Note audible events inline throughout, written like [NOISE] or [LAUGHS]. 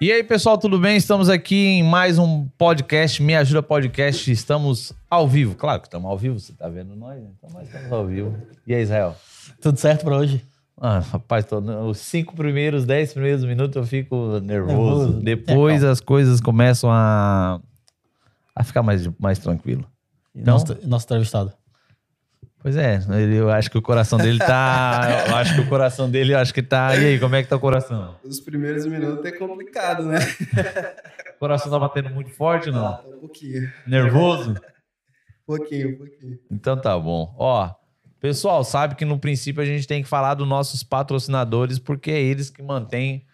E aí, pessoal, tudo bem? Estamos aqui em mais um podcast, Me Ajuda Podcast. Estamos ao vivo. Claro que estamos ao vivo, você está vendo nós, então nós estamos ao vivo. E aí, Israel? Tudo certo para hoje? Ah, rapaz, tô, os cinco primeiros, dez primeiros minutos eu fico nervoso. Nervoso. Depois É, as coisas começam a, a ficar mais, mais tranquilo. E Não? Nosso, nosso entrevistado. Pois é, ele- eu acho que o coração dele tá. [LAUGHS] Eu acho que o coração dele, eu acho que tá. E aí, como é que tá o coração? Os primeiros minutos é complicado, né? O coração tá batendo muito forte ou não? Um pouquinho. Nervoso? Um pouquinho, um pouquinho. Então tá bom. Ó, pessoal, sabe que no princípio a gente tem que falar dos nossos patrocinadores, porque é eles que mantêm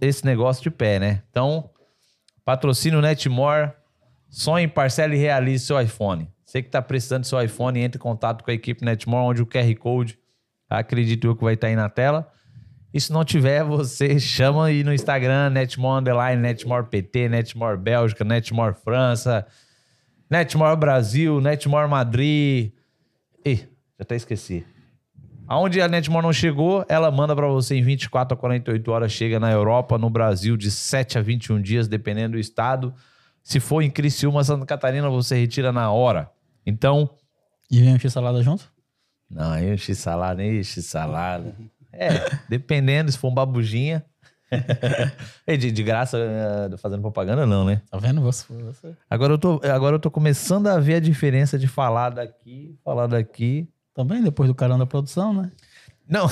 esse negócio de pé, né? Então, patrocínio Netmore, sonhe, parcele e realize seu iPhone. Você que tá precisando do seu iPhone, entre em contato com a equipe Netmore, onde o QR Code, acredito eu que vai estar aí na tela. E se não tiver, você [LAUGHS] chama aí no Instagram, Netmore Underline, Netmore PT, Netmore Bélgica, Netmore França, Netmore Brasil, Netmore Madrid. Ih, já até esqueci. Aonde a Netmore não chegou, ela manda pra você em 24 a 48 horas. Chega na Europa, no Brasil, de 7 a 21 dias, dependendo do estado. Se for em Criciúma, Santa Catarina, você retira na hora. Então, E vem encher salada junto? não, aí enche salada, enche salada. É, dependendo, se for um babujinha. [LAUGHS] É, de, de graça, eh, fazendo propaganda, não, né? Tá vendo? Você, você. Agora eu, tô, agora eu tô começando a ver a diferença de falar daqui, falar daqui. Também, depois do carão da produção, né? Não.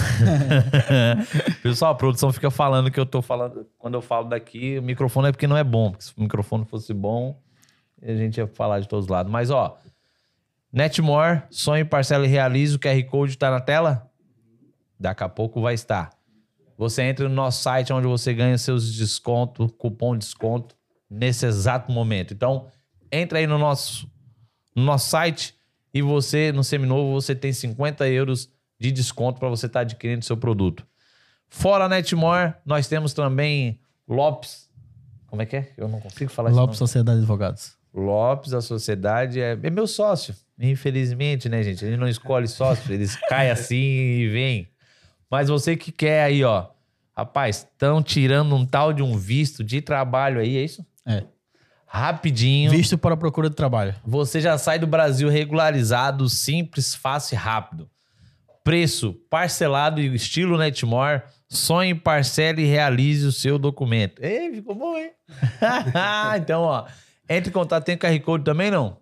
[LAUGHS] [LAUGHS] Pessoal, a produção fica falando que eu tô falando. Quando eu falo daqui, o microfone é porque não é bom. Porque se o microfone fosse bom, a gente ia falar de todos os lados. Mas, ó, Netmore, sonho, parcela e realize. O QR Code tá na tela? Daqui a pouco vai estar. Você entra no nosso site onde você ganha seus descontos, cupom de desconto, nesse exato momento. Então, entra aí no nosso, no nosso site e você, no Seminovo, você tem 50 euros de desconto para você estar adquirindo seu produto. Fora Netmore, nós temos também Lopes. Como é que é? Eu não consigo falar isso. Lopes Sociedade de Advogados. Lopes, a sociedade, é, é meu sócio. Infelizmente, né, gente? Gente não escolhe sócio, eles caem assim e vêm. Mas você que quer aí, ó. Rapaz, estão tirando um tal de um visto de trabalho aí, é isso? É. Rapidinho. Visto para procura de trabalho. Você já sai do Brasil regularizado, simples, fácil e rápido. Preço parcelado e estilo Netmore. Sonhe, parcele e realize o seu documento. Ei, ficou bom, hein? [LAUGHS] então, ó, entre em contato. Tem QR Code também, não?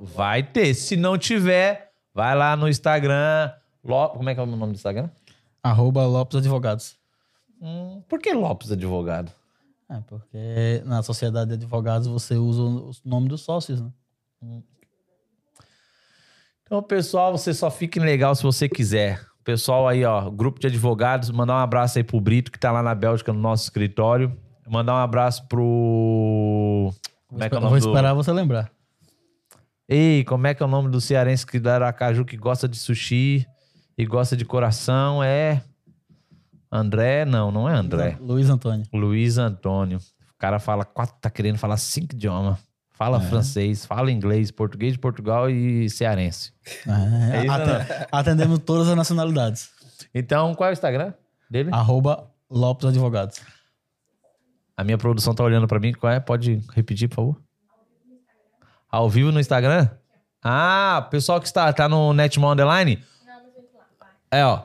Vai ter. Se não tiver, vai lá no Instagram. Como é que é o nome do Instagram? Arroba Lopes Advogados. Hum, por que Lopes Advogado? É, porque na Sociedade de Advogados você usa o nome dos sócios, né? Então, pessoal, você só fique legal se você quiser. Pessoal aí, ó, grupo de advogados, mandar um abraço aí pro Brito, que tá lá na Bélgica, no nosso escritório. Mandar um abraço pro. Como é que é o Vou nome do... esperar você lembrar. Ei, como é que é o nome do cearense que da Aracaju que gosta de sushi e gosta de coração? É. André? Não, não é André. Luiz Antônio. Luiz Antônio. O cara fala quatro, tá querendo falar cinco idiomas. Fala É. francês, fala inglês, português de Portugal e cearense. É, É isso, aten- Atendemos todas as nacionalidades. Então, qual é o Instagram dele? Arroba Lopes Advogados. A minha produção tá olhando pra mim. Qual é? Pode repetir, por favor? Ao vivo no Instagram? Ah, pessoal que está tá no Netmon Underline? É, ó.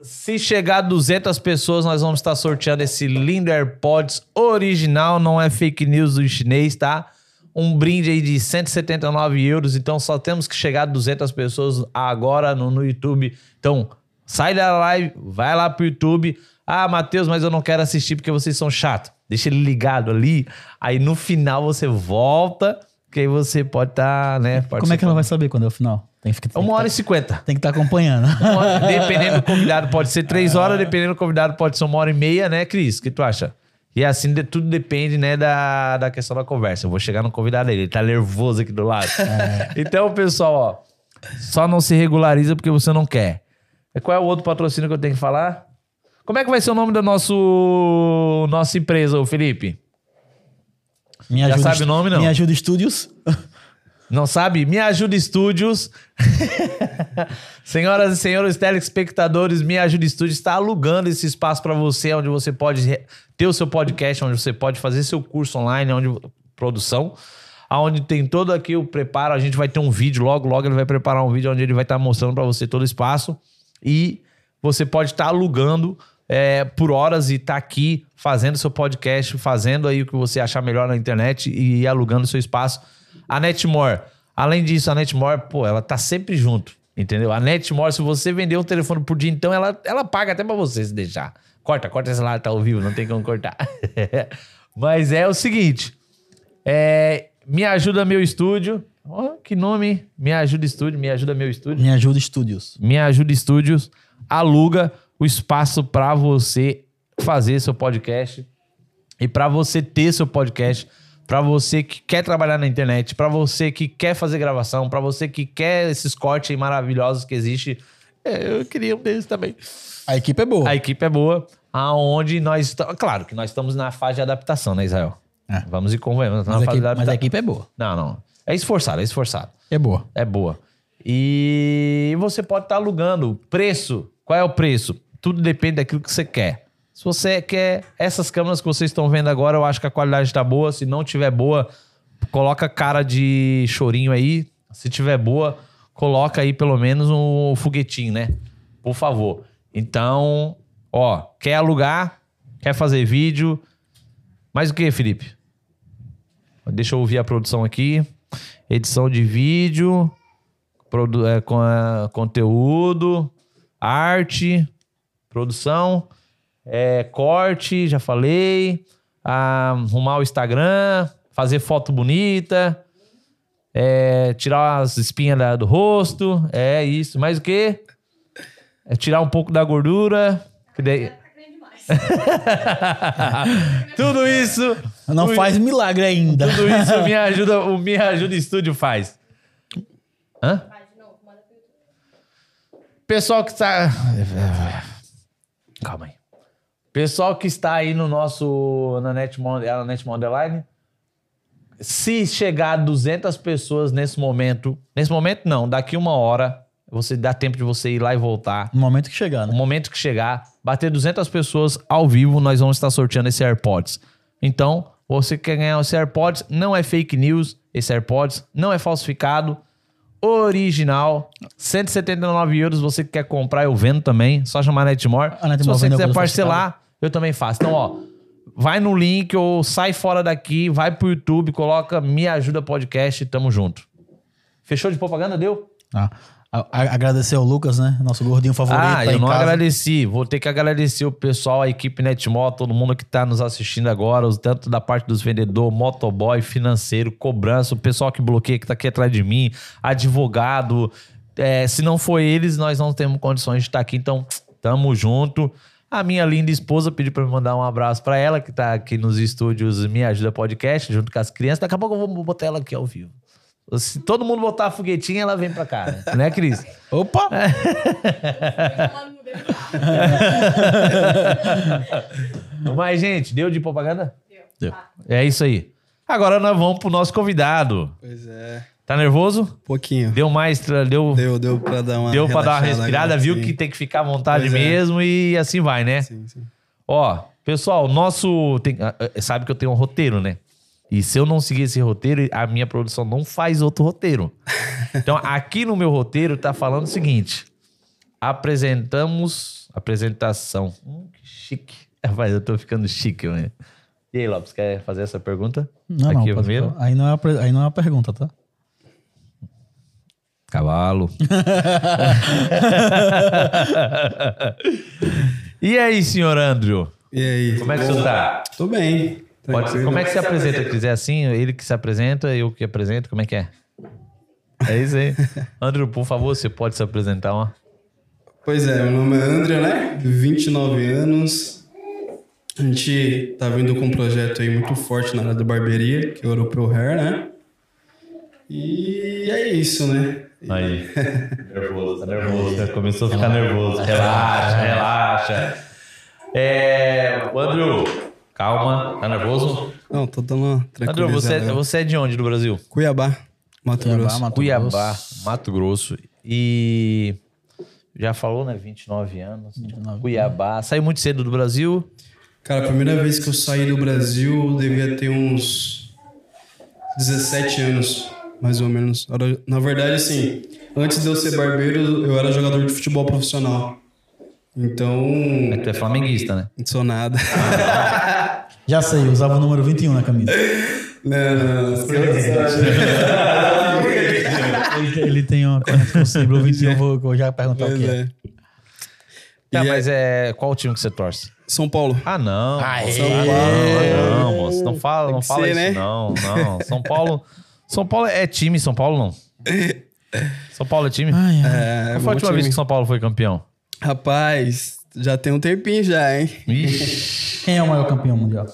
Se, chegar a 200 pessoas, nós vamos estar sorteando esse lindo AirPods original, não é fake news do chinês, tá? Um brinde aí de 179 euros. Então, só temos que chegar a 200 pessoas agora no, no YouTube. Então, sai da live, vai lá pro YouTube. Ah, Matheus, mas eu não quero assistir porque vocês são chatos. Deixa ele ligado ali. Aí no final você volta, que aí você pode estar, né? Como é que ela vai saber quando é o final? Tem que, tem Uma hora e tá- cinquenta. Tem que estar acompanhando. Uma hora- Dependendo do convidado, pode ser três horas, dependendo do convidado, pode ser uma hora e meia, né, Cris? O que tu acha? E assim, de- tudo depende, né, da, da questão da conversa. Eu vou chegar no convidado dele, ele tá nervoso aqui do lado. Então, pessoal, ó, só não se regulariza porque você não quer. E Qual é o outro patrocínio que eu tenho que falar? Como é que vai ser o nome da nosso, nossa empresa, Felipe? Me Já sabe o nome, não? Me ajuda Estúdios. Não sabe? Me Ajuda Estúdios. [LAUGHS] Senhoras e senhores telespectadores, Me Ajuda Estúdios está alugando esse espaço para você, onde você pode ter o seu podcast, onde você pode fazer seu curso online, onde produção, aonde tem todo aqui o preparo. A gente vai ter um vídeo logo, logo ele vai preparar um vídeo onde ele vai estar mostrando para você todo o espaço e você pode estar alugando é, por horas e estar aqui fazendo seu podcast, fazendo aí o que você achar melhor na internet e alugando seu espaço. A Netmore, além disso, a Netmore, pô, ela tá sempre junto, entendeu? A Netmore, se você vender um telefone por dia, então ela, ela paga até pra você se deixar. Corta, corta esse lado, tá ao vivo, não tem como cortar. [LAUGHS] Mas é o seguinte, é, me ajuda meu estúdio. Ó, que nome, hein? Me ajuda estúdio, me ajuda meu estúdio. Me ajuda Studios. Me Ajuda Estúdios aluga o espaço para você fazer seu podcast e para você ter seu podcast, para você que quer trabalhar na internet, para você que quer fazer gravação, para você que quer esses cortes maravilhosos que existe. É, eu queria um deles também. A equipe é boa. A equipe é boa, aonde nós estamos. Claro que nós estamos na fase de adaptação, né, Israel? É. Vamos e convenhamos. mas, equipe, mas a equipe é boa. Não, não. É esforçado, é esforçado. É boa. É boa. E você pode estar alugando. Preço. Qual é o preço? Tudo depende daquilo que você quer. Se você quer essas câmeras que vocês estão vendo agora, eu acho que a qualidade está boa. Se não tiver boa, coloca cara de chorinho aí. Se tiver boa, coloca aí pelo menos um foguetinho, né? Por favor. Então, ó, quer alugar? Quer fazer vídeo? Mais o que, Felipe? Deixa eu ouvir a produção aqui. Edição de vídeo, produ é, com, é, conteúdo, arte, produção, é, corte, já falei. ah, arrumar o Instagram, fazer foto bonita, é, tirar as espinhas da- do rosto, é isso. Mais o quê? É tirar um pouco da gordura. Que daí... [LAUGHS] Tudo isso. Não tudo faz milagre ainda. tudo isso o Me Ajuda, o Me Ajuda Estúdio faz. Hã? Pessoal que está. Calma aí. Pessoal que está aí no nosso. Na Netmond, na Netmond Online. Se chegar a 200 pessoas nesse momento. Nesse momento, não. Daqui uma hora. Você dá tempo de você ir lá e voltar. No momento que chegar, No né? momento que chegar, bater 200 pessoas ao vivo, nós vamos estar sorteando esse AirPods. Então, você quer ganhar esse AirPods, não é fake news, esse AirPods não é falsificado, original, 179 euros, você que quer comprar, eu vendo também, só chamar a Netmore. Netmore Se você quiser parcelar, eu também faço. Então, ó, vai no link ou sai fora daqui, vai pro YouTube, coloca Me Ajuda Podcast e tamo junto. Fechou de propaganda? Deu? Ah, a- agradecer ao Lucas, né? Nosso gordinho favorito. Ah, tá eu não casa. agradeci. Vou ter que agradecer o pessoal, a equipe Netmó, todo mundo que tá nos assistindo agora, tanto da parte dos vendedores, motoboy, financeiro, cobrança, o pessoal que bloqueia, que tá aqui atrás de mim, advogado. É, se não for eles, nós não temos condições de estar aqui, então tamo junto. A minha linda esposa pediu pra me mandar um abraço pra ela, que tá aqui nos estúdios Me Ajuda Podcast, junto com as crianças. Daqui a pouco eu vou botar ela aqui ao vivo. Se todo mundo botar a foguetinha, ela vem pra cá, né? Né, Cris? Opa! [LAUGHS] Mas, gente, deu de propaganda? Deu. É isso aí. Agora nós vamos pro nosso convidado. Pois é. Tá nervoso? Pouquinho. Deu mais, deu, deu, Deu, deu pra dar uma pra dar uma respirada, agora, viu sim. que tem que ficar à vontade Pois é. mesmo e assim vai, né? Sim, sim. Ó, pessoal, nosso. tem- ah, ah, sabe que eu tenho um roteiro, né? E se eu não seguir esse roteiro, a minha produção não faz outro roteiro. [LAUGHS] Então, aqui no meu roteiro tá falando o seguinte: apresentamos. Apresentação. Hum, que chique. [LAUGHS] Rapaz, eu tô ficando chique, né? E aí, Lopes, quer fazer essa pergunta? Não, aqui não. pode- primeiro? aí, não é uma, pre- aí não é uma pergunta, tá? Cavalo. [LAUGHS] e aí, senhor Andrew? E aí? Como é que você tá? Tô bem. Pode ser. Como é que se apresenta? Se quiser assim, ele que se apresenta, eu que apresento, como é que é? É isso aí. [LAUGHS] Andrew, por favor, você pode se apresentar, ó. Pois é, meu nome é André, né? 29 anos. A gente tá vindo com um projeto aí muito forte na área da barbearia, que é o Europeu Hair, né? E é isso, né? Aí. [LAUGHS] nervoso, tá nervoso. Começou a ficar nervoso. Relaxa, relaxa. É. Andrew, calma. Tá nervoso? Não, tô dando uma Andrew, tranquilizada. você, você é de onde do Brasil? Cuiabá, Mato Cuiabá, Grosso. Mato Cuiabá, Grosso. Mato Grosso. E já falou, né? 29 anos. 29. Cuiabá. Saiu muito cedo do Brasil. Cara, a primeira vez que eu saí do Brasil, eu devia ter uns 17 anos, mais ou menos. Na verdade, assim, antes de eu ser barbeiro, eu era jogador de futebol profissional. Então, Mas tu é flamenguista, né? não sou nada. [LAUGHS] Já sei, usava o número 21 na camisa. Não, não, não. ele, [LAUGHS] ele tem uma com o símbolo 21, eu vou, vou já perguntar o Pois que é. é. Tá, E é- mas é. Qual o time que você torce? São Paulo. Ah, não. Aê! São Paulo. Ah, não, moço. Não fala, não fala ser, isso, né? não. Não. São Paulo. São Paulo é time, São Paulo não. São Paulo é time? Ai, ai. É, Qual foi a última vez time. que São Paulo foi campeão? Rapaz, já tem um tempinho já, hein? Ixi, Quem é o maior campeão mundial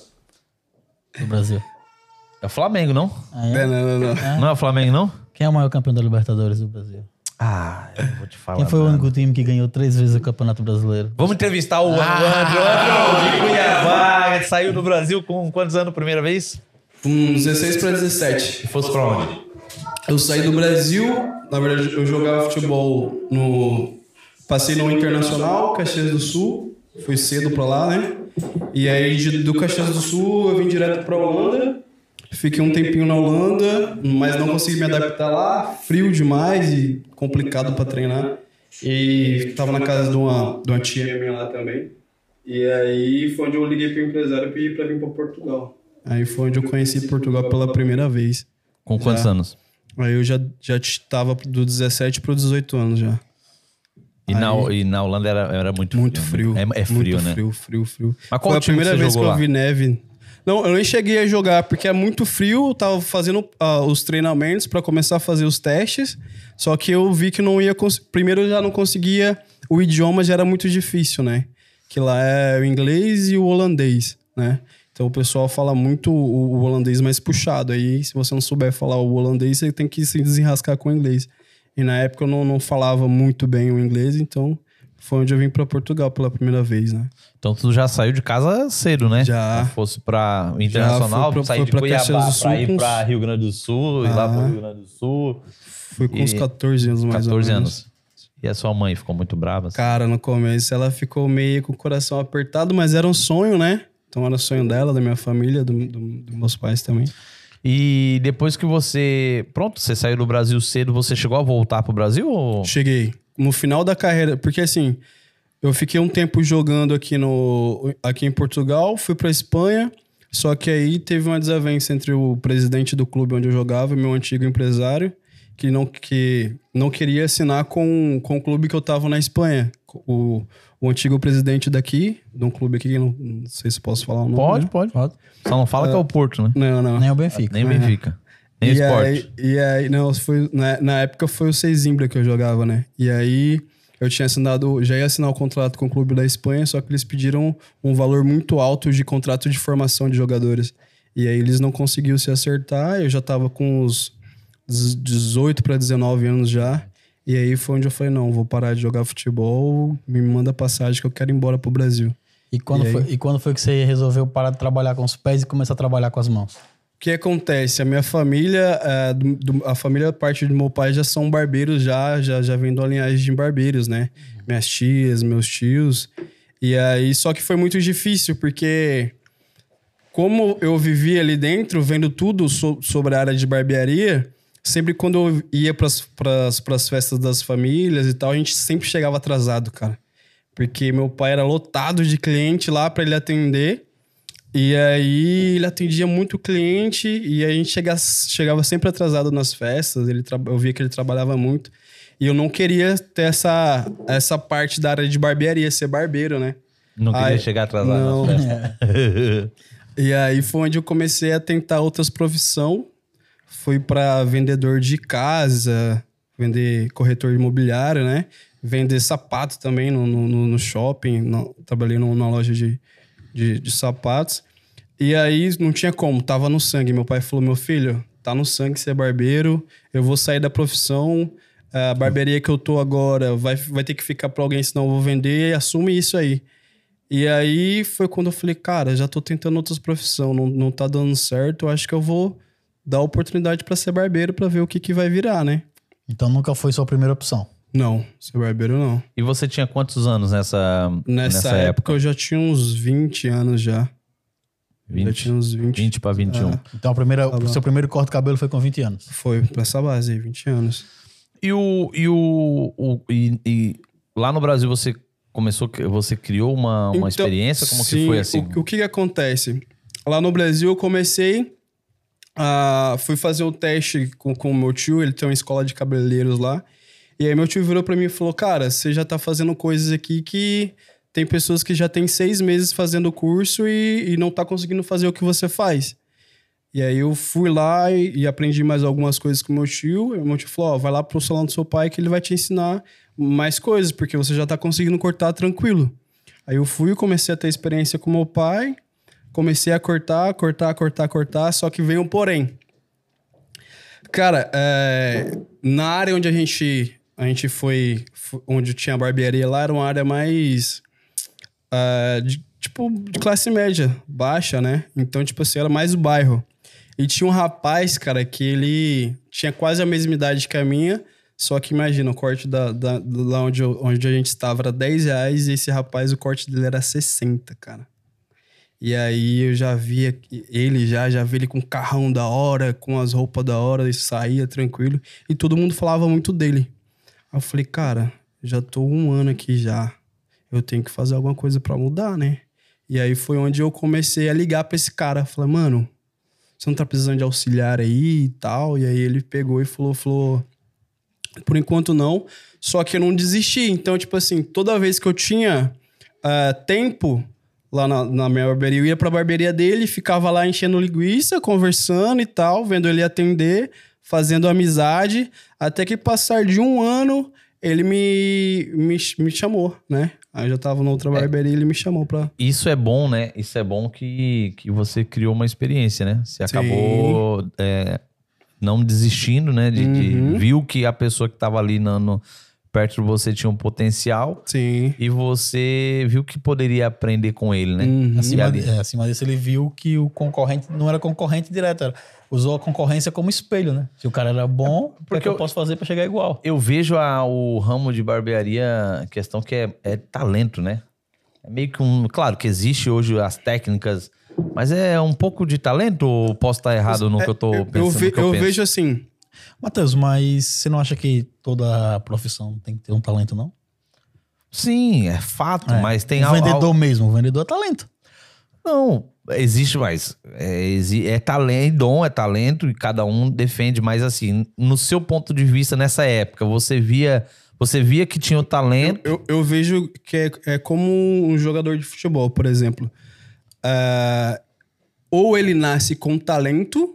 do Brasil? é o Flamengo, não? Ah, é? Não, não, não, não. Não é o Flamengo, não? Quem é o maior campeão da Libertadores do Brasil? Ah, eu vou te falar. Quem foi o único time que ganhou três vezes o Campeonato Brasileiro? Vamos entrevistar o Andro. Andro, Andro, de Cuiabá. Saiu do Brasil com quantos anos a primeira vez? Com 16 para 17. Se fosse pra onde? Eu saí do Brasil, na verdade eu jogava futebol no. Passei no Internacional, Caxias do Sul, fui cedo pra lá, né? E aí de- do Caxias do Sul eu vim direto pra Holanda, fiquei um tempinho na Holanda, mas não consegui me adaptar lá, frio demais e complicado pra treinar. E tava na casa de uma, de uma tia minha lá também. E aí foi onde eu liguei pro empresário e pedi pra vir pra Portugal. Aí foi onde eu conheci Portugal pela primeira vez. Com quantos Já. anos? Aí eu já, já tava do 17 pro 18 anos já. E, na, e na Holanda era, era muito, Muito frio. É, é frio, muito né? frio, frio, frio. Mas qual Foi a primeira vez que jogou eu lá? vi neve. Não, eu nem cheguei a jogar, porque é muito frio, eu tava fazendo ah, os treinamentos pra começar a fazer os testes, só que eu vi que não ia... Primeiro eu já não conseguia... O idioma já era muito difícil, né? Que lá é o inglês e o holandês, né? Então o pessoal fala muito o, o holandês mais puxado. Aí, se você não souber falar o holandês, você tem que se desenrascar com o inglês. E na época eu não, não falava muito bem o inglês, então foi onde eu vim pra Portugal pela primeira vez, né? Então tu já saiu de casa cedo, né? Já. Se fosse pra o Internacional, pra- sair de pra Cuiabá do Sul ir uns- Rio Grande do Sul, ir lá pro Ah. Rio Grande do Sul. Foi com uns E- 14 anos mais 14 ou menos. anos. E a sua mãe ficou muito brava? assim? Cara, no começo ela ficou meio com o coração apertado, mas era um sonho, né? Então era sonho dela, da minha família, do, do- dos meus pais também. E depois que você. Pronto, você saiu do Brasil cedo, você chegou a voltar pro Brasil? Ou... Cheguei. No final da carreira, porque assim, eu fiquei um tempo jogando aqui, no, aqui em Portugal, fui pra Espanha, só que aí teve uma desavença entre o presidente do clube onde eu jogava e meu antigo empresário, que não, que não queria assinar com, com o clube que eu tava na Espanha. O, o antigo presidente daqui, de um clube aqui, não, não sei se posso falar o nome. Pode, né? pode. Pode. Só não fala que é o Porto, né? Não, não. Nem o Benfica. Nem o Benfica. Nem o e esporte. Aí, e aí, não, foi, na, na época foi o Seizimbra que eu jogava, né? E aí eu tinha assinado, já ia assinar o contrato com o clube da Espanha, só que eles pediram um valor muito alto de contrato de formação de jogadores. E aí eles não conseguiram se acertar, eu já tava com uns 18 para 19 anos já. E aí foi onde eu falei, não, vou parar de jogar futebol, me manda passagem que eu quero ir embora pro Brasil. E quando, E foi, e quando foi que você resolveu parar de trabalhar com os pés e começar a trabalhar com as mãos? O que acontece? A minha família, é, do- a família parte do meu pai já são barbeiros, já, já, já vem da linhagem de barbeiros, né? Minhas tias, meus tios. E aí, só que foi muito difícil, porque como eu vivia ali dentro, vendo tudo so- sobre a área de barbearia, sempre quando eu ia pras, pras, pras festas das famílias e tal, a gente sempre chegava atrasado, cara. Porque meu pai era lotado de cliente lá para ele atender. E aí ele atendia muito cliente e a gente chega, chegava sempre atrasado nas festas. Ele eu via que ele trabalhava muito. E eu não queria ter essa, essa parte da área de barbearia, ser barbeiro, né? Não queria Ai, chegar atrasado não. nas festas. [LAUGHS] E aí foi onde eu comecei a tentar outras profissões. Fui para vendedor de casa, vender corretor imobiliário, né? Vender sapato também no, no, no- shopping. no- trabalhei num- numa loja de, de, de sapatos. E aí não tinha como, tava no sangue. Meu pai falou: meu filho, tá no sangue ser barbeiro, eu vou sair da profissão. A barbearia que eu tô agora vai, vai ter que ficar pra alguém, senão eu vou vender. Assume isso aí. E aí foi quando eu falei, cara, já tô tentando outras profissões, não, não tá dando certo, acho que eu vou dar oportunidade pra ser barbeiro pra ver o que, que vai virar, né? Então nunca foi sua primeira opção. Não, ser barbeiro não. E você tinha quantos anos nessa, Nessa, nessa, época, época? eu já tinha uns 20 anos já. Já 20, tinha uns 20. 20 para 21. Ah. Então a primeira, Tá o seu primeiro corte de cabelo foi com 20 anos. Foi pra essa base aí, 20 anos. E o. E, o, o- e, e lá no Brasil você começou, você criou uma, uma Então, experiência? Como que sim, foi assim? O, o que que acontece? Lá no Brasil eu comecei a... Fui fazer o teste com o meu tio, ele tem uma escola de cabeleireiros lá. E aí meu tio virou pra mim e falou, cara, você já tá fazendo coisas aqui que... Tem pessoas que já tem seis meses fazendo o curso e, e não tá conseguindo fazer o que você faz. E aí eu fui lá e, e aprendi mais algumas coisas com meu tio. E meu tio falou, ó, vai lá pro salão do seu pai que ele vai te ensinar mais coisas, porque você já tá conseguindo cortar tranquilo. Aí eu fui, comecei a ter experiência com meu pai, comecei a cortar, cortar, cortar, cortar, só que veio um porém. Cara, é, na área onde a gente, a gente foi, onde tinha a barbearia lá, era uma área mais, é, de- tipo, de classe média, baixa, né? Então, tipo assim, era mais o bairro. E tinha um rapaz, cara, que ele tinha quase a mesma idade que a minha, só que imagina, o corte da, da, lá onde, onde a gente estava era 10 reais e esse rapaz, o corte dele era 60, cara. E aí eu já via ele já, já vi ele com um carrão da hora, com as roupas da hora, e saía tranquilo. E todo mundo falava muito dele. Aí eu falei, cara, já tô um ano aqui já. Eu tenho que fazer alguma coisa pra mudar, né? E aí foi onde eu comecei a ligar pra esse cara. Falei, mano, você não tá precisando de auxiliar aí e tal? E aí ele pegou e falou, falou, por enquanto não. Só que eu não desisti. Então, tipo assim, toda vez que eu tinha ah, tempo lá na, na minha barbearia, eu ia pra barbearia dele, ficava lá enchendo linguiça, conversando e tal, vendo ele atender, fazendo amizade, até que passar de um ano, ele me, me, me chamou, né? Aí eu já tava na outra barbearia e ele me chamou pra... Isso é bom, né? Isso é bom que, que você criou uma experiência, né? Você Sim. acabou é, não desistindo, né? De, de- Uhum. viu que a pessoa que estava ali no, no- perto de você tinha um potencial Sim. e você viu que poderia aprender com ele, né? Uhum. Acima, de- é, acima disso, ele viu que o concorrente não era concorrente direto, era, usou a concorrência como espelho, né? Se o cara era bom, o que, é porque que eu, eu- posso fazer pra chegar igual? Eu vejo a- o ramo de barbearia, questão que é, é talento, né? É meio que um. Claro que existe hoje as técnicas, mas é um pouco de talento ou posso estar errado no que eu tô Eu, pensando? eu, ve- eu eu penso? vejo assim, Matheus, mas você não acha que toda profissão tem que ter um talento, não? Sim, é fato, É. mas tem o al- vendedor al- mesmo, o vendedor é talento. Não, existe mais. É, é talento, dom, é talento, e cada um defende, mas assim, no seu ponto de vista nessa época, você via. Você via que tinha o talento. Eu, eu vejo que é, é como um jogador de futebol, por exemplo. Ah, ou ele nasce com talento,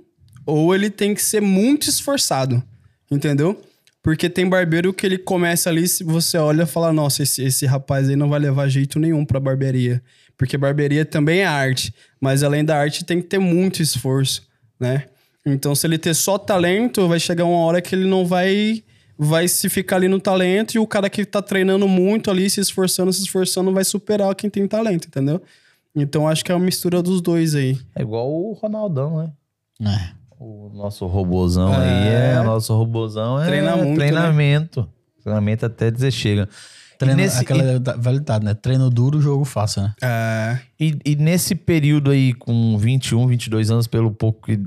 ou ele tem que ser muito esforçado. Entendeu? Porque tem barbeiro que ele começa ali, se você olha e fala, nossa, esse, esse rapaz aí não vai levar jeito nenhum pra barbearia. Porque barbearia também é arte, mas além da arte tem que ter muito esforço, né? Então, se ele ter só talento, vai chegar uma hora que ele não vai vai se ficar ali no talento e o cara que tá treinando muito ali, se esforçando, se esforçando, vai superar quem tem talento, entendeu? Então, acho que é uma mistura dos dois aí. É igual o Ronaldão, né? É. O nosso robozão aí é. O nosso robozão é Treina muito, né? treinamento. Treinamento até dizer chega. Treino, e, nesse, aquela velha ditado, né? Treino duro, jogo fácil, né? É, e, e nesse período aí, com 21, 22 anos, pelo pouco que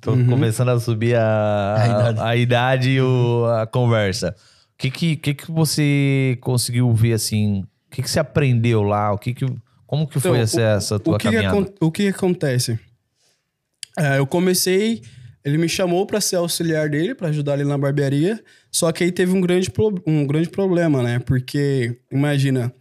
tô Uhum. começando a subir a, A idade. a idade e o- a conversa. O que que, que que você conseguiu ver, assim? O que que você aprendeu lá? O que que, como que foi Então, essa, o- essa tua o que, que, caminhada? acon- o que que acontece? É, eu comecei, ele me chamou pra ser auxiliar dele, pra ajudar ele na barbearia. Só que aí teve um grande, um grande problema, né? Porque, imagina,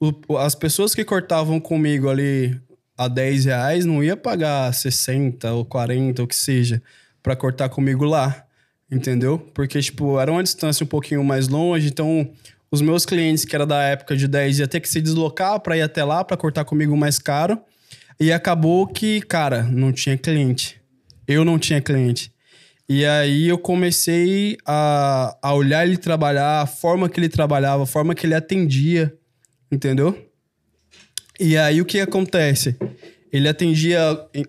o- as pessoas que cortavam comigo ali a 10 reais não ia pagar 60 ou 40, ou que seja, pra cortar comigo lá. Entendeu? Porque, tipo, era uma distância um pouquinho mais longe, então os meus clientes, que era da época de 10, ia ter que se deslocar pra ir até lá pra cortar comigo mais caro. E acabou que, cara, não tinha cliente. Eu não tinha cliente. E aí eu comecei a, a olhar ele trabalhar, a forma que ele trabalhava, a forma que ele atendia, entendeu? E aí o que acontece? Ele atendia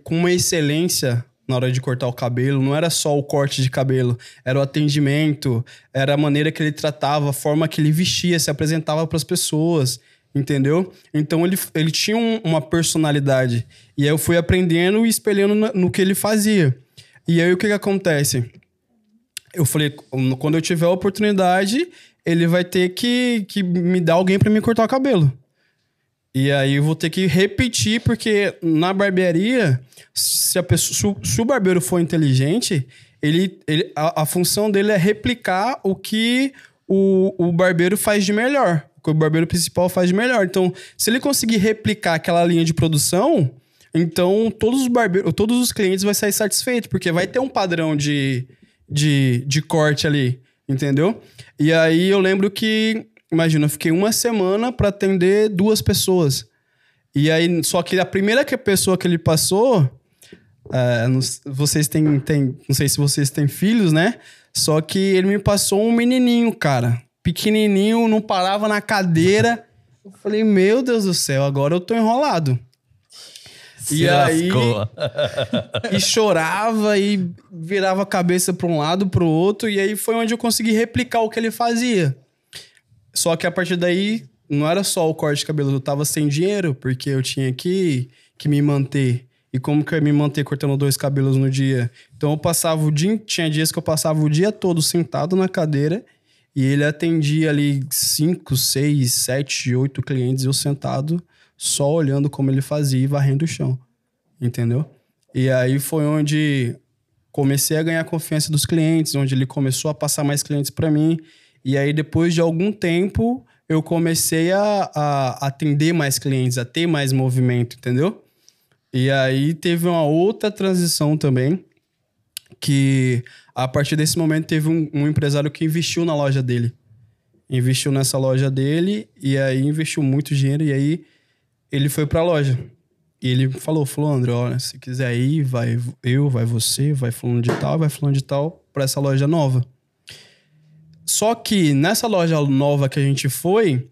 com uma excelência na hora de cortar o cabelo. Não era só o corte de cabelo, era o atendimento, era a maneira que ele tratava, a forma que ele vestia, se apresentava para as pessoas, entendeu? Então ele, ele tinha um- uma personalidade. E aí eu fui aprendendo e espelhando no, no que ele fazia. E aí o que que acontece? Eu falei, quando eu tiver a oportunidade, ele vai ter que, que me dar alguém para me cortar o cabelo. E aí eu vou ter que repetir, porque na barbearia, se, a pessoa, se, o, barbeiro for inteligente, ele, ele, a, a função dele é replicar o que o, o barbeiro faz de melhor. Que o barbeiro principal faz de melhor. Então, se ele conseguir replicar aquela linha de produção, então todos os barbeiros, todos os clientes vão sair satisfeitos, porque vai ter um padrão de, de, de corte ali, entendeu? E aí eu lembro que, imagina, eu fiquei uma semana para atender duas pessoas. E aí, só que a primeira que pessoa que ele passou, é, não, vocês têm, têm, não sei se vocês têm filhos, né? Só que ele me passou um menininho, cara, pequenininho, não parava na cadeira. Eu falei, meu Deus do céu, agora eu tô enrolado. Se E aí- lascou. e chorava e virava a cabeça para um lado, para o outro, e aí foi onde eu consegui replicar o que ele fazia. Só que a partir daí não era só o corte de cabelo, eu tava sem dinheiro, porque eu tinha que, que me manter. E como que eu ia me manter cortando dois cabelos no dia? Então eu passava o dia, tinha dias que eu passava o dia todo sentado na cadeira e ele atendia ali cinco, seis, sete, oito clientes eu sentado só olhando como ele fazia e varrendo o chão. Entendeu? E aí foi onde comecei a ganhar confiança dos clientes, onde ele começou a passar mais clientes para mim. E aí, depois de algum tempo, eu comecei a, a atender mais clientes, a ter mais movimento, entendeu? E aí teve uma outra transição também, que a partir desse momento teve um, um empresário que investiu na loja dele. Investiu nessa loja dele, e aí investiu muito dinheiro, e aí ele foi pra loja. E ele falou, falou, André, olha, se quiser ir, vai eu, vai você, vai fulano de tal, vai fulano de tal, pra essa loja nova. Só que nessa loja nova que a gente foi,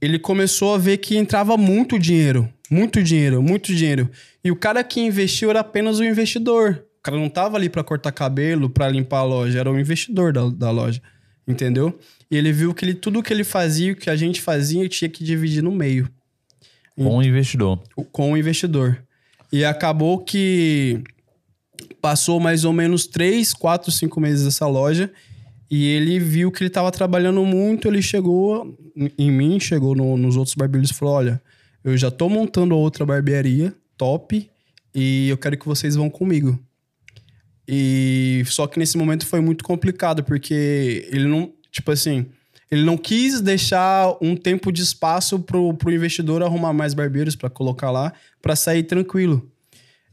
ele começou a ver que entrava muito dinheiro, muito dinheiro, muito dinheiro. E o cara que investiu era apenas o investidor. O cara não tava ali pra cortar cabelo, pra limpar a loja, era o investidor da, da loja, entendeu? E ele viu que ele, tudo que ele fazia, o que a gente fazia, tinha que dividir no meio Com o investidor. com o investidor. E acabou que passou mais ou menos 3, 4, 5 meses essa loja e ele viu que ele estava trabalhando muito, ele chegou em mim, chegou no- nos outros barbeiros e falou, olha, eu já tô montando outra barbearia top e eu quero que vocês vão comigo. E só que nesse momento foi muito complicado, porque ele não, tipo assim, ele não quis deixar um tempo de espaço pro, pro investidor arrumar mais barbeiros para colocar lá, para sair tranquilo.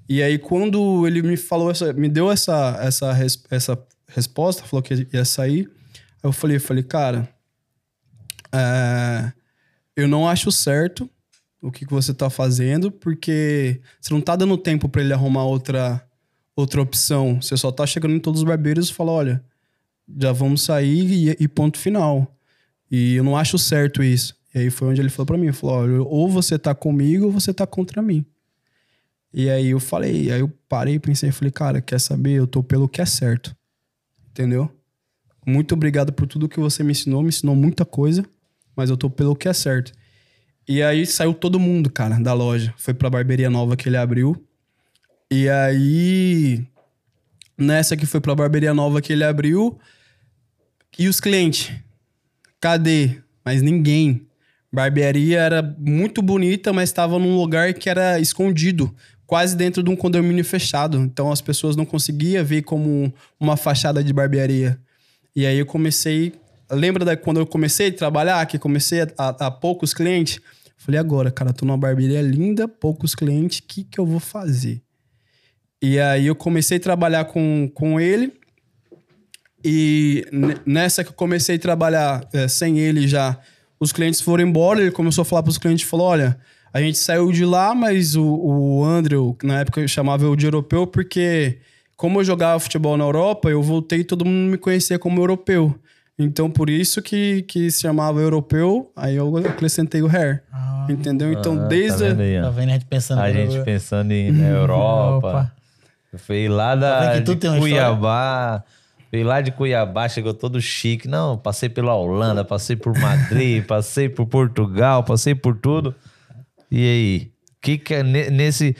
E aí quando ele me falou essa, me deu essa essa essa resposta, falou que ia sair, eu falei, eu falei, cara, é, eu não acho certo o que, que você tá fazendo, porque você não tá dando tempo para ele arrumar outra outra opção. Você só tá chegando em todos os barbeiros e fala, olha, já vamos sair e, e ponto final. E eu não acho certo isso. E aí foi onde ele falou pra mim, falou, olha, ou você tá comigo ou você tá contra mim. E aí eu falei, aí eu parei, pensei, falei, cara, quer saber? Eu tô pelo que é certo. Entendeu? Muito obrigado por tudo que você me ensinou, me ensinou muita coisa, mas eu tô pelo que é certo. E aí saiu todo mundo, cara, da loja. Foi pra barbearia nova que ele abriu. E aí, nessa que foi pra barbearia nova que ele abriu, e os clientes? Cadê? Mas ninguém. Barbearia era muito bonita, mas estava num lugar que era escondido, quase dentro de um condomínio fechado. Então as pessoas não conseguiam ver como uma fachada de barbearia. E aí eu comecei. Lembra da quando eu comecei a trabalhar, que comecei a, a, a poucos clientes? Falei, agora, cara, tô numa barbearia linda, poucos clientes, o que, que eu vou fazer? E aí eu comecei a trabalhar com, com ele. E ne- nessa que eu comecei a trabalhar eh, sem ele já, os clientes foram embora. Ele começou a falar para os clientes: falou, olha, a gente saiu de lá, mas o, o Andrew, na época eu chamava eu de europeu, porque como eu jogava futebol na Europa, eu voltei e todo mundo me conhecia como europeu. Então, por isso que, que se chamava europeu, aí eu acrescentei o hair. Ah, Entendeu? Então, Ah, desde. tá vendo aí, ó? tá vendo a gente pensando A gente pensando em [LAUGHS] na Europa. Veio lá da de Cuiabá. Veio lá de Cuiabá, chegou todo chique. Não, passei pela Holanda, passei por Madrid, [LAUGHS] passei por Portugal, passei por tudo. E aí? Que que é ne- nesse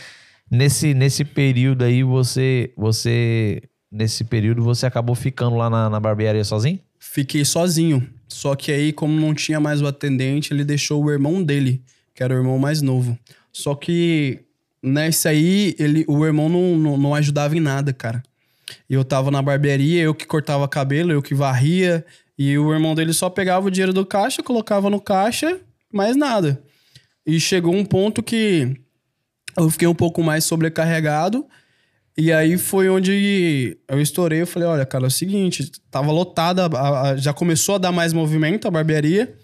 nesse nesse período aí você você nesse período você acabou ficando lá na, na barbearia sozinho? Fiquei sozinho. Só que aí, como não tinha mais o atendente, ele deixou o irmão dele, que era o irmão mais novo. Só que nesse aí, ele, o irmão não, não, não ajudava em nada, cara. E eu tava na barbearia, eu que cortava cabelo, eu que varria. E o irmão dele só pegava o dinheiro do caixa, colocava no caixa, mais nada. E chegou um ponto que eu fiquei um pouco mais sobrecarregado. E aí foi onde eu estourei. Eu falei: olha, cara, é o seguinte, tava lotada, já começou a dar mais movimento a barbearia.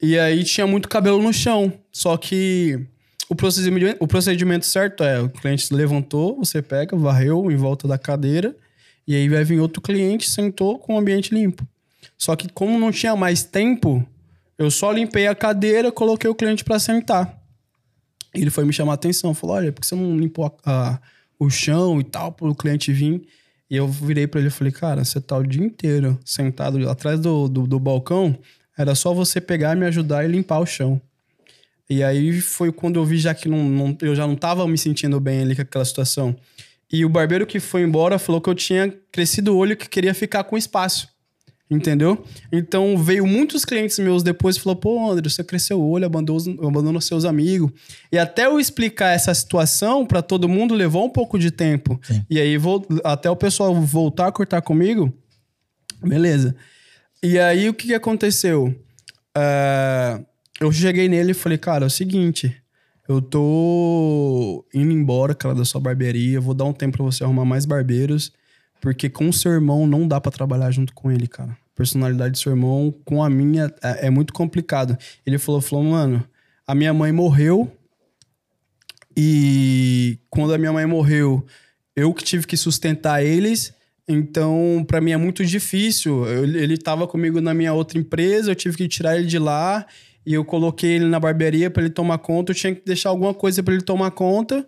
E aí tinha muito cabelo no chão. Só que o procedimento, o procedimento certo é: o cliente levantou, você pega, varreu em volta da cadeira. E aí vai vir outro cliente, sentou com o ambiente limpo. Só que como não tinha mais tempo, eu só limpei a cadeira, coloquei o cliente para sentar. Ele foi me chamar a atenção, falou: "Olha, por que você não limpou a- a- o chão e tal para o cliente vir?" E eu virei para ele e falei: "Cara, você tá o dia inteiro sentado atrás do, do, do balcão, era só você pegar, me ajudar e limpar o chão." E aí foi quando eu vi já que não, não- eu já não tava me sentindo bem ali com aquela situação. E o barbeiro que foi embora falou que eu tinha crescido o olho e que queria ficar com espaço. Entendeu? Então veio muitos clientes meus depois e falou: pô, André, você cresceu o olho, abandonou, abandonou seus amigos. E até eu explicar essa situação pra todo mundo levou um pouco de tempo. Sim. E aí, vol- até o pessoal voltar a cortar comigo, beleza. E aí, o que, que aconteceu? Ah, eu cheguei nele e falei: cara, é o seguinte. Eu tô indo embora, cara, da sua barbearia. Vou dar um tempo pra você arrumar mais barbeiros. Porque com o seu irmão não dá pra trabalhar junto com ele, cara. Personalidade do seu irmão com a minha é, é muito complicado. Ele falou, falou, mano, a minha mãe morreu. E quando a minha mãe morreu, eu que tive que sustentar eles. Então, pra mim é muito difícil. Eu- ele tava comigo na minha outra empresa, eu tive que tirar ele de lá. E eu coloquei ele na barbearia pra ele tomar conta. Eu tinha que deixar alguma coisa pra ele tomar conta.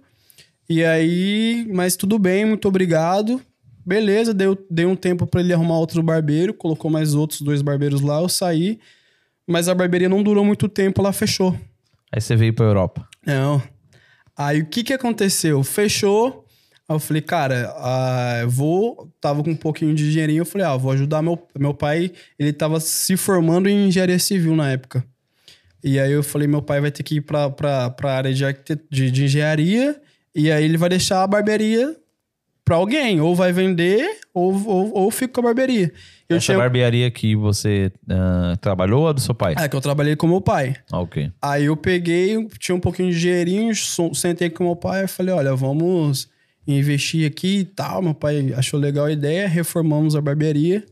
E aí, mas tudo bem, muito obrigado. Beleza, deu, dei um tempo pra ele arrumar outro barbeiro, colocou mais outros dois barbeiros lá, eu saí. Mas a barbearia não durou muito tempo, ela fechou. Aí você veio pra Europa. Não. Aí o que que aconteceu? Fechou. Aí eu falei, cara, ah, eu vou. Tava com um pouquinho de dinheirinho. Eu falei, ah, vou ajudar meu, meu pai. Ele tava se formando em engenharia civil na época. E aí eu falei, meu pai vai ter que ir pra, pra, pra área de, arquitet- de, de engenharia. E aí ele vai deixar a barbearia pra alguém. Ou vai vender, ou, ou, ou fica com a barbearia. Eu Essa tinha. barbearia que você ah, trabalhou ou do seu pai? É que eu trabalhei com meu pai. Ah, ok. Aí eu peguei, tinha um pouquinho de dinheirinho, sentei com meu pai e falei, olha, vamos investir aqui e tal. Meu pai achou legal a ideia, reformamos a barbearia.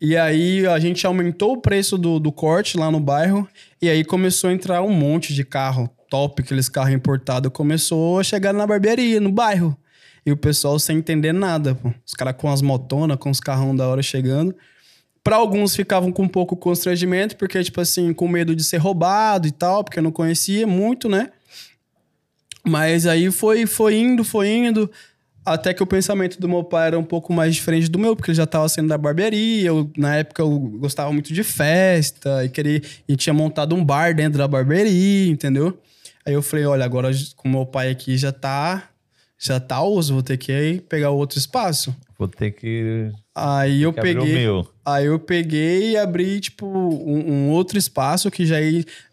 E aí a gente aumentou o preço do, do corte lá no bairro. E aí começou a entrar um monte de carro top, aqueles carros importados. Começou a chegar na barbearia, no bairro. E o pessoal sem entender nada, pô. Os caras com as motonas, com os carrão da hora chegando. Pra alguns ficavam com um pouco constrangimento, porque, tipo assim, com medo de ser roubado e tal, porque eu não conhecia muito, né? Mas aí foi, foi indo, foi indo. Até que o pensamento do meu pai era um pouco mais diferente do meu, porque ele já tava saindo da barbearia. Eu, na época eu gostava muito de festa e queria e tinha montado um bar dentro da barbearia, entendeu? Aí eu falei, olha, agora com meu pai aqui já tá já tá osso, vou ter que pegar outro espaço. Vou ter que, Aí eu peguei. Aí eu peguei e abri, tipo, um, um outro espaço que já,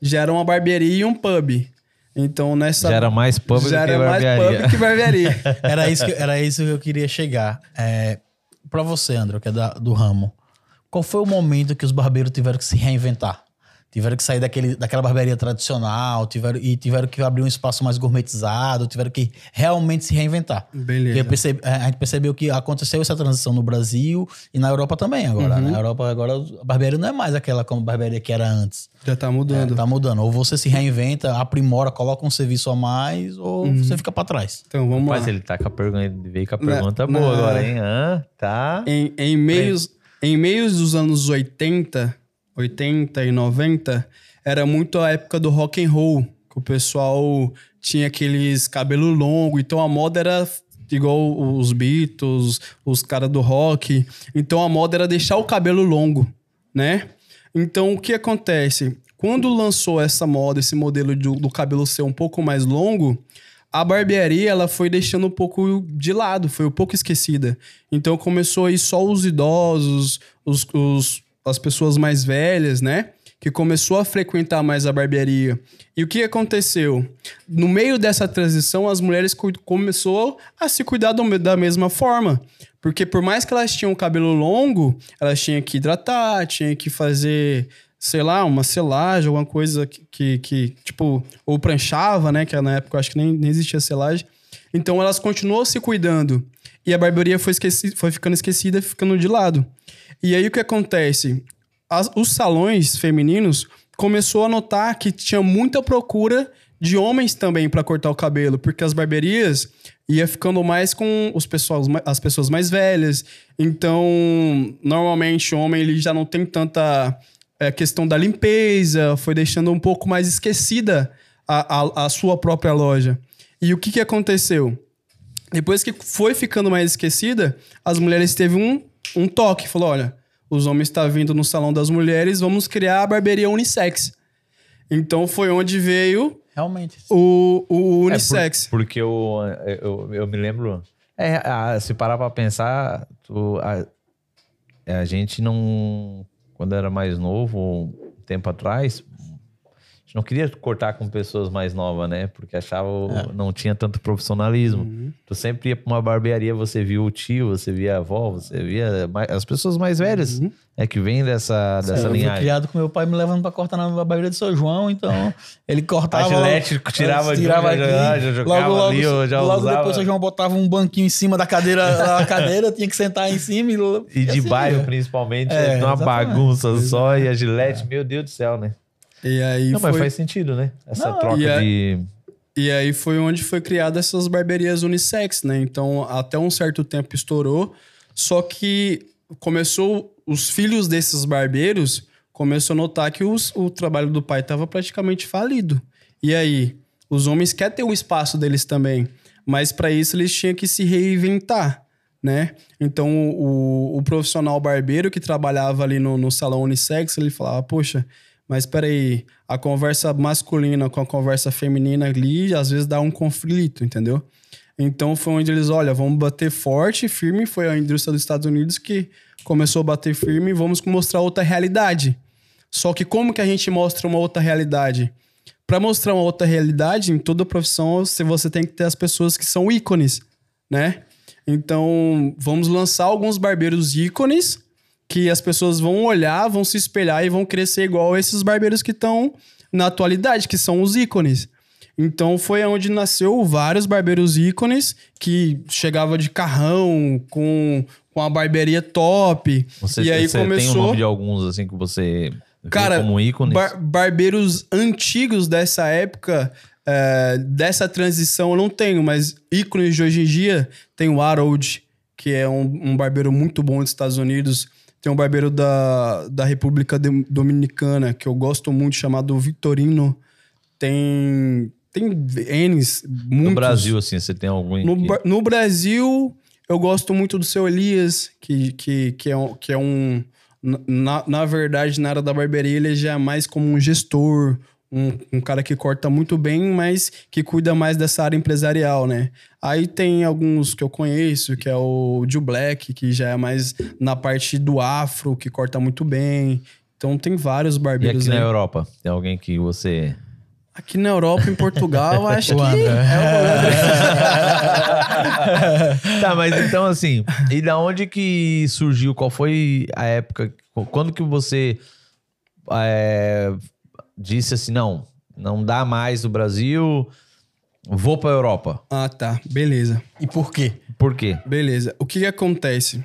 já era uma barbearia e um pub. Então, nessa... Já era mais pub já que era mais barbearia. pub que barbearia. [LAUGHS] Era isso que, era isso que eu queria chegar. É, para você, André, que é da- do ramo, qual foi o momento que os barbeiros tiveram que se reinventar? Tiveram que sair daquele, daquela barbearia tradicional tiveram, e tiveram que abrir um espaço mais gourmetizado, tiveram que realmente se reinventar. Beleza. Percebi- a gente percebeu que aconteceu essa transição no Brasil e na Europa também agora. Uhum. Na Europa agora a barbearia não é mais aquela como barbearia que era antes. Já tá mudando. É, tá mudando. Ou você se reinventa, aprimora, coloca um serviço a mais, ou Uhum. você fica pra trás. Então, vamos Mas lá. ele tá com a pergunta, ele veio com a Na- pergunta na- boa agora, hein? Hã? tá. Em, em, meios, em meios dos anos 80, 80 e 90, era muito a época do rock and roll, que o pessoal tinha aqueles cabelo longo, então a moda era igual os Beatles, os caras do rock. Então a moda era deixar o cabelo longo, né? Então o que acontece? Quando lançou essa moda, esse modelo do, do cabelo ser um pouco mais longo, a barbearia ela foi deixando um pouco de lado, foi um pouco esquecida. Então começou aí só os idosos, os, os, as pessoas mais velhas, né? Que começou a frequentar mais a barbearia. E o que aconteceu? No meio dessa transição, as mulheres começou a se cuidar do, da mesma forma. Porque por mais que elas tinham cabelo longo, elas tinham que hidratar, tinham que fazer sei lá, uma selagem, alguma coisa que, que, que, tipo, ou pranchava, né? Que na época eu acho que nem, nem existia selagem. Então elas continuou se cuidando. E a barbearia foi, esqueci, foi ficando esquecida, ficando de lado. E aí o que acontece? As, os salões femininos começou a notar que tinha muita procura de homens também para cortar o cabelo, porque as barbearias ia ficando mais com os pessoas, as pessoas mais velhas. Então, normalmente o homem ele já não tem tanta é, questão da limpeza, foi deixando um pouco mais esquecida a, a, a sua própria loja. E o que, que aconteceu? Depois que foi ficando mais esquecida, as mulheres teve um, um toque. Falou, olha, os homens estão tá vindo no salão das mulheres, vamos criar a barbearia unissex. Então foi onde veio realmente o, o unissex. É por, porque eu, eu, eu, me lembro. É, a, se parar pra pensar, tu, a, a gente não quando era mais novo, um tempo atrás, não queria cortar com pessoas mais novas, né? Porque achava é. não tinha tanto profissionalismo. Uhum. Tu sempre ia pra uma barbearia, você via o tio, você via a avó, você via as pessoas mais velhas, uhum. é que vem dessa, dessa eu linhagem. Eu fui criado com meu pai me levando pra cortar na barbearia de São João, então ele cortava... A gilete tirava, tirava aqui, já, já jogava logo, ali, logo, já logo usava. depois o João botava um banquinho em cima da cadeira, [LAUGHS] da cadeira, tinha que sentar em cima e... E, de assim, bairro, principalmente, é, uma bagunça só, e a gilete, é. meu Deus do céu, né? E aí Não, foi... mas faz sentido, né? Essa Não, troca e de. E aí foi onde foi criada essas barbearias unissex, né? Então, até um certo tempo estourou. Só que começou... Os filhos desses barbeiros começou a notar que os, o trabalho do pai estava praticamente falido. E aí? Os homens querem ter o espaço deles também. Mas para isso eles tinham que se reinventar, né? Então, o, o profissional barbeiro que trabalhava ali no, no salão unissex, ele falava, poxa mas espera aí, a conversa masculina com a conversa feminina ali, às vezes dá um conflito, entendeu? Então foi onde eles, olha, vamos bater forte, firme. Foi a indústria dos Estados Unidos que começou a bater firme vamos mostrar outra realidade. Só que como que a gente mostra uma outra realidade? Para mostrar uma outra realidade, em toda profissão, você tem que ter as pessoas que são ícones, né? Então, vamos lançar alguns barbeiros ícones que as pessoas vão olhar, vão se espelhar e vão crescer igual esses barbeiros que estão na atualidade, que são os ícones. Então foi onde nasceu vários barbeiros ícones que chegava de carrão com, com a barbearia top. Você, e aí você começou tem o nome de alguns assim que você Cara, como ícones? Bar barbeiros antigos dessa época, é, dessa transição eu não tenho, mas ícones de hoje em dia tem o Harold, que é um, um barbeiro muito bom dos Estados Unidos. Tem um barbeiro da, da República Dominicana que eu gosto muito, chamado Vitorino. Tem. Tem N's, muitos. No Brasil, assim, você tem algum. No, que... no Brasil, eu gosto muito do seu Elias, que, que, que, é, que é um. Na, na verdade, na área da barbearia, ele já é mais como um gestor, um, um, cara que corta muito bem, mas que cuida mais dessa área empresarial, né? Aí tem alguns que eu conheço, que é o Joe Black, que já é mais na parte do afro, que corta muito bem. Então tem vários barbeiros E aqui aí. na Europa, tem alguém que você... Aqui na Europa, em Portugal, [LAUGHS] acho o que André. é o [LAUGHS] tá, mas então assim, e da onde que surgiu, qual foi a época, quando que você... É, disse assim: não, não dá mais o Brasil, vou para Europa. Ah, tá. Beleza. E por quê? Por quê? Beleza. O que, que acontece?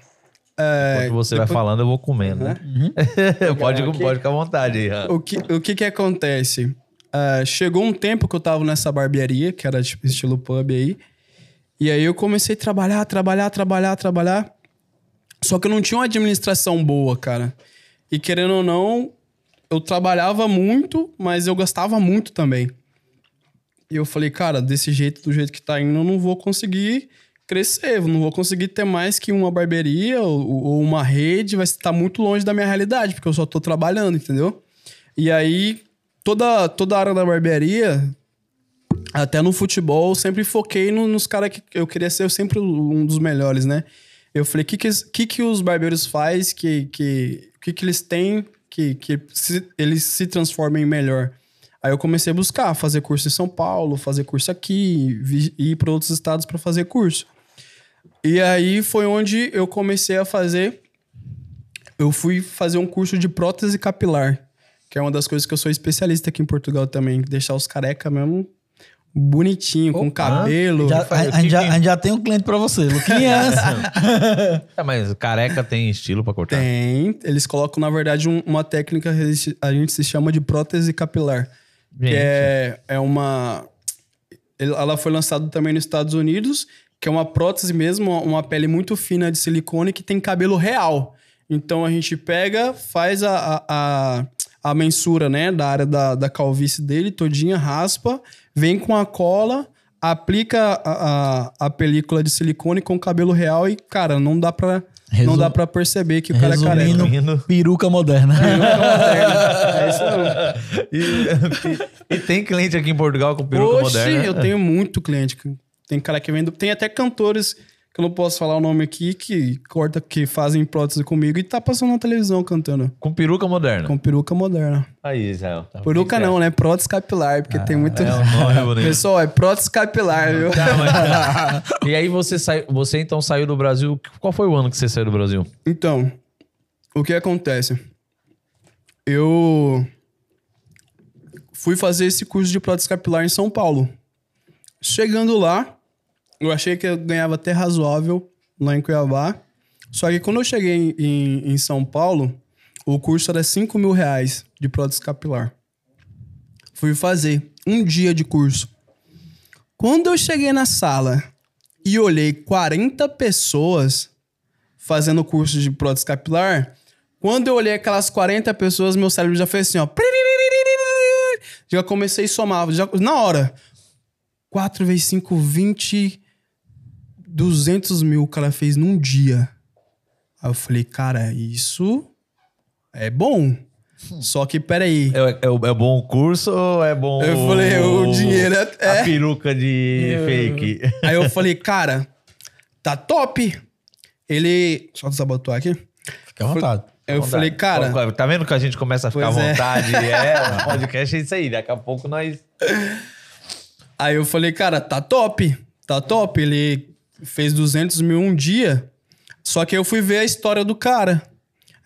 É, Enquanto você depois... vai falando, eu vou comendo, né? Uhum. [LAUGHS] pode, aqui. pode ficar à vontade aí. O que, o que, que acontece? Uh, chegou um tempo que eu tava nessa barbearia, que era tipo estilo pub aí. E aí eu comecei a trabalhar, trabalhar, trabalhar, trabalhar. Só que eu não tinha uma administração boa, cara. E querendo ou não, eu trabalhava muito, mas eu gastava muito também. E eu falei, cara, desse jeito, do jeito que tá indo, eu não vou conseguir crescer. Não vou conseguir ter mais que uma barbearia ou, ou uma rede. Vai estar muito longe da minha realidade, porque eu só tô trabalhando, entendeu? E aí, toda, toda a área da barbearia, até no futebol, eu sempre foquei no- nos caras que eu queria ser sempre um dos melhores, né? Eu falei, o que que, que que os barbeiros faz que que que, que eles têm que, que se- eles se transformem em melhor? Aí eu comecei a buscar, fazer curso em São Paulo, fazer curso aqui, vi- ir para outros estados para fazer curso. E aí foi onde eu comecei a fazer. Eu fui fazer um curso de prótese capilar, que é uma das coisas que eu sou especialista aqui em Portugal também, deixar os careca mesmo bonitinho, com cabelo. Já- a, a gente já, a gente já tem um cliente pra você, Luquinhas. [LAUGHS] É, mas careca tem estilo pra cortar. Tem, eles colocam, na verdade, um- uma técnica que a gente se chama de prótese capilar. Gente. Que é, é uma. Ela foi lançada também nos Estados Unidos, que é uma prótese mesmo, uma- uma pele muito fina de silicone que tem cabelo real. Então a gente pega, faz a, a, a, mensura, né, da área da, da calvície dele, todinha, raspa, vem com a cola, aplica a, a, a película de silicone com o cabelo real e, cara, não dá pra, não dá pra perceber que o cara é careca. Resumindo, Resumindo. peruca moderna. É isso mesmo. [LAUGHS] E, e tem cliente aqui em Portugal com peruca Oxi, moderna. eu tenho muito cliente. Tem cara que vende. Tem até cantores eu não posso falar o nome aqui que corta, que fazem prótese comigo e tá passando na televisão cantando. Com peruca moderna. Com peruca moderna. Aí, Israel. Peruca não, né? Prótese capilar, porque tem muito. É o nome. [LAUGHS] Pessoal, é prótese capilar, viu? Tá, mas- [LAUGHS] E aí você saiu, você então saiu do Brasil. Qual foi o ano que você saiu do Brasil? Então, o que acontece? Eu fui fazer esse curso de prótese capilar em São Paulo. Chegando lá, eu achei que eu ganhava até razoável lá em Cuiabá. Só que quando eu cheguei em, em- em São Paulo, o curso era 5 mil reais de prótese capilar. Fui fazer um dia de curso. Quando eu cheguei na sala e olhei 40 pessoas fazendo curso de prótese capilar, quando eu olhei aquelas 40 pessoas, meu cérebro já fez assim, ó. [LAUGHS] Já comecei a somar, já, na hora. 4 vezes 5, 20, 200 mil o cara fez num dia. Aí eu falei, cara, isso é bom. Só que, peraí. É, é, é bom o curso ou é bom Eu falei, o dinheiro é- A é. peruca de [LAUGHS] fake. Aí eu falei, cara, tá top. Ele. Só desabotoar aqui. Fica à vontade. Eu falei, cara. Tá vendo que a gente começa a ficar à é. vontade? [LAUGHS] É, o podcast é isso aí. Daqui a pouco nós. Aí eu falei, cara, tá top, tá top. Ele fez 200 mil um dia. Só que eu fui ver a história do cara.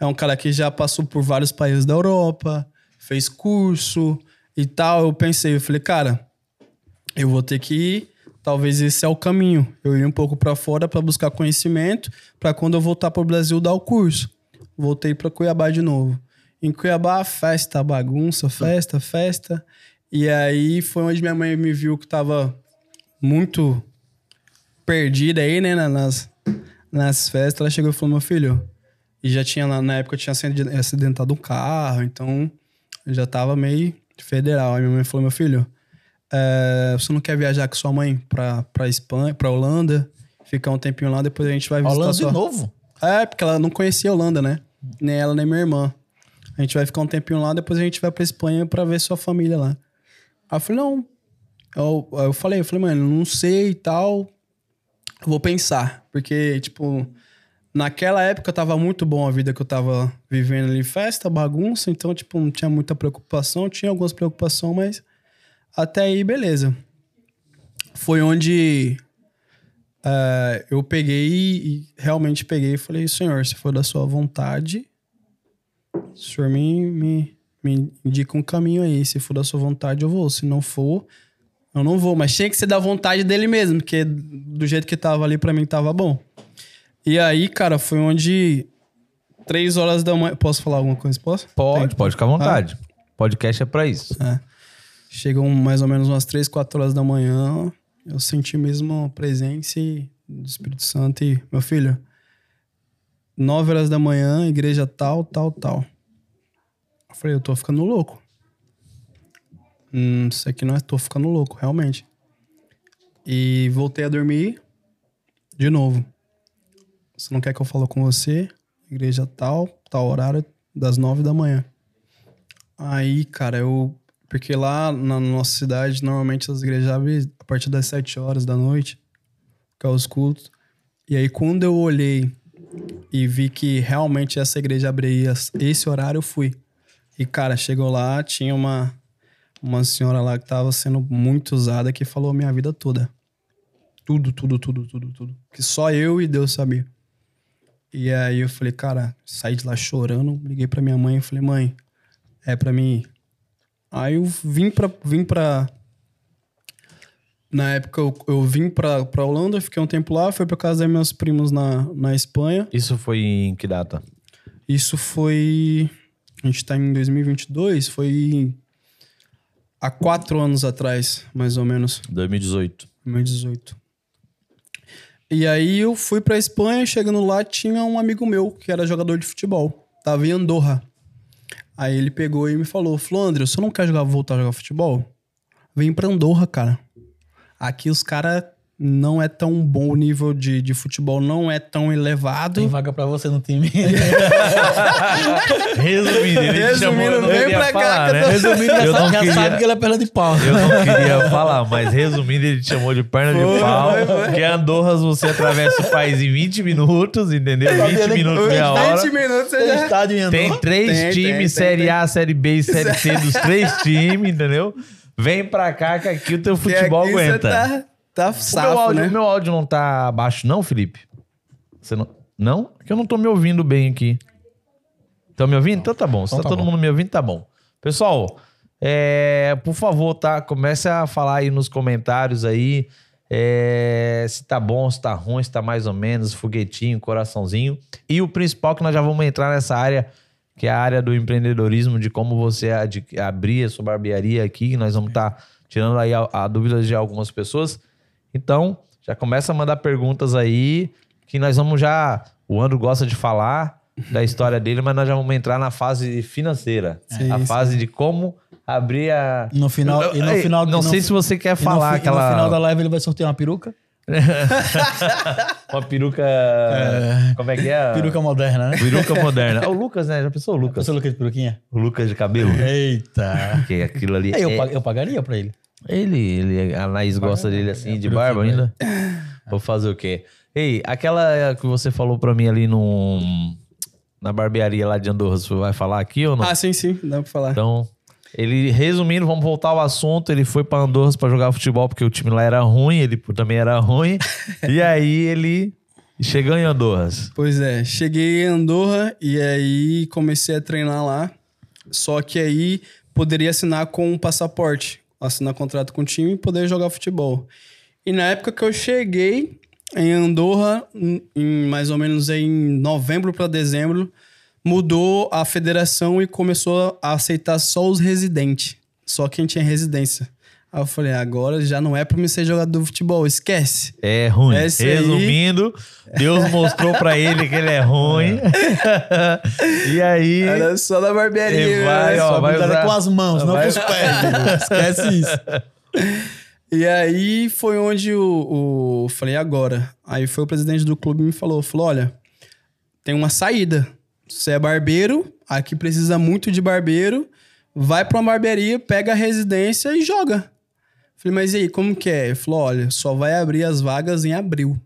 É um cara que já passou por vários países da Europa, fez curso e tal. Eu pensei, eu falei, cara, eu vou ter que ir. Talvez esse é o caminho. Eu ir um pouco pra fora pra buscar conhecimento, pra quando eu voltar pro Brasil dar o curso. Voltei pra Cuiabá de novo. Em Cuiabá, festa, bagunça, festa, festa. E aí foi onde minha mãe me viu que tava muito perdida aí, né, na- nas, nas festas. Ela chegou e falou: Meu filho, e já tinha, na, na época, eu tinha aciden- acidentado um carro, então eu já tava meio federal. Aí minha mãe falou: Meu filho, é, você não quer viajar com sua mãe pra, pra Espanha, pra Holanda, ficar um tempinho lá, depois a gente vai visitar Holanda sua... de novo. É, porque ela não conhecia a Holanda, né? Nem ela, nem minha irmã. A gente vai ficar um tempinho lá, depois a gente vai pra Espanha pra ver sua família lá. Aí eu falei, não. Eu, aí eu falei, eu falei, mano, não sei e tal. Eu vou pensar. Porque, tipo, naquela época tava muito bom a vida que eu tava vivendo ali, festa, bagunça, então, tipo, não tinha muita preocupação. Tinha algumas preocupações, mas até aí, beleza. Foi onde é, eu peguei e realmente peguei e falei, senhor, se for da sua vontade, o senhor me, me, me indica um caminho aí. Se for da sua vontade, eu vou. Se não for, eu não vou. Mas tinha que ser da vontade dele mesmo, porque do jeito que tava ali, pra mim tava bom. E aí, cara, foi onde três horas da manhã. Posso falar alguma coisa? Posso? Pode, Tem? pode ficar à vontade. Podcast é pra isso. É. Chegam mais ou menos umas três, quatro horas da manhã. Eu senti mesmo a presença do Espírito Santo e, meu filho, nove horas da manhã, igreja tal, tal, tal. Eu falei, eu tô ficando louco. Hum, isso aqui não é, tô ficando louco, realmente. E voltei a dormir. de novo. Você não quer que eu fale com você? Igreja tal, tal horário, das nove da manhã. Aí, cara, eu. Porque lá na nossa cidade, normalmente as igrejas abrem a partir das sete horas da noite, que é os cultos. E aí, quando eu olhei e vi que realmente essa igreja abria esse horário, eu fui. E, cara, chegou lá, tinha uma, uma senhora lá que tava sendo muito usada que falou a minha vida toda. Tudo, tudo, tudo, tudo, tudo. Que só eu e Deus sabia. E aí eu falei, cara, saí de lá chorando, liguei pra minha mãe e falei, mãe, é pra mim ir. Aí eu vim pra. Vim pra na época eu, eu vim pra, pra Holanda, fiquei um tempo lá, fui pra casa dos meus primos na, na Espanha. Isso foi em que data? Isso foi. A gente tá em 2022, foi há quatro anos atrás, mais ou menos. 2018. 2018. E aí eu fui pra Espanha, chegando lá tinha um amigo meu que era jogador de futebol. Tava em Andorra. Aí ele pegou e me falou: Flandre, você não quer jogar, voltar a jogar futebol? Vem pra Andorra, cara. Aqui os caras não é tão bom o nível de, de futebol, não é tão elevado. Tem vaga pra você no time. [LAUGHS] Resumindo, ele te Resumindo, chamou, queria pra cá falar, que eu né? tô- Resumindo, Eu já, não já queria- sabe que ele é perna de pau. Eu não queria falar, mas resumindo, ele te chamou de perna Foi, de pau. foi, foi. Porque Andorras você atravessa o país em 20 minutos, entendeu? 20 minutos, meia hora. 20 minutos você Tem já... estádio em Andorra? Tem três Tem, times, tem, Série tem. A, Série B e Série C dos [LAUGHS] três times, entendeu? Vem pra cá que aqui o teu que futebol aqui você aguenta. Tá, tá o, meu safo, áudio, né? o meu áudio não tá baixo, não, Felipe? Você não. Não? Porque eu não tô me ouvindo bem aqui. Estão me ouvindo? Então tá bom. Se Então tá, tá todo bom. mundo me ouvindo, tá bom. Pessoal, é, por favor, tá? Comece a falar aí nos comentários aí. é, se tá bom, se tá ruim, se tá mais ou menos, foguetinho, coraçãozinho. E o principal que nós já vamos entrar nessa área, que é a área do empreendedorismo, de como você abrir a sua barbearia aqui, nós vamos estar tirando aí a, a dúvida de algumas pessoas. Então, já começa a mandar perguntas aí, que nós vamos já. O Andro gosta de falar da história dele, mas nós já vamos entrar na fase financeira. Sim, a sim. fase de como abrir a. No final, e no final não no sei se você quer no falar e aquela. No final da live ele vai sortear uma peruca. [LAUGHS] Uma peruca. Como é que é? Peruca moderna, né? Peruca moderna. O Lucas, né? Já pensou o Lucas? Você Lucas de peruquinha? O Lucas de cabelo? Eita. Que aquilo ali. Ei, eu, é- eu pagaria pra ele. Ele, ele, a Anaís gosta dele assim, de barba pra ainda. [LAUGHS] Vou fazer o quê? Ei, aquela que você falou pra mim ali no, na barbearia lá de Andorra, você vai falar aqui ou não? Ah, sim, sim, dá pra falar. Então, ele, resumindo, vamos voltar ao assunto. Ele foi pra Andorra pra jogar futebol porque o time lá era ruim, ele também era ruim. [LAUGHS] e aí ele chegou em Andorras. Pois é, cheguei em Andorra e aí comecei a treinar lá. Só que aí poderia assinar com um passaporte, assinar contrato com o time e poder jogar futebol. E na época que eu cheguei em Andorra, em, mais ou menos em novembro para dezembro, mudou a federação e começou a aceitar só os residentes, só quem tinha residência. Aí eu falei, agora já não é pra mim ser jogador de futebol, esquece. É ruim. Esse aí- Resumindo, Deus mostrou pra ele que ele é ruim. [LAUGHS] e aí. Era só da barbearia. Vai, né? ó, Só vai é usar- com as mãos, não vai- com os pés. Dudu. Esquece isso. E aí foi onde o, o falei agora. Aí foi o presidente do clube e me falou, falou, olha, tem uma saída. Você é barbeiro, aqui precisa muito de barbeiro, vai pra uma barbearia, pega a residência e joga. Falei, mas e aí, como que é? Ele falou, olha, só vai abrir as vagas em abril,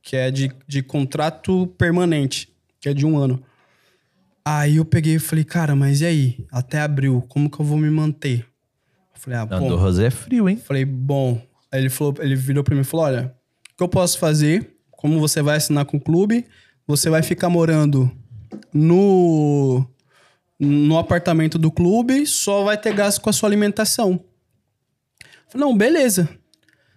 que é de, de contrato permanente, que é de um ano. Aí eu peguei e falei, cara, mas e aí? Até abril, como que eu vou me manter? Eu falei, ah, bom, Andorras é frio, hein? Falei, bom. Aí ele falou, ele virou pra mim e falou: olha, o que eu posso fazer? Como você vai assinar com o clube, você vai ficar morando no, no apartamento do clube, só vai ter gasto com a sua alimentação. Não, beleza.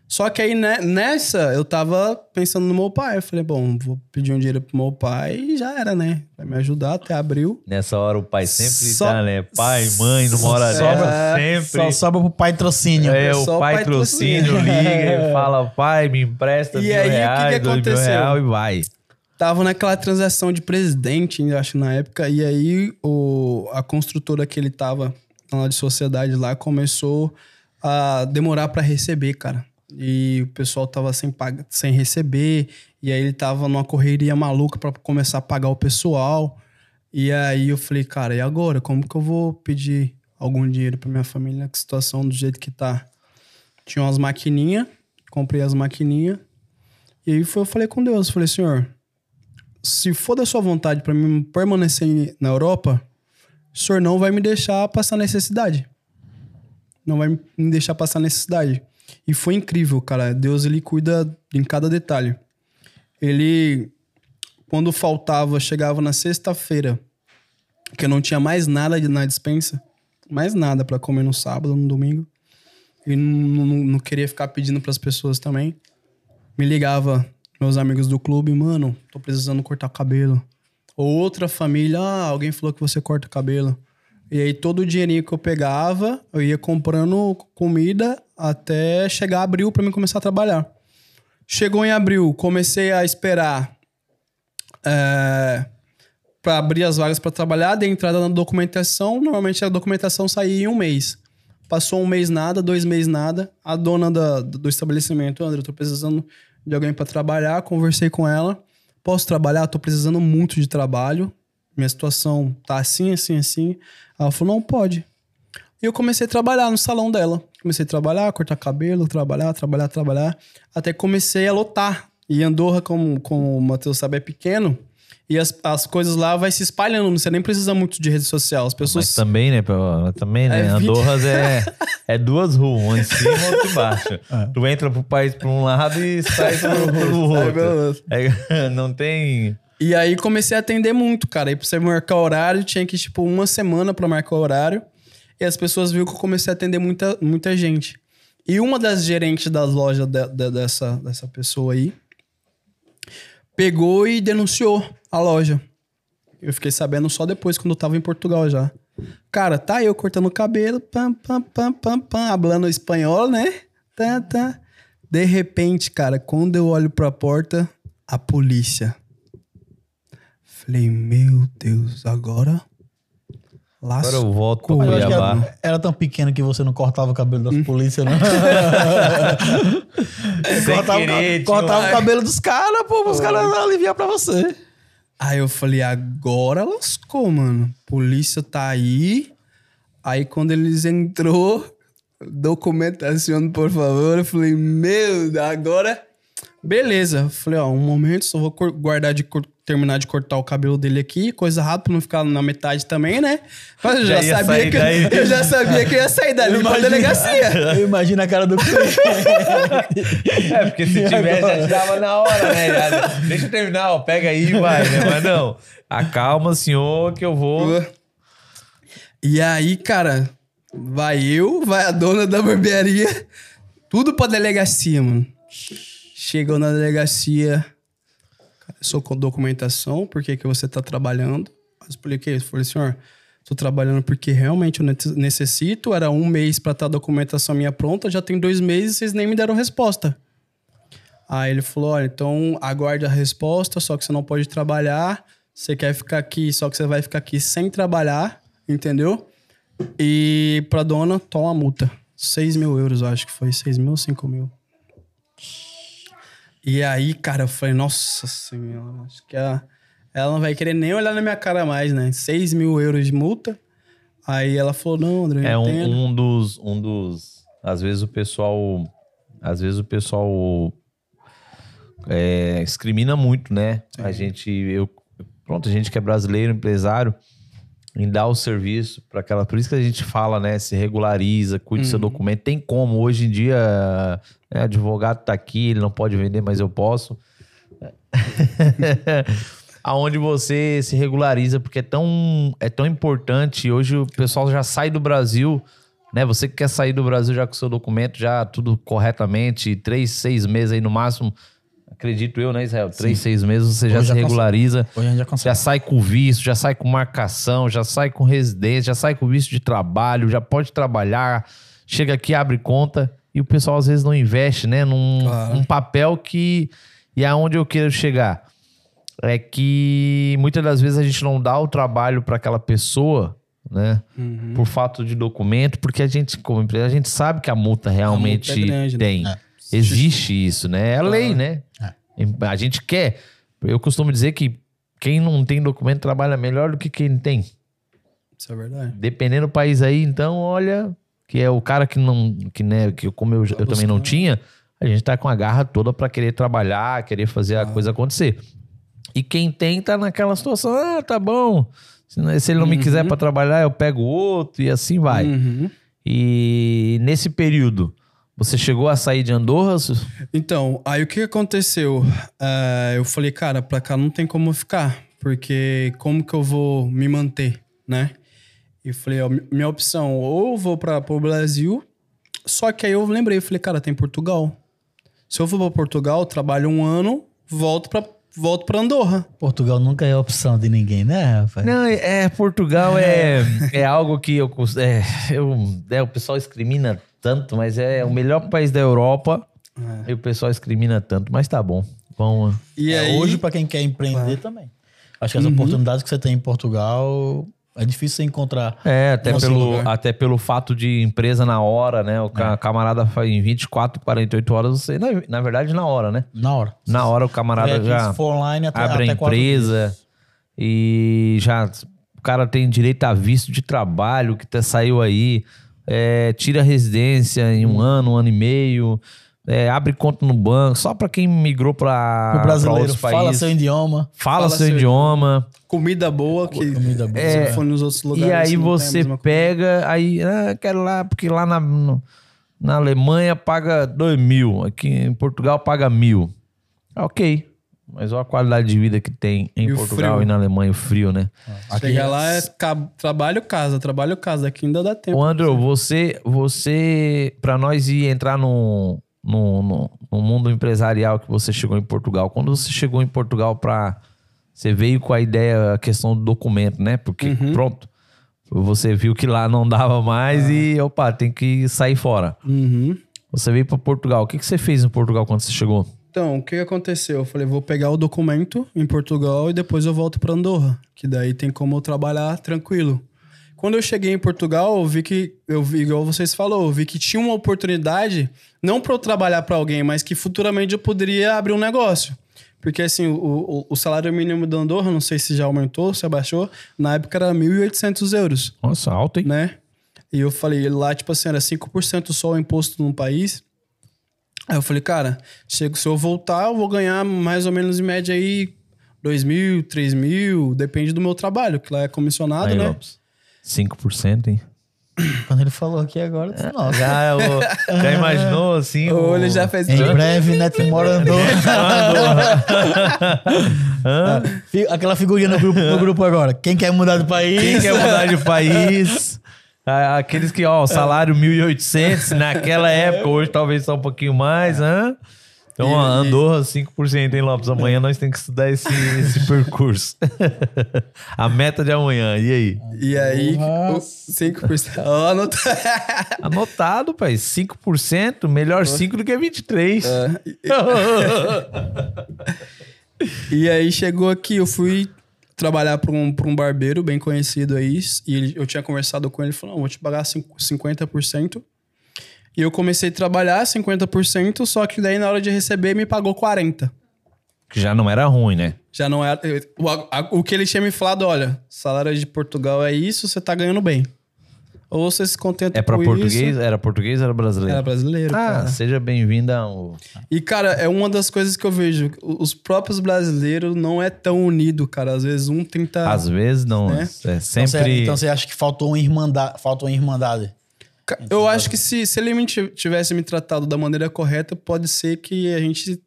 Só que aí né, nessa eu tava pensando no meu pai. Eu falei, bom, vou pedir um dinheiro pro meu pai e já era, né? Vai me ajudar até abril. Nessa hora o pai sempre Só- tá, né? Pai, mãe, numa hora Sobra- sempre. Só sobra pro pai trocínio. É, Só o o pai patrocínio. trocínio liga e fala, pai, me empresta E mil aí, o que que reais, dois mil aconteceu? reais e vai. Tava naquela transação de presidente, eu acho, na época. E aí, o, a construtora que ele tava lá de sociedade lá começou a demorar pra receber, cara. e o pessoal tava sem, pag... sem receber, e aí ele tava numa correria maluca para começar a pagar o pessoal. E aí eu falei, cara, e agora? Como que eu vou pedir algum dinheiro para minha família? Que situação do jeito que tá? Tinha umas maquininhas, comprei as maquininhas. E aí foi, eu falei com Deus, falei, Senhor, se for da sua vontade para mim permanecer na Europa, o Senhor não vai me deixar passar necessidade. Não vai me deixar passar necessidade. E foi incrível, cara. Deus, ele cuida em cada detalhe. Ele, quando faltava, chegava na sexta-feira, que eu não tinha mais nada na dispensa, mais nada para comer no sábado, no domingo. E não, não, não queria ficar pedindo para as pessoas também. Me ligava meus amigos do clube, mano, tô precisando cortar cabelo. Ou outra família, ah, alguém falou que você corta cabelo. E aí todo o dinheirinho que eu pegava, eu ia comprando comida até chegar abril para mim começar a trabalhar. Chegou em abril, comecei a esperar é, para abrir as vagas para trabalhar, dei entrada na documentação. Normalmente a documentação saía em um mês. Passou um mês nada, dois meses nada. A dona da, do estabelecimento, André, eu tô precisando de alguém para trabalhar. Conversei com ela. Posso trabalhar? Tô precisando muito de trabalho. Minha situação tá assim, assim, assim. Ela falou: não pode. E eu comecei a trabalhar no salão dela. Comecei a trabalhar, cortar cabelo, trabalhar, trabalhar, trabalhar. Até comecei a lotar. E Andorra, como, como o Matheus sabe, é pequeno. E as, as coisas lá vai se espalhando, você nem precisa muito de rede social. As pessoas. Mas também, né? Também, né? É, Andorras é, [LAUGHS] é duas ruas, uma em cima e outra embaixo. Tu entra pro país por um lado e sai pro, pro outro. [LAUGHS] É, não tem. E aí comecei a atender muito, cara. E pra você marcar horário, tinha que, tipo, uma semana pra marcar horário. E as pessoas viram que eu comecei a atender muita, muita gente. E uma das gerentes das lojas de- de- dessa, dessa pessoa aí pegou e denunciou a loja. Eu fiquei sabendo só depois, quando eu tava em Portugal já. Cara, tá eu cortando o cabelo, pam, pam, pam, pam, pam, hablando espanhol, né? Tá, tá. De repente, cara, quando eu olho pra porta, a polícia. Falei, meu Deus, agora. Lascou. Agora eu volto pro Mas eu acho que Cuiabá. era, era tão pequeno que você não cortava o cabelo das polícias, não. [LAUGHS] Sem cortava querer, o, ca- cortava tio. o cabelo dos caras, pô, os caras aliviar pra você. Aí eu falei, agora lascou, mano. Polícia tá aí. Aí quando eles entrou, documentação, por favor. Eu falei, meu, agora. Beleza. Eu falei, ó, um momento, só vou cor- guardar de cor- terminar de cortar o cabelo dele aqui, coisa rápida pra não ficar na metade também, né? Mas eu já, Já ia sabia que daí. eu [LAUGHS] já sabia que eu ia sair dali pra delegacia. Eu imagino a cara do cliente. É, porque se tivesse, já te dava na hora, né? Já- Deixa eu terminar, ó, pega aí e vai, né? Mas não. Acalma, senhor, que eu vou. E aí, cara, vai eu, vai a dona da barbearia, tudo pra delegacia, mano. Chegou na delegacia, com documentação, por que, você tá trabalhando? Eu expliquei, eu falei, senhor, tô trabalhando porque realmente eu ne- necessito, era um mês pra estar a documentação minha pronta, já tem dois meses e vocês nem me deram resposta. Aí ele falou, olha, então aguarde a resposta, só que você não pode trabalhar, você quer ficar aqui, só que você vai ficar aqui sem trabalhar, entendeu? E pra dona, toma multa. 6 mil euros, eu acho que foi. 6 mil, 5 mil. E aí, cara, eu falei, nossa senhora, acho que ela, ela não vai querer nem olhar na minha cara mais, né? 6 mil euros de multa. Aí ela falou, não, André, É um, um dos. Um dos. Às vezes o pessoal. Às vezes o pessoal. É, discrimina muito, né? A gente. Eu, pronto, a gente que é brasileiro, empresário, em dar o serviço para aquela. Por isso que a gente fala, né? Se regulariza, cuide do seu documento. Tem como. Hoje em dia, né, advogado tá aqui, ele não pode vender, mas eu posso. [LAUGHS] aonde você se regulariza, porque é tão, é tão importante. Hoje o pessoal já sai do Brasil, né? Você que quer sair do Brasil já com seu documento, já tudo corretamente, três, seis meses aí no máximo, acredito eu, né, Israel? Três, seis meses você já se regulariza. A já Já sai com visto, já sai com marcação, já sai com residência, já sai com visto de trabalho, já pode trabalhar, chega aqui, abre conta. E o pessoal às vezes não investe, né? Num Claro. um papel que. E aonde eu quero chegar? É que muitas das vezes a gente não dá o trabalho para aquela pessoa, né? Uhum. Hum. Por fato de documento, porque a gente, como empresa, a gente sabe que a multa realmente é grande, né? tem. É. Existe isso, né? É a lei, né? É. A gente quer. Eu costumo dizer que quem não tem documento trabalha melhor do que quem tem. Isso é verdade. Dependendo do país aí, então, olha, que é o cara que não, que né, que como eu, eu também não tinha, a gente tá com a garra toda pra querer trabalhar, querer fazer a coisa acontecer. E quem tem tá naquela situação, ah, tá bom. Se, ele não me quiser pra trabalhar, eu pego outro e assim vai. Uhum. E nesse período, você chegou a sair de Andorra? Então, aí o que aconteceu? Ah, eu falei, cara, pra cá não tem como ficar, porque como que eu vou me manter, né? E falei, ó, minha opção, ou vou para o Brasil, só que aí eu lembrei, falei, cara, tem Portugal. Se eu for para Portugal, trabalho um ano, volto pra, volto pra Andorra. Portugal nunca é opção de ninguém, né, rapaz? Não, é, Portugal é, [LAUGHS] é algo que eu, é, eu é, o pessoal discrimina tanto, mas é o melhor país da Europa e o pessoal discrimina tanto, mas tá bom. Vamos. E É, aí, Uhum. hoje, pra quem quer empreender também. Acho que as oportunidades que você tem em Portugal é difícil você encontrar. É, até pelo, lugar. até pelo fato de empresa na hora, né? O ca- camarada faz em 24, 48 horas, você. Na, na verdade, na hora, né? Na hora. Na hora o camarada É, já online, até, abre a até quatro empresa e já o cara tem direito a visto de trabalho que tá, saiu aí, é, tira a residência em um ano, um ano e meio, é, abre conta no banco, só pra quem migrou pra, O pra brasileiro outros fala países. seu idioma. fala, fala seu seu idioma. comida boa, que Comida boa. for nos outros lugares. E aí não tem a você pega, aí, ah, quero lá, porque lá na, no- na Alemanha paga dois mil, aqui em Portugal paga mil. Ah, Ok. Mas olha a qualidade de vida que tem em E o Portugal e na Alemanha, o frio, né? Aqui, Chegar lá é trabalho, casa, trabalho, casa. Aqui ainda dá tempo. Ô, Andrew, você, você para nós ir entrar no, no, no, no mundo empresarial que você chegou em Portugal, quando você chegou em Portugal para você veio com a ideia, a questão do documento, né? Porque pronto, você viu que lá não dava mais e opa, tem que sair fora. Uhum. Você veio para Portugal. O que, que você fez em Portugal quando você chegou? Então, o que que aconteceu? Eu falei, vou pegar o documento em Portugal e depois eu volto para Andorra, que daí tem como eu trabalhar tranquilo. Quando eu cheguei em Portugal, eu vi que, eu vi, igual vocês falou, eu vi que tinha uma oportunidade, não para eu trabalhar para alguém, mas que futuramente eu poderia abrir um negócio. Porque assim, o, o, o salário mínimo da Andorra, não sei se já aumentou, se abaixou, na época era 1.800 euros Nossa, alto, hein? né? E eu falei, lá, tipo assim, era 5% só o imposto no país. Aí eu falei, cara, chego, se eu voltar, eu vou ganhar mais ou menos em média aí 2 mil, 3 mil, depende do meu trabalho, que lá é comissionado, Aí, né? Lopes. 5%, hein? Quando ele falou aqui agora, eu disse, nossa. Já, o- já imaginou assim? O olho já fez. Em breve, Netmore andou. [LAUGHS] [LAUGHS] Fi- Aquela figurinha no grupo, no grupo agora. Quem quer mudar de país? Quem quer mudar de país? Aqueles que, ó, o salário 1.800 naquela época, hoje talvez só um pouquinho mais, hã? Então, ó, Andorra, 5%, hein, Lopes? Amanhã nós temos que estudar esse, esse percurso. [LAUGHS] A meta de amanhã, e aí? E aí, o Nossa. 5%. Ó, não tá- [LAUGHS] Anotado, pai. 5%, melhor 5 do que 23. E aí chegou aqui, eu fui trabalhar para um, pra um barbeiro bem conhecido aí, e ele- eu tinha conversado com ele, falou, vou te pagar cin- 50%. E eu comecei a trabalhar 50%, só que daí na hora de receber me pagou 40%. Que já não era ruim, né? Já não era... O, a- o que ele tinha me falado, olha, salário de Portugal é isso, você tá ganhando bem. Ou você se contenta É pra com português? isso. Era português ou era brasileiro? Era brasileiro, ah, cara. seja bem-vinda ao... E, cara, é uma das coisas que eu vejo. Os próprios brasileiros não é tão unido, cara. Às vezes um tenta... Às vezes não, Né? é Então você, sempre... então você acha que faltou uma irmandade? Faltou uma irmandade. Eu acho que se, se ele me ti- tivesse me tratado da maneira correta, pode ser que a gente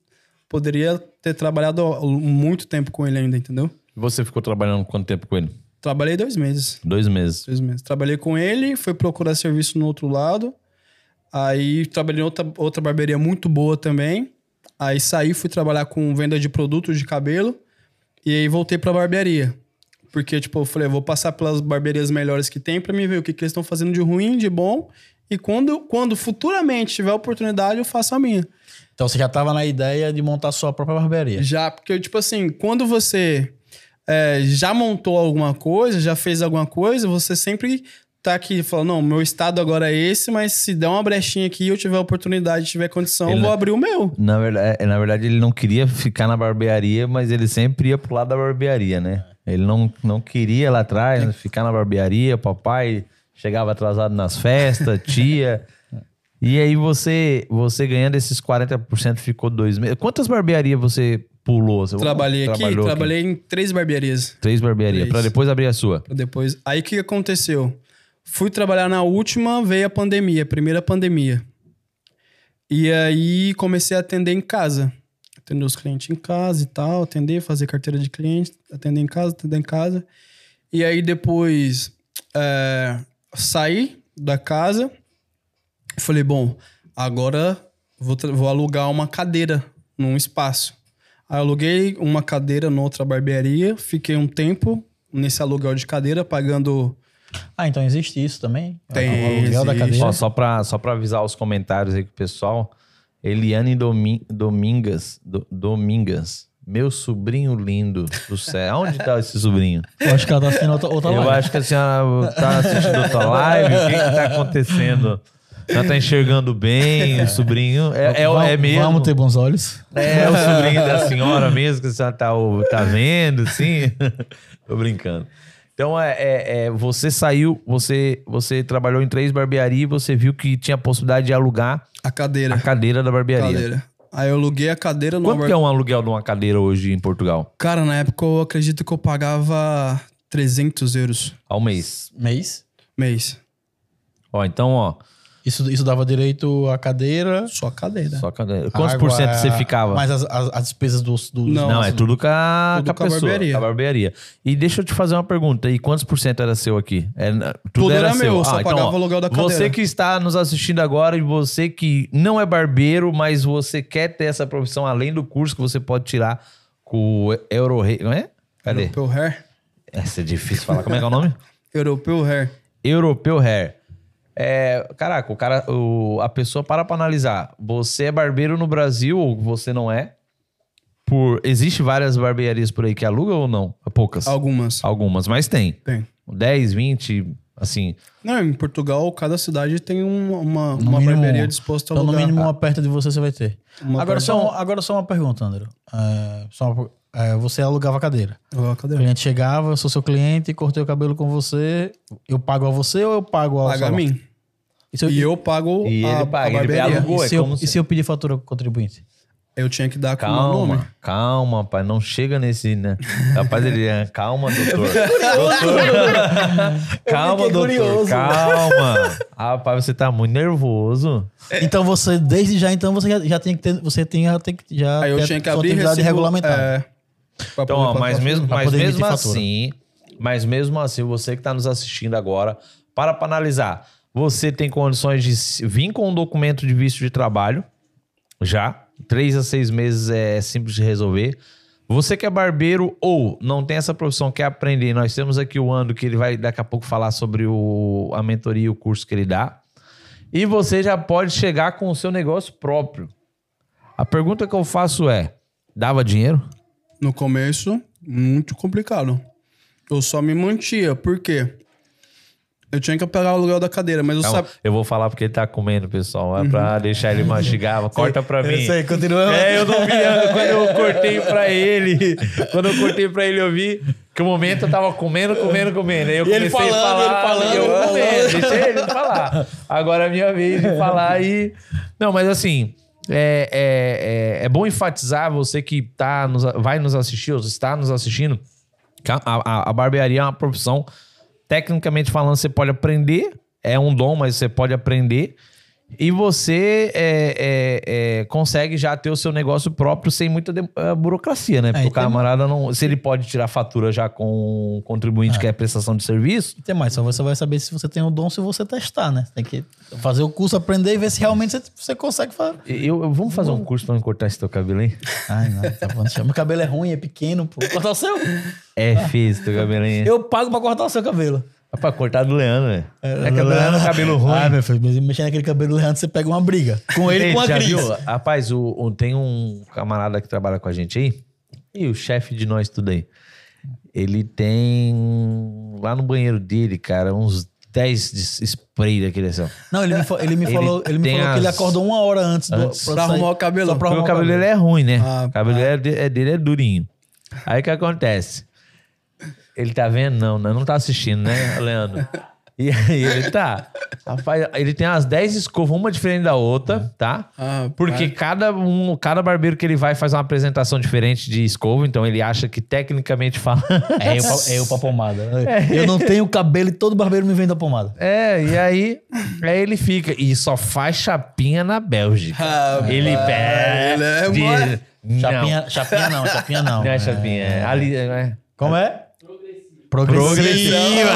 poderia ter trabalhado muito tempo com ele ainda, entendeu? Você ficou trabalhando quanto tempo com ele? Trabalhei dois meses. Dois meses. Dois meses. Trabalhei com ele, fui procurar serviço no outro lado. Aí trabalhei em outra, outra barbearia muito boa também. Aí saí, fui trabalhar com venda de produtos de cabelo. E aí voltei pra barbearia. Porque, tipo, eu falei, eu vou passar pelas barbearias melhores que tem pra mim ver o que, que eles estão fazendo de ruim, de bom. E quando, quando futuramente tiver oportunidade, eu faço a minha. Então você já tava na ideia de montar sua própria barbearia. Já, porque, tipo assim, quando você é, já montou alguma coisa, já fez alguma coisa, você sempre tá aqui falando, não, meu estado agora é esse, mas se der uma brechinha aqui, eu tiver oportunidade, tiver condição, Ele eu vou abrir o meu. Na verdade, na verdade, ele não queria ficar na barbearia, mas ele sempre ia pro lado da barbearia, né? Ele não, não queria lá atrás né, ficar na barbearia, papai chegava atrasado nas festas, [LAUGHS] tia. E aí você, você ganhando esses 40% ficou dois meses. Quantas barbearias você pulou? Você Trabalhei aqui, trabalhou trabalhei em três barbearias. Três barbearias, pra depois abrir a sua. Pra depois. Aí o que aconteceu? Fui trabalhar na última, veio a pandemia, primeira pandemia. E aí comecei a atender em casa. Atender os clientes em casa e tal, atender, fazer carteira de cliente, atender em casa, atender em casa. E aí depois é, saí da casa e falei, bom, agora vou, vou alugar uma cadeira num espaço. Aí aluguei uma cadeira noutra barbearia, fiquei um tempo nesse aluguel de cadeira, pagando. Ah, então existe isso também? Tem, O aluguel da existe. cadeira. Ó, só, pra, só pra avisar os comentários aí com o pessoal. Eliane Domi- Domingas. Do- Domingas. Meu sobrinho lindo do céu. Onde tá esse sobrinho? Eu acho que ela tá assistindo outra, outra Eu live. acho que a senhora tá assistindo outra live. O que, que tá acontecendo? Ela tá enxergando bem, o sobrinho. É, é, é mesmo. Vamos ter bons olhos. É o sobrinho da senhora mesmo que a senhora tá, tá vendo, sim. Tô brincando. Então, é, é- é, você saiu, você, você trabalhou em três barbearias e você viu que tinha a possibilidade de alugar A cadeira. a cadeira da barbearia. cadeira. Aí eu aluguei a cadeira no Quanto que é um aluguel de uma cadeira hoje em Portugal? Cara, na época eu acredito que eu pagava 300 euros Ao mês. Mês. mês. Ó, então, ó, Isso, isso dava direito à cadeira. Só a cadeira. só cadeira. Quantos por cento você ficava? Mas as, as, as despesas dos. dos Não. Não, é tudo com a, Tudo com a a pessoa, barbearia. com a barbearia. E deixa eu te fazer uma pergunta. E quantos por cento era seu aqui? É, tudo, Tudo era, era seu. meu, eu só Ah, então, pagava ó, o aluguel da Você cadeira. que está nos assistindo agora e você que não é barbeiro, mas você quer ter essa profissão além do curso que você pode tirar com o Euro... Não é? Cadê? Europeu Hair. Essa é difícil falar. Como é que é o nome? [LAUGHS] Europeu Hair. Europeu Hair. É, caraca, o cara, o- a pessoa para pra analisar. Você é barbeiro no Brasil ou você não é? Por, existe várias barbearias por aí que alugam ou não? Poucas. Algumas. Algumas, mas tem. Tem. 10, 20, assim. Não, em Portugal, cada cidade tem uma, uma, uma mínimo- barbearia disposta a Então, no alugar. mínimo, uma perto de você você vai ter. Uma Agora só, agora só uma pergunta, André. É, só uma- é, você alugava a cadeira. Alugar a O cadeira. cliente chegava, eu sou seu cliente, cortei o cabelo com você. Eu pago a você ou eu pago ao Paga a salão? mim. E se eu, E eu pago E a, ele paga, a ele barbearia. alugou. e é se eu, como e se- se eu pedir fatura contribuinte? Eu tinha que dar com o meu nome. Calma, calma, pai. Não chega nesse, né? Rapaz, ele é. Calma, [LAUGHS] doutor. doutor. calma, doutor. curioso. Calma. Rapaz, você tá muito nervoso. Então você, desde já, então, você já, já tem que ter. Você tem, já tem que. Já Aí eu ter tinha que abrir recibo, regulamentada. É, Então, poder ó, mas mesmo, mas mesmo assim, mas mesmo assim, você que está nos assistindo agora, para para analisar. Você tem condições de vir com um documento de visto de trabalho, já. Três a seis meses é simples de resolver. Você que é barbeiro ou não tem essa profissão, quer aprender, nós temos aqui o Ando, que ele vai daqui a pouco falar sobre o, a mentoria e o curso que ele dá. E você já pode chegar com o seu negócio próprio. A pergunta que eu faço é: dava dinheiro? No começo, muito complicado. Eu só me mantia, por quê? Eu tinha que pegar o aluguel da cadeira, mas eu Calma, sabia. eu vou falar porque ele tá comendo, pessoal. É pra deixar ele mastigar. Corta pra mim. sei, continua. É, eu não vi. Quando eu cortei pra ele, quando eu cortei pra ele, eu vi que o momento eu tava comendo, comendo, comendo. Aí eu E comecei a falando, falar. ele falando, eu comendo. Deixei ele falar. Agora é a minha vez de falar e. Não, mas assim. É, é, é, é bom enfatizar você que tá nos, vai nos assistir, ou está nos assistindo, a, a- a barbearia é uma profissão, tecnicamente falando, você pode aprender, é um dom, mas você pode aprender. E você é, é, é, consegue já ter o seu negócio próprio sem muita de- eh, burocracia, né? Porque e o camarada não. Se ele pode tirar fatura já com o contribuinte, que é prestação de serviço, E tem mais, só você vai saber se você tem o dom se você testar, né? Você tem que fazer o curso, aprender e ver se realmente você, você consegue fazer. eu, eu- vamos fazer um curso pra me cortar esse teu cabelo aí? Ai, não, tá bom. Meu cabelo é ruim, é pequeno, pô. Cortar o seu? É feio esse teu cabelinho. Eu pago pra cortar o seu cabelo. Rapaz, cortar do Leandro, velho. É, do cabelo, Leandro. Leandro, cabelo ruim. Ah, meu filho, mas mexer naquele cabelo do Leandro, você pega uma briga. Com ele e com a já Cris. viu? Rapaz, o, o- tem um camarada que trabalha com a gente aí, e o chefe de nós tudo aí. Ele tem lá no banheiro dele, cara, uns 10 de spray daquele assim. Não, ele me, ele me Ele falou, ele me tem falou que ele as- acordou uma hora antes, do, Antes. Pra arrumar o cabelo. Só pra Porque arrumar o cabelo dele é ruim, né? Ah, o cabelo é de- é dele é durinho. Aí o que acontece? Ele tá vendo? Não, né? não tá assistindo, né, Leandro? E aí ele tá. Rapaz, ele tem umas 10 escovas, uma diferente da outra, tá? Ah, Porque cada, um, cada barbeiro que ele vai faz uma apresentação diferente de escova, então ele acha que tecnicamente falando. É eu, pra- é eu pra pomada. Eu não tenho cabelo e todo barbeiro me vende a pomada. É, e aí, aí ele fica. E só faz chapinha na Bélgica. Rapaz, ele pede. ele é mole. Não, Chapinha, chapinha não, chapinha não. não é chapinha. É, ali, é. Como é? Progressiva. Progressiva.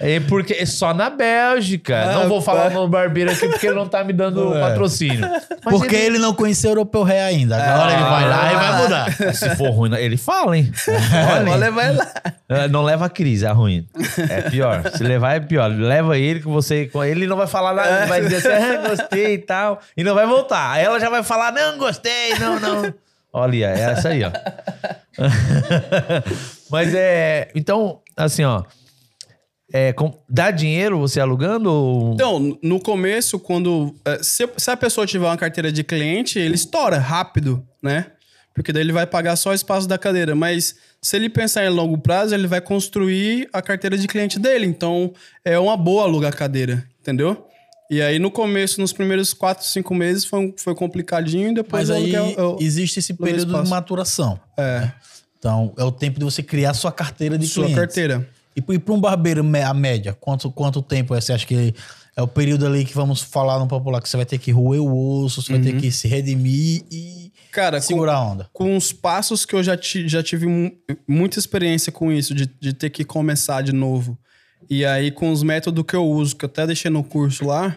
É. é porque é só na Bélgica. não vou falar no barbeiro aqui porque ele não tá me dando É. patrocínio. Mas Porque ele... não conheceu o europeu ré ainda. Agora ele vai lá e vai mudar. [LAUGHS] Se for ruim, ele fala, hein? Olha, vai lá. É, Não leva a crise, é ruim. É pior. Se levar é pior. Leva ele que você. Ele não vai falar nada, vai dizer assim, ah, gostei e tal. E não vai voltar. Aí ela já vai falar, não, gostei, não, não. Olha, é essa aí, ó. [LAUGHS] Mas é. Então, assim, ó. É, com- dá dinheiro você alugando? Ou... Então, no começo, quando. eh, Se, se a pessoa tiver uma carteira de cliente, ele estoura rápido, né? Porque daí ele vai pagar só o espaço da cadeira. Mas se ele pensar em longo prazo, ele vai construir a carteira de cliente dele. Então, é uma boa alugar cadeira, entendeu? E aí, no começo, nos primeiros quatro, cinco meses, foi, foi complicadinho. E depois Mas aí eu, eu, existe esse período de maturação. É, Então, é o tempo de você criar sua carteira de sua clientes. carteira. E, para um barbeiro, a média, quanto, quanto tempo é? Você acha que é o período ali que vamos falar no popular, que você vai ter que roer o osso, você vai ter que se redimir e Cara, com, segurar a onda? com os passos que eu já, ti- já tive mu- muita experiência com isso, de, de ter que começar de novo. E aí, com os métodos que eu uso, que eu até deixei no curso lá,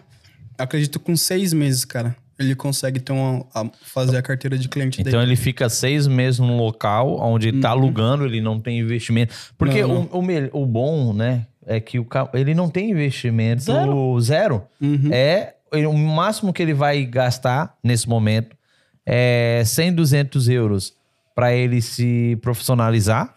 acredito com seis meses, cara, ele consegue ter uma, a- fazer a carteira de cliente Então dele. ele fica seis meses num local onde ele tá alugando, ele não tem investimento. Porque Não, O, o, o bom, né, é que o, ele não tem investimento Zero. zero. É ele- o máximo que ele vai gastar nesse momento é 100, 200 euros para ele se profissionalizar.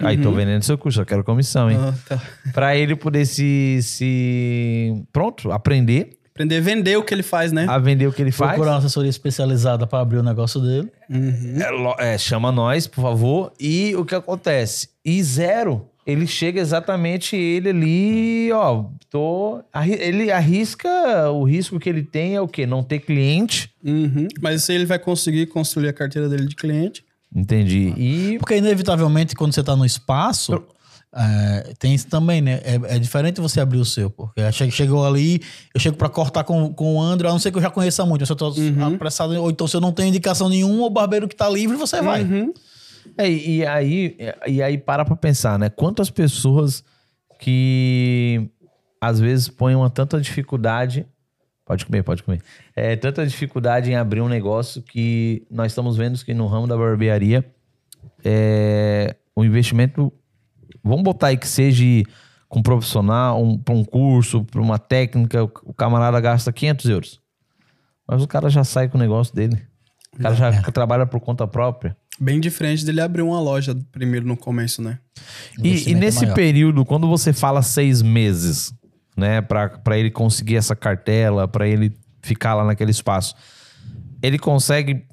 Aí tô vendendo seu curso, eu quero comissão, hein? Ah, tá. Pra ele poder se, se. Pronto, aprender Aprender a vender o que ele faz, né? a vender o que ele faz. Procurar uma assessoria especializada para abrir o negócio dele. É, lo- é, chama nós, por favor. E o que acontece? E zero, ele chega exatamente ele ali, ó. Tô, ele arrisca o risco que ele tem é o quê? Não ter cliente. Uhum. Mas se ele vai conseguir construir a carteira dele de cliente. Entendi. E Porque, inevitavelmente, quando você tá no espaço, é, tem isso também, né? É, é diferente você abrir o seu. Porque che- chegou ali, eu chego pra cortar com, com o André, a não ser que eu já conheça muito. Se eu tô apressado, ou então se eu não tenho indicação nenhuma, o barbeiro que tá livre, você vai. Uhum. É, e aí, e aí para pra pensar, né? Quantas pessoas que às vezes põem uma tanta dificuldade. Pode comer, pode comer. É, tanta dificuldade em abrir um negócio que nós estamos vendo que no ramo da barbearia é, o investimento. Vamos botar aí que seja com um profissional, um, para um curso, para uma técnica, o, camarada gasta 500 euros. Mas o cara já sai com o negócio dele. O cara já trabalha por conta própria. Bem diferente dele abrir uma loja primeiro no começo, né? E, e nesse maior. período, quando você fala seis meses, né, pra ele conseguir essa cartela, pra ele ficar lá naquele espaço, ele consegue,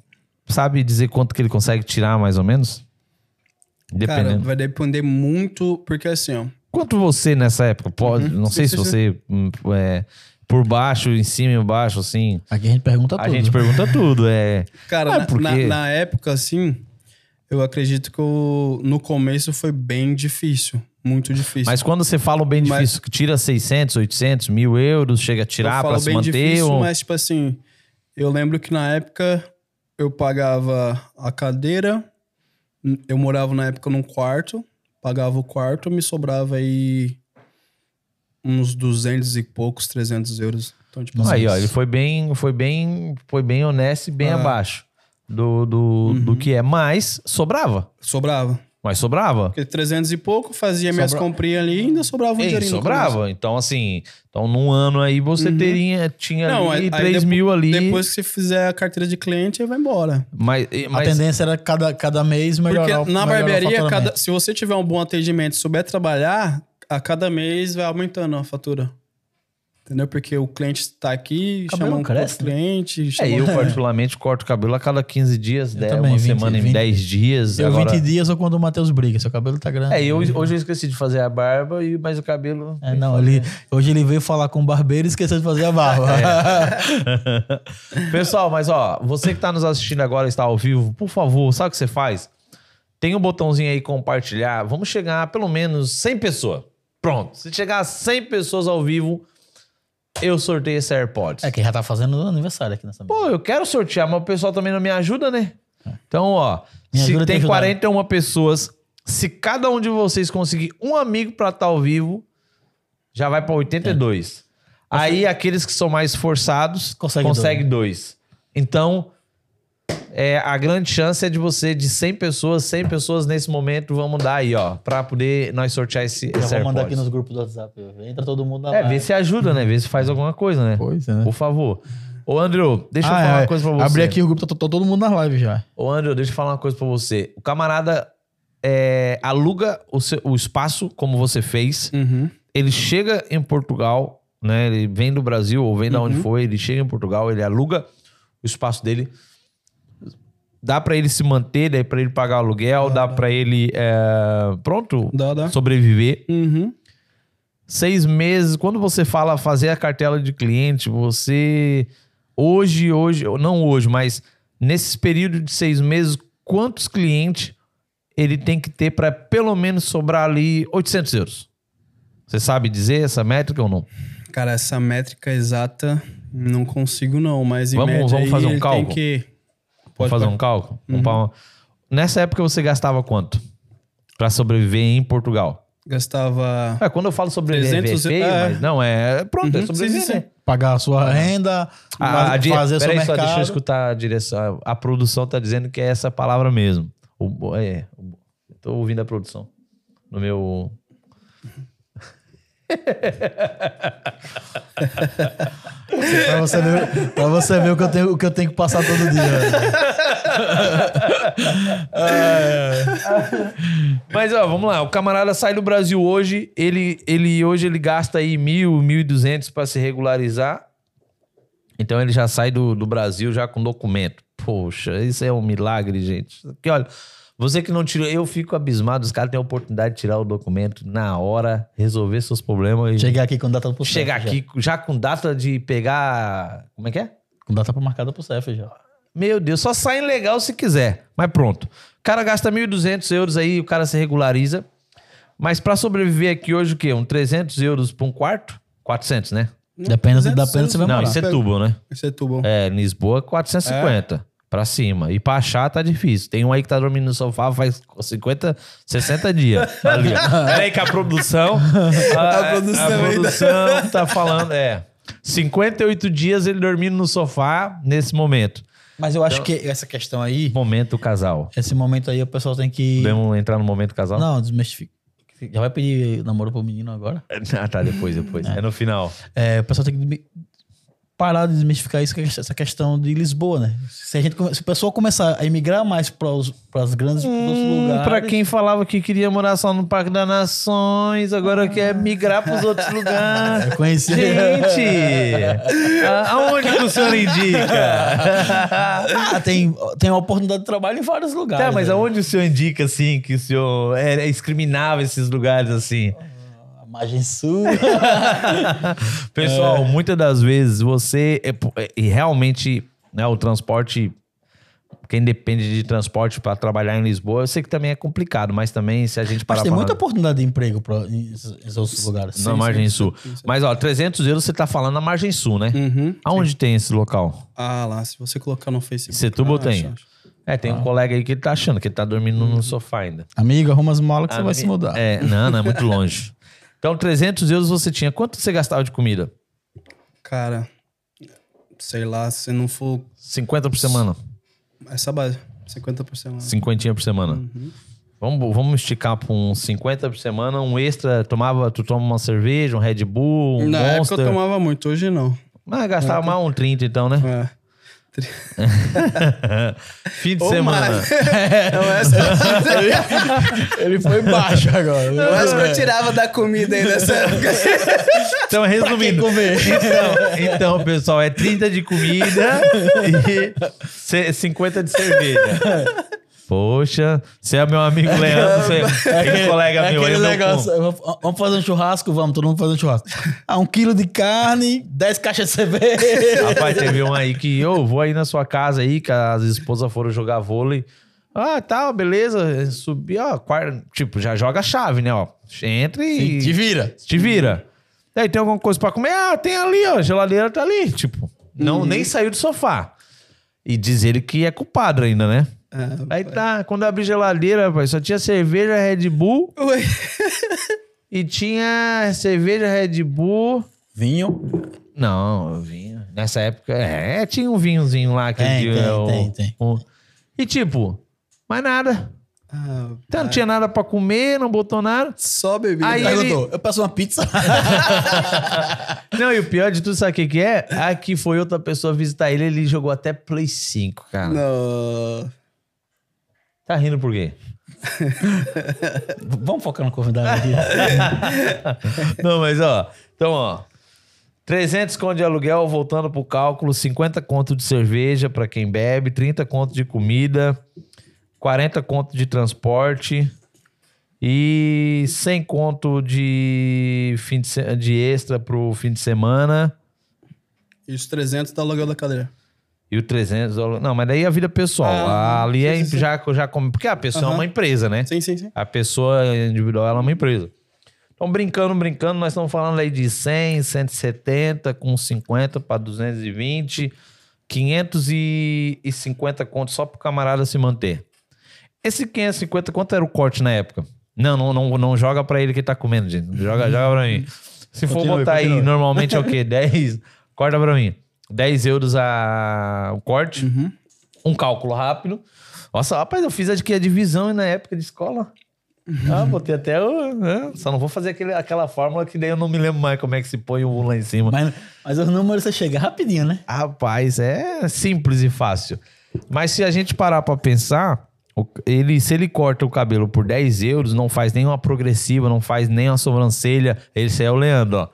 sabe dizer quanto que ele consegue tirar mais ou menos? Cara, Dependendo. vai depender muito, porque assim, ó. Quanto você nessa época? Pode, não sei Sim, se sim, você hum, é, por baixo, em cima e embaixo, assim. Aqui a gente pergunta A tudo. gente pergunta tudo, é. [LAUGHS] Cara, Ah, na, porque- na- na época, assim, eu acredito que eu- no começo foi bem difícil. Muito difícil. Mas quando você fala o bem Mas- difícil, que tira 600, 800, mil euros, chega a tirar pra se bem manter? difícil, ou- mas tipo assim, eu lembro que na época eu pagava a cadeira, eu morava na época num quarto, pagava o quarto, me sobrava aí uns 200 e poucos, 300 euros. Então, tipo assim, Aí, ó, ele foi bem, foi bem, foi bem honesto e bem Ah. abaixo do, do, do que é. Mas sobrava. sobrava. Mas sobrava. Porque 300 e pouco, fazia minhas Sobra- comprinhas ali e ainda sobrava um Ei, dinheirinho. sobrava. Então, assim, então num ano aí você teria, tinha Uhum. Não, ali aí- aí 3 depo- mil ali. Depois que você fizer a carteira de cliente, aí vai embora. mas, A mas tendência era cada, cada mês melhorar Porque o- na melhorar barbearia, cada, se você tiver um bom atendimento e souber trabalhar, a cada mês vai aumentando a fatura. Entendeu? Porque o cliente está aqui, Cabelo chama um cresce, outro cliente. É, chama- eu particularmente corto o cabelo a cada 15 dias, né? também, uma 20, semana em 20. 10 dias. Deu agora... 20 dias ou quando o Matheus briga. Seu cabelo tá grande. É, eu, hoje eu esqueci de fazer a barba, e mas o cabelo... É, não, ele, hoje ele veio falar com o barbeiro e esqueceu de fazer a barba. [LAUGHS] Pessoal, mas ó, você que tá nos assistindo agora está ao vivo, por favor, sabe o que você faz? Tem um botãozinho aí compartilhar. Vamos chegar a pelo menos 100 pessoas. Pronto. Se chegar a 100 pessoas ao vivo, eu sorteio esse AirPods. É que já tá fazendo aniversário aqui nessa mesa. Pô, eu quero sortear, mas o pessoal também não me ajuda, né? Então, ó, Me se tem ajudar. 41 pessoas, se cada um de vocês conseguir um amigo pra estar ao vivo, já vai pra 82. Aí aqueles que são mais forçados Consegue conseguem dois. Então, é, a grande chance é de você, de 100 pessoas, 100 pessoas nesse momento, vamos dar aí, ó, pra poder nós sortear esse, esse vou mandar aqui nos grupos do WhatsApp. Entra todo mundo na É, live. vê se ajuda, né? Vê se faz alguma coisa, né? Pois é. Por favor. Ô, Andrew, deixa eu Ah, falar é. uma coisa pra você. Abri aqui o grupo, tá, tá todo mundo na live já. Ô, Andrew, deixa eu falar uma coisa pra você. O camarada é, aluga o, seu- o espaço, como você fez. Uhum. Ele chega em Portugal, né? Ele vem do Brasil ou vem da onde Uhum. foi. Ele chega em Portugal, ele aluga o espaço dele. Dá pra ele se manter, dá pra ele pagar aluguel, dá pra ele, é, pronto, Dá, dá. sobreviver. Uhum. seis meses. Quando você fala fazer a cartela de cliente, você hoje, hoje, não hoje, mas nesses períodos de seis meses, quantos clientes ele tem que ter para pelo menos sobrar ali 800 euros? Você sabe dizer essa métrica ou não? Cara, essa métrica exata não consigo não, mas em Vamos- média vamos fazer um cálculo? Tem que... Vou Pode, fazer pode. um cálculo? Vamos pra uma- Nessa época você gastava quanto para sobreviver em Portugal? Gastava... É, quando eu falo sobreviver 300 é feio, é. mas não é pronto, é Uhum, sobreviver. sim, sim, sim. Pagar a sua renda, A, a, di- fazer seu peraí só, mercado. deixa eu escutar a direção. A, a produção tá dizendo que é essa palavra mesmo. O, é, o- tô ouvindo a produção. No meu. Pra, você ver, pra você ver o que eu tenho, o que eu tenho que passar todo dia. Mas ó, vamos lá. O camarada sai do Brasil hoje. Ele, ele hoje ele gasta aí mil, mil e duzentos para se regularizar. Então ele já sai do, do Brasil já com documento. Poxa, isso é um milagre, gente. Porque olha, você que não tirou, eu fico abismado. Os caras têm a oportunidade de tirar o documento na hora, resolver seus problemas. e Chegar aqui com data pro chegar CEF aqui já com data de pegar. Como é que é? Com data marcada pro CEF já. Meu Deus, só sai legal se quiser. Mas pronto. O cara gasta 1.200 euros aí, o cara se regulariza. Mas pra sobreviver aqui hoje, o quê? Um 300 euros pra um quarto? 400, né? Depende, 200 depende se você vai Não, morar. isso é tubo, né? Isso é tubo. É, Lisboa, 450 pra cima. E pra achar tá difícil. Tem um aí que tá dormindo no sofá faz 50, 60 dias. Ali, ó. Pera aí que a produção... [LAUGHS] A, a produção a produção [LAUGHS] tá falando... É, 58 dias ele dormindo no sofá nesse momento. Mas eu acho que essa questão aí, Momento casal. esse momento aí, o pessoal tem que. Podemos entrar no momento casal? Não, desmistificar. Já vai pedir namoro pro menino agora? [LAUGHS] Ah, tá, depois, depois. É, no final. É, o pessoal tem que parar de desmistificar isso, é essa questão de Lisboa, né? Se, a gente, se o pessoal começar a emigrar mais para as grandes outros lugares. pra quem falava que queria morar só no Parque das Nações, agora quer migrar pros outros [LAUGHS] lugares. Eu conheci. Gente! [LAUGHS] a- aonde que o senhor indica? Ah, tem, tem uma oportunidade de trabalho em vários lugares. tá, mas né? aonde o senhor indica, assim, que o senhor é, discriminava esses lugares, assim? A margem sul. [LAUGHS] Pessoal, muitas das vezes você. é é- E realmente, né, o transporte. Quem depende de transporte para trabalhar em Lisboa, eu sei que também é complicado, mas também se a gente parar Mas tem pra muita oportunidade de emprego pra, em, em outros lugares. na Sim, margem sim, sul. sim, sim. Mas, ó, 300 euros você tá falando na margem sul, né? Uhum. Aonde tem esse local? Ah, lá, se você colocar no Facebook. Setúbal ah, tem. acha. É, tem um colega aí que ele tá achando que ele tá dormindo no sofá ainda. Amigo, arruma as malas que você Ah, vai se mudar. É, não, não, é muito longe. [LAUGHS] Então, 300 euros você tinha. Quanto você gastava de comida? Cara, sei lá, se não for 50 por semana. essa base, 50 por semana. 50 por semana. Uhum. Vamos, vamos esticar pra uns 50 por semana. Um extra, tomava, tu toma uma cerveja, um Red Bull, um Na época Monster. eu tomava muito, hoje não. Mas gastava mais um 30 então, né? É. [LAUGHS] Fim de Ô, semana. Mário. [LAUGHS] Não, essa, [LAUGHS] Ele foi baixo agora. eu acho que eu tirava da comida aí nessa época. Então, resumindo. Então, então, pessoal, é 30 de comida e ce- 50 de cerveja. Poxa, você é meu amigo Leandro, você é colega é meu aquele negócio. vamos- fazer um churrasco? Vamos, todo mundo fazer um churrasco. Ah, um quilo de carne, 10 caixas de cerveja. Rapaz, teve um aí que eu vou aí na sua casa aí, que as esposas foram jogar vôlei. Ah, tá, beleza. Subi, ó, quarto, tipo, já joga a chave, né, ó. Entra e Te vira. te vira. Daí tem alguma coisa pra comer? Ah, tem ali, ó, a geladeira tá ali. Tipo, não, nem saiu do sofá. E diz ele que é culpado ainda, né? Aí tá, quando eu abri a geladeira, rapaz, só tinha cerveja Red Bull Oi. e tinha cerveja Red Bull. Vinho. Não, vinho. Nessa época, é, tinha um vinhozinho lá. Que Tem, ele- tem, o- tem, tem. o- E tipo, mais nada. Ah, Então, não tinha nada pra comer, não botou nada. só bebida. Aí ele- Perguntou, eu peço uma pizza? [LAUGHS] Não, e o pior de tudo, sabe o que, que é? Aqui foi outra pessoa visitar ele, ele jogou até Play 5, cara. Não. Tá rindo por quê? [LAUGHS] Vamos focar no convidado aqui. [LAUGHS] Não, mas ó. Então, ó. 300 conto de aluguel, voltando pro cálculo, 50 conto de cerveja pra quem bebe, 30 conto de comida, 40 conto de transporte e 100 conto de, fim de, de extra pro fim de semana. E os 300 da aluguel da cadeira. E o 300 dólares. Não, mas daí a vida pessoal. Ah, ali é sim, já, já come. Porque a pessoa é Aham. uma empresa, né? Sim, sim, sim. A pessoa individual ela é uma empresa. Então, brincando, brincando, nós estamos falando aí de 100, 170, com 50 para 220, 550 contos só pro camarada se manter. Esse 550 quanto era o corte na época? Não, não, não, não joga pra ele que tá comendo, gente. Joga, joga pra mim. Se for Continue, botar aí, continue. normalmente é o quê? [LAUGHS] 10? Corta pra mim. 10 euros a, o corte. Um cálculo rápido. Nossa, rapaz, eu fiz aqui a divisão na época de escola. Ah, botei até o. né? Só não vou fazer aquele, aquela fórmula que daí eu não me lembro mais como é que se põe o 1 lá em cima. mas, mas os números você chega rapidinho, né? Rapaz, é simples e fácil. Mas se a gente parar pra pensar, ele, se ele corta o cabelo por 10 euros, não faz nenhuma progressiva, não faz nem uma sobrancelha. Esse é o Leandro, ó.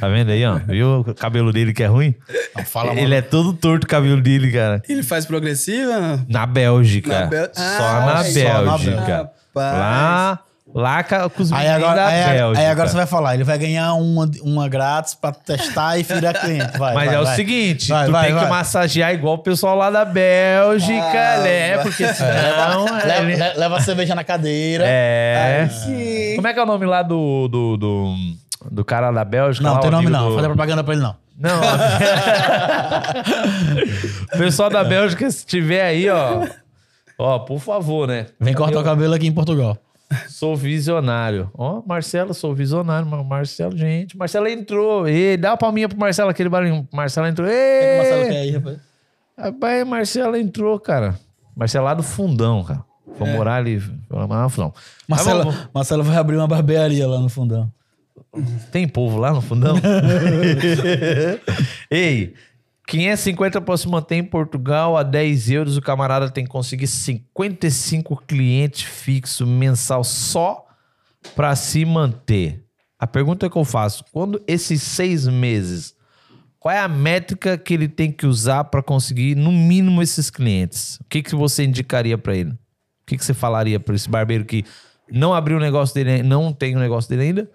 Tá vendo aí, ó? Viu o cabelo dele que é ruim? Não fala ele é todo torto o cabelo dele, cara. Ele faz progressiva? Na Bélgica. Na Bel- Só Ah, na só na Bélgica. Rapaz. Lá, lá com os Aí agora, da aí, Bélgica. aí agora você vai falar, ele vai ganhar uma, uma grátis pra testar e virar cliente. Vai, Mas vai, é o vai. seguinte, Vai, tu vai, tem vai. que massagear igual o pessoal lá da Bélgica, Ah, né? Porque senão... Leva, ele- le- leva a cerveja na cadeira. É. Como é que é o nome lá do... do, do, do cara da Bélgica? Não, lá, tem o nome não. do- Fazer propaganda pra ele não. Não. [LAUGHS] o pessoal da Bélgica, se tiver aí, ó... Ó, por favor, né? Vem cortar o cabelo aqui em Portugal. Sou visionário. Ó, Marcelo, sou visionário. Marcelo, gente. Marcelo entrou. Ê, dá uma palminha pro Marcelo, aquele barulhinho. Marcelo entrou. O que o Marcelo quer Ê! aí, rapaz? Rapaz, Marcelo entrou, cara. Marcelo lá do fundão, cara. Foi morar ali. Foi lá no fundão. Marcelo, vamos- Marcelo vai abrir uma barbearia lá no fundão. Tem povo lá no fundão? [LAUGHS] [LAUGHS] Ei, 550 para se manter em Portugal a 10 euros, o camarada tem que conseguir 55 clientes fixos mensal só para se manter. A pergunta que eu faço, quando esses seis meses, qual é a métrica que ele tem que usar para conseguir no mínimo esses clientes? O que, que você indicaria para ele? O que, que você falaria para esse barbeiro que não abriu o negócio dele, não tem o negócio dele ainda,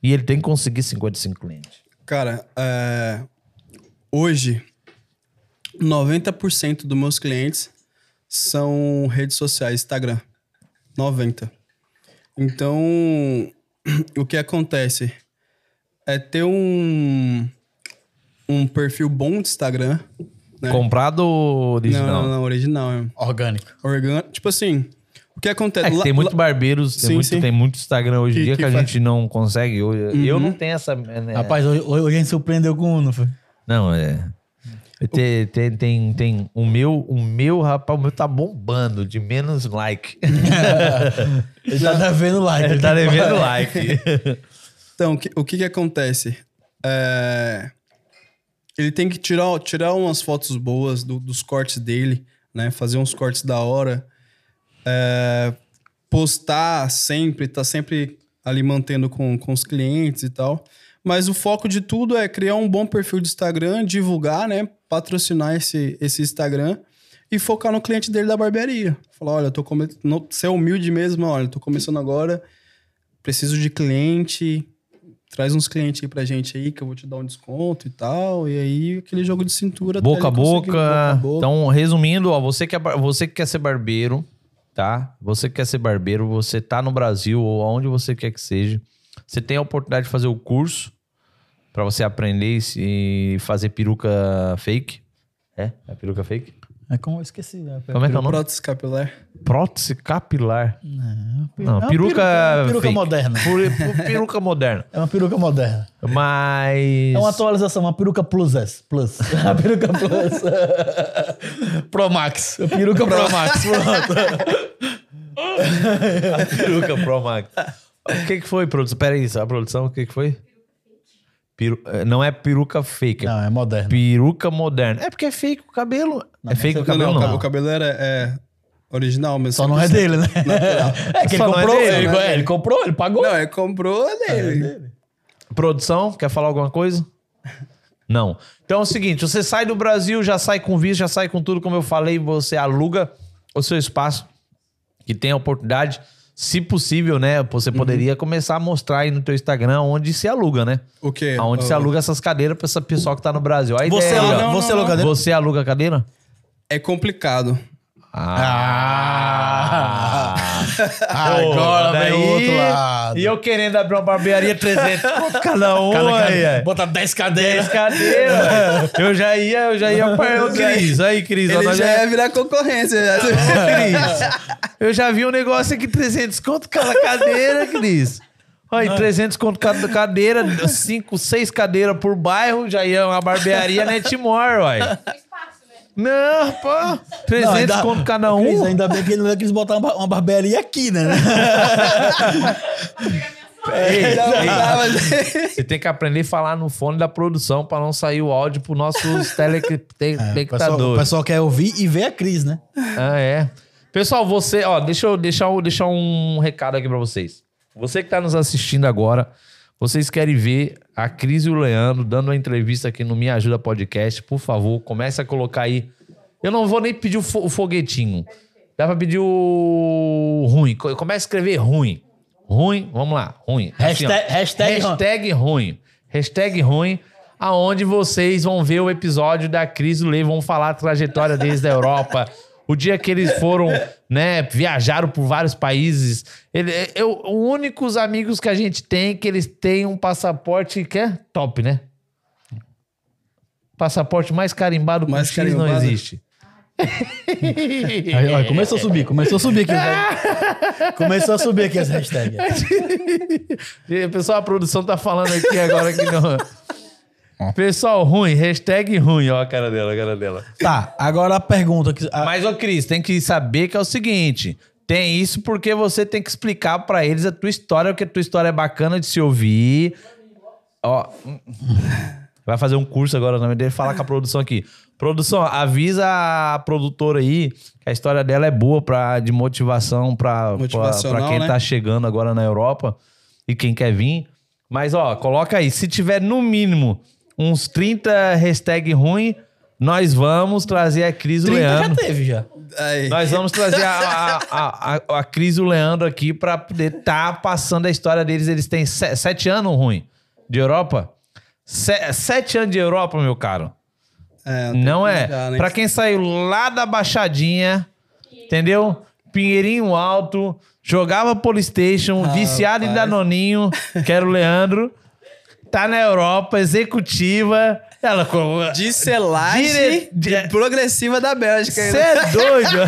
e ele tem que conseguir 55 clientes? Cara, é, hoje, 90% dos meus clientes são redes sociais, Instagram. 90%. Então, [CLEARS THROAT] o que acontece é ter um, um perfil bom de Instagram. Né? Comprado ou original? Não, não, não, original. É. Orgânico. Orgânico. Tipo assim, o que acontece... É que tem muito barbeiros, tem, Sim, muito, sim. tem muito Instagram hoje em dia que, que a faz- gente não consegue. Eu, eu não tenho essa. né? Rapaz, hoje, hoje a gente surpreendeu com um, não foi? Não, é. Tem, tem, tem, tem o meu, o meu, rapaz, o meu tá bombando de menos like. [LAUGHS] Ele tá devendo like. Ele tá devendo like. [LAUGHS] Então, o que, o que que acontece? É, ele tem que tirar, tirar umas fotos boas do- dos cortes dele, né? Fazer uns cortes da hora. É, postar sempre, tá sempre ali mantendo com, com os clientes e tal. Mas o foco de tudo é criar um bom perfil de Instagram, divulgar, né? Patrocinar esse, esse Instagram e focar no cliente dele da barbearia. Falar, olha, eu tô começando. Ser humilde mesmo, olha, tô começando agora, preciso de cliente. Traz uns clientes aí pra gente aí que eu vou te dar um desconto e tal. E aí, aquele jogo de cintura. Boca a boca. boca a boca. Então, resumindo, ó, você que, é, você que quer ser barbeiro, tá? Você que quer ser barbeiro, você tá no Brasil ou aonde você quer que seja. Você tem a oportunidade de fazer o curso pra você aprender e fazer peruca fake. É? É peruca fake? É como eu esqueci. Né? Como é que é o nome? Prótese capilar. Prótese capilar. Não, Não, é uma peruca, é uma peruca moderna. Peruca moderna. É uma peruca moderna. Mas. É uma atualização, uma peruca Plus S. Plus. [LAUGHS] A peruca Plus. Pro Max. [LAUGHS] A peruca Pro Max. Pronto. peruca Pro Max. O que, que foi, produção? Pera aí, a produção, o que, que foi? Peru- eh, Não é peruca fake, é Não, é moderno. peruca moderna. É porque é fake o cabelo. é fake o Não, cabelo, não, não. o cabelo era é original mesmo. Só não é dele, né? [LAUGHS] É que ele não é comprou, dele, ele, não é é, ele dele. comprou, ele pagou. Não, ele comprou é dele. Produção, quer falar alguma coisa? Não. Então é o seguinte, você sai do Brasil, já sai com visto, já sai com tudo, como eu falei, você aluga o seu espaço, que tem a oportunidade, se possível, né? Você Uhum. poderia começar a mostrar aí no teu Instagram onde se aluga, né? O quê? Aonde se aluga essas cadeiras pra esse pessoal que tá no Brasil. A Você ideia, não, você não, aluga dele? você aluga a cadeira? É complicado. Ah! Pô, [LAUGHS] Agora vem o outro lado. E eu querendo abrir uma barbearia 300 conto [LAUGHS] cada um, Cada aí. Bota 10 cadeiras. Cadeiras. eu já ia, eu já ia para o Cris. Aí, Cris, Ele nós já já- ia virar concorrência. Cris. Eu já vi um negócio aqui, 300 conto cada cadeira, Cris. Aí, 300 conto cada cadeira, 5, 6 cadeiras por bairro, já ia uma barbearia Netmore, uai. Não, pô. 300 Não, ainda- conto cada Cris, um. ainda bem que ele não quis botar uma, uma barbearia aqui, né? [LAUGHS] Ei, Já ei, tava- Você tem que aprender a falar no fone da produção pra não sair o áudio pros nossos É, o, pessoal, telespectadores. o pessoal quer ouvir e ver a Cris, né? Ah, é. Pessoal, você, ó, deixa eu deixar, um- deixar um recado aqui pra vocês. Você que tá nos assistindo agora, vocês querem ver a Cris e o Leandro dando uma entrevista aqui no Me Ajuda Podcast, por favor, comece a colocar aí. Eu não vou nem pedir o, fo- o foguetinho. Dá pra pedir o ruim. Co- Comece a escrever ruim. Ruim, vamos lá, ruim. Assim, ó. Hashtag- hashtag ruim. hashtag ruim. Hashtag ruim, aonde vocês vão ver o episódio da Cris e o Lê, vão falar a trajetória deles da Europa. O dia que eles foram, [LAUGHS] né, viajaram por vários países. Ele, eu, os únicos amigos que a gente tem que eles têm um passaporte que é top, né? Passaporte mais carimbado que Mais o X não carimbado. existe. Aí, olha, começou a subir, começou a subir aqui. [LAUGHS] começou a subir aqui as hashtags. [LAUGHS] Pessoal, a produção tá falando aqui agora que não. Pessoal, ruim, hashtag ruim, ó a cara dela, a cara dela. Tá, agora a pergunta que. a- Mas, ô Cris, tem que saber que é o seguinte: tem isso porque você tem que explicar pra eles a tua história, porque a tua história é bacana de se ouvir. Ó. [LAUGHS] Vai fazer um curso agora na dele, falar com a produção aqui. Produção, avisa a produtora aí que a história dela é boa pra, de motivação pra, pra, Motivacional, pra quem né? tá chegando agora na Europa e quem quer vir. Mas, ó, coloca aí. Se tiver no mínimo uns 30 hashtag ruim, nós vamos trazer a Cris e o 30 já Leandro. teve já. Aí. Nós vamos trazer a, a, a, a, a Cris e o Leandro aqui pra poder estar passando a história deles. Eles têm se- sete anos ruim de Europa. Se- sete anos de Europa, meu caro. É, Não é. ligar, né? Pra quem saiu lá da Baixadinha, entendeu? Pinheirinho alto, jogava Polystation, viciado em Rapaz. Danoninho, que era o Leandro. [LAUGHS] Tá na Europa, executiva. Ela. De selagem Dire- de- progressiva da Bélgica. Você é doido? [LAUGHS]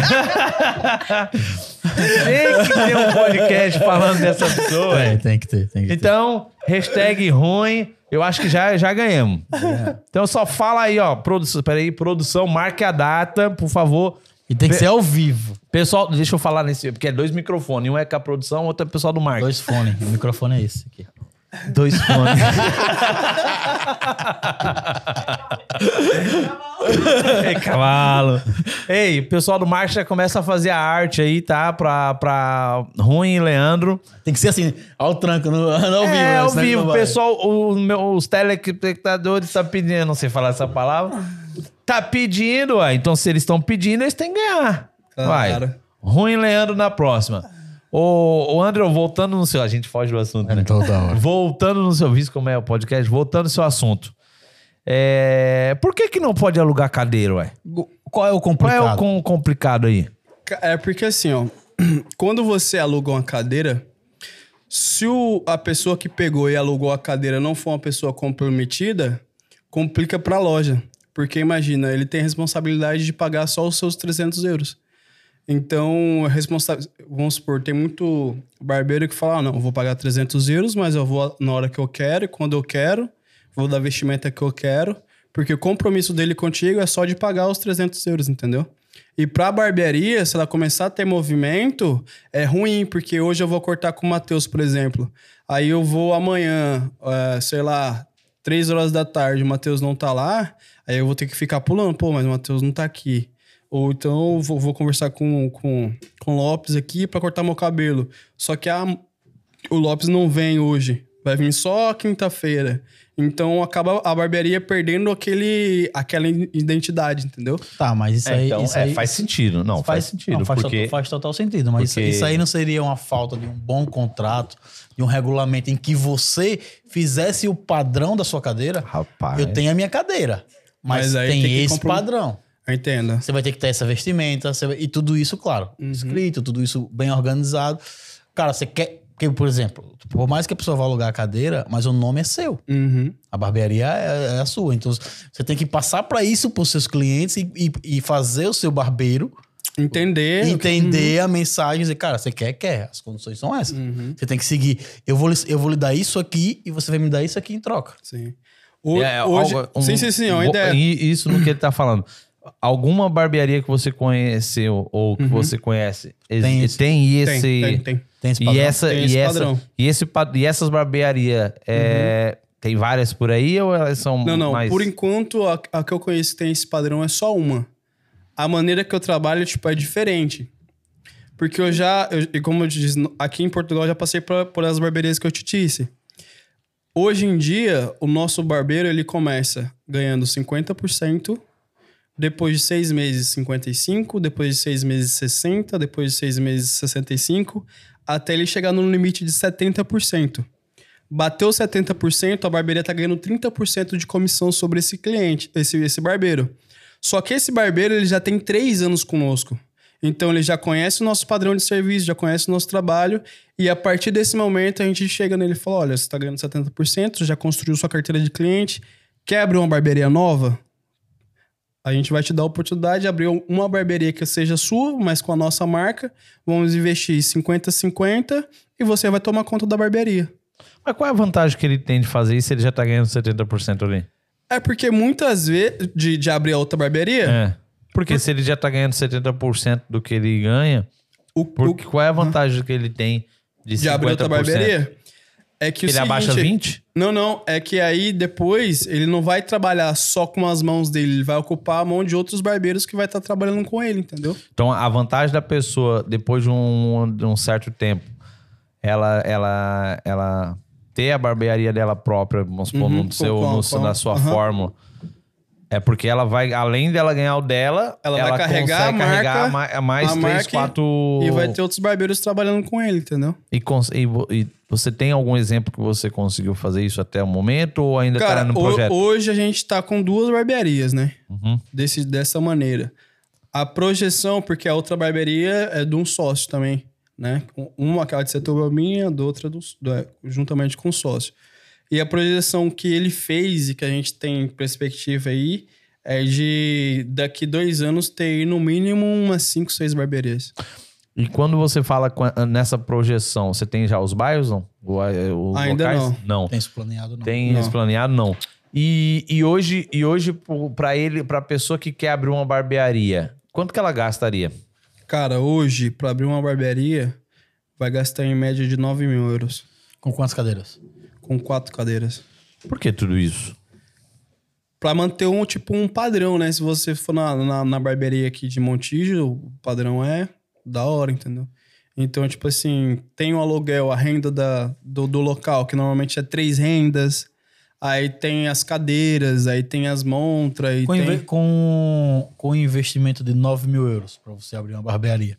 tem que ter um podcast falando dessa pessoa. Tem, tem que ter, tem que ter. Então, hashtag ruim, eu acho que já, já ganhamos. Então só fala aí, ó. Produção, peraí, produção, marque a data, por favor. E tem que ser ao vivo. Pessoal, deixa eu falar nesse, porque é dois microfones. Um é com a produção, outro é o pessoal do marketing. Dois fones. O microfone é esse aqui. Dois fones. é cavalo. Ei, o pessoal do Marcha começa a fazer a arte aí, tá? Pra, pra Ruim e Leandro. Tem que ser assim, ao tranco, no, no [LAUGHS] ao vivo. É, né? ao vivo. pessoal, o meu- os telespectadores estão pedindo, eu não sei falar essa palavra. Tá pedindo, ué. Então, se eles estão pedindo, eles têm que ganhar. Claro. Vai. Ruim Leandro na próxima. Ô, ô André, voltando no seu. A gente foge do assunto, né? Toda hora. Voltando no seu visto, como é o podcast, voltando no seu assunto. É, Por que que não pode alugar cadeira, ué? Qual é o Qual complicado? é o com- complicado aí? É porque assim, ó, [CLEARS THROAT] quando você aluga uma cadeira, se o- a pessoa que pegou e alugou a cadeira não for uma pessoa comprometida, complica pra loja. Porque imagina, ele tem a responsabilidade de pagar só os seus 300 euros. Então, a responsa- vamos supor, tem muito barbeiro que fala: ah, não, eu vou pagar 300 euros, mas eu vou na hora que eu quero e quando eu quero, vou dar vestimenta que eu quero, porque o compromisso dele contigo é só de pagar os 300 euros, entendeu? E pra barbearia, se ela começar a ter movimento, é ruim, porque hoje eu vou cortar com o Matheus, por exemplo. Aí eu vou amanhã, eh, sei lá, três horas da tarde, o Matheus não tá lá, aí eu vou ter que ficar pulando, pô, mas o Matheus não tá aqui. Ou então eu vou, vou conversar com, com, com o Lopes aqui pra cortar meu cabelo. Só que a, o Lopes não vem hoje. Vai vir só quinta-feira. Então acaba a barbearia perdendo aquele, aquela identidade, entendeu? Tá, mas isso aí. então, isso é, aí faz sentido. Não, faz, sentido. não, faz, porque... total, faz total sentido. Mas isso- porque- isso aí não seria uma falta de um bom contrato, de um regulamento em que você fizesse o padrão da sua cadeira? Rapaz. Eu tenho a minha cadeira. Mas, Mas aí tem, tem esse compro- padrão. Entenda. Você vai ter que ter essa vestimenta, você vai- e tudo isso, claro, Uhum. escrito, tudo isso bem organizado. Cara, você quer. Porque, por exemplo, por mais que a pessoa vá alugar a cadeira, mas o nome é seu. Uhum. A barbearia é, é a sua. Então, você tem que passar para isso para os seus clientes e, e- e fazer o seu barbeiro Entender. entender a mensagem e dizer, cara, você quer, quer. As condições são essas. Uhum. Você tem que seguir. Eu vou, lhe- eu vou lhe dar isso aqui e você vai me dar isso aqui em troca. Sim. O- É, hoje, algo- um- sim, sim, sim, é uma ideia. e Isso no que ele tá falando. Alguma barbearia que você conheceu ou que você conhece Tem tem, isso. tem esse tem, tem. Tem esse e padrão? essa Tem e esse essa padrão. e esse e essas barbearias é, tem várias por aí ou elas são Não, não. mais Por enquanto, a, a que eu conheço que tem esse padrão é só uma. A maneira que eu trabalho, tipo, é diferente. Porque eu já, eu- e como eu disse, aqui em Portugal eu já passei por, por as barberias que eu te disse. Hoje em dia, o nosso barbeiro, ele começa ganhando 50%, depois de seis meses 55%, depois de seis meses 60%, depois de seis meses 65%, até ele chegar no limite de 70%. Bateu 70%, a barbearia tá ganhando 30% de comissão sobre esse cliente, esse, esse barbeiro. Só que esse barbeiro ele já tem três anos conosco. Então ele já conhece o nosso padrão de serviço, já conhece o nosso trabalho, e a partir desse momento a gente chega nele e fala: olha, você está ganhando 70%, já construiu sua carteira de cliente, quer abrir uma barbearia nova? A gente vai te dar a oportunidade de abrir uma barbearia que seja sua, mas com a nossa marca. Vamos investir 50-50 e você vai tomar conta da barbearia. Mas qual é a vantagem que ele tem de fazer isso se ele já tá ganhando 70% ali? É porque muitas vezes, de, de abrir a outra barbearia, É. Porque se ele já tá ganhando 70% do que ele ganha, o, o, porque qual é a vantagem que ele tem de 50%? de abrir outra barbearia, é que Ele seguinte, abaixa 20? Não, não. É que aí depois ele não vai trabalhar só com as mãos dele, ele vai ocupar a mão de outros barbeiros que vai estar trabalhando com ele, entendeu? Então, a vantagem da pessoa, depois de um, de um certo tempo, ela, ela, ela ter a barbearia dela própria, vamos supor, Uhum, no seu, com- no- com- na sua aham. fórmula, é porque ela vai, além dela ganhar o dela, Ela vai carregar a carregar marca, ma- mais a três, quatro... E vai ter outros barbeiros trabalhando com ele, entendeu? E, e e você tem algum exemplo que você conseguiu fazer isso até o momento ou ainda Cara, tá no projeto? hoje a gente tá com duas barbearias, né? Uhum. Desse, dessa maneira. A projeção, porque a outra barbearia é de um sócio também, né? Uma aquela de Setúbal minha, da outra do, do- é, juntamente com o sócio. E a projeção que ele fez e que a gente tem em perspectiva aí é de daqui dois anos ter no mínimo umas cinco, seis barbearias. E quando você fala nessa projeção, você tem já os bairros, não? Os Ainda locais? não. Não. Tem planeado, não. Tem Não. Não. E, e hoje, e hoje para ele, para pessoa que quer abrir uma barbearia, quanto que ela gastaria? Cara, hoje, para abrir uma barbearia, vai gastar em média de 9 mil euros. Com quantas cadeiras? Com quatro cadeiras. Por que tudo isso? Pra manter um, tipo, um padrão, né? Se você for na, na, na barbearia aqui de Montijo, o padrão é da hora, entendeu? Então, tipo assim, tem o aluguel, a renda da, do, do local, que normalmente é três rendas. Aí tem as cadeiras, aí tem as montras. e Com, tem... com, com investimento de 9 mil euros pra você abrir uma barbearia.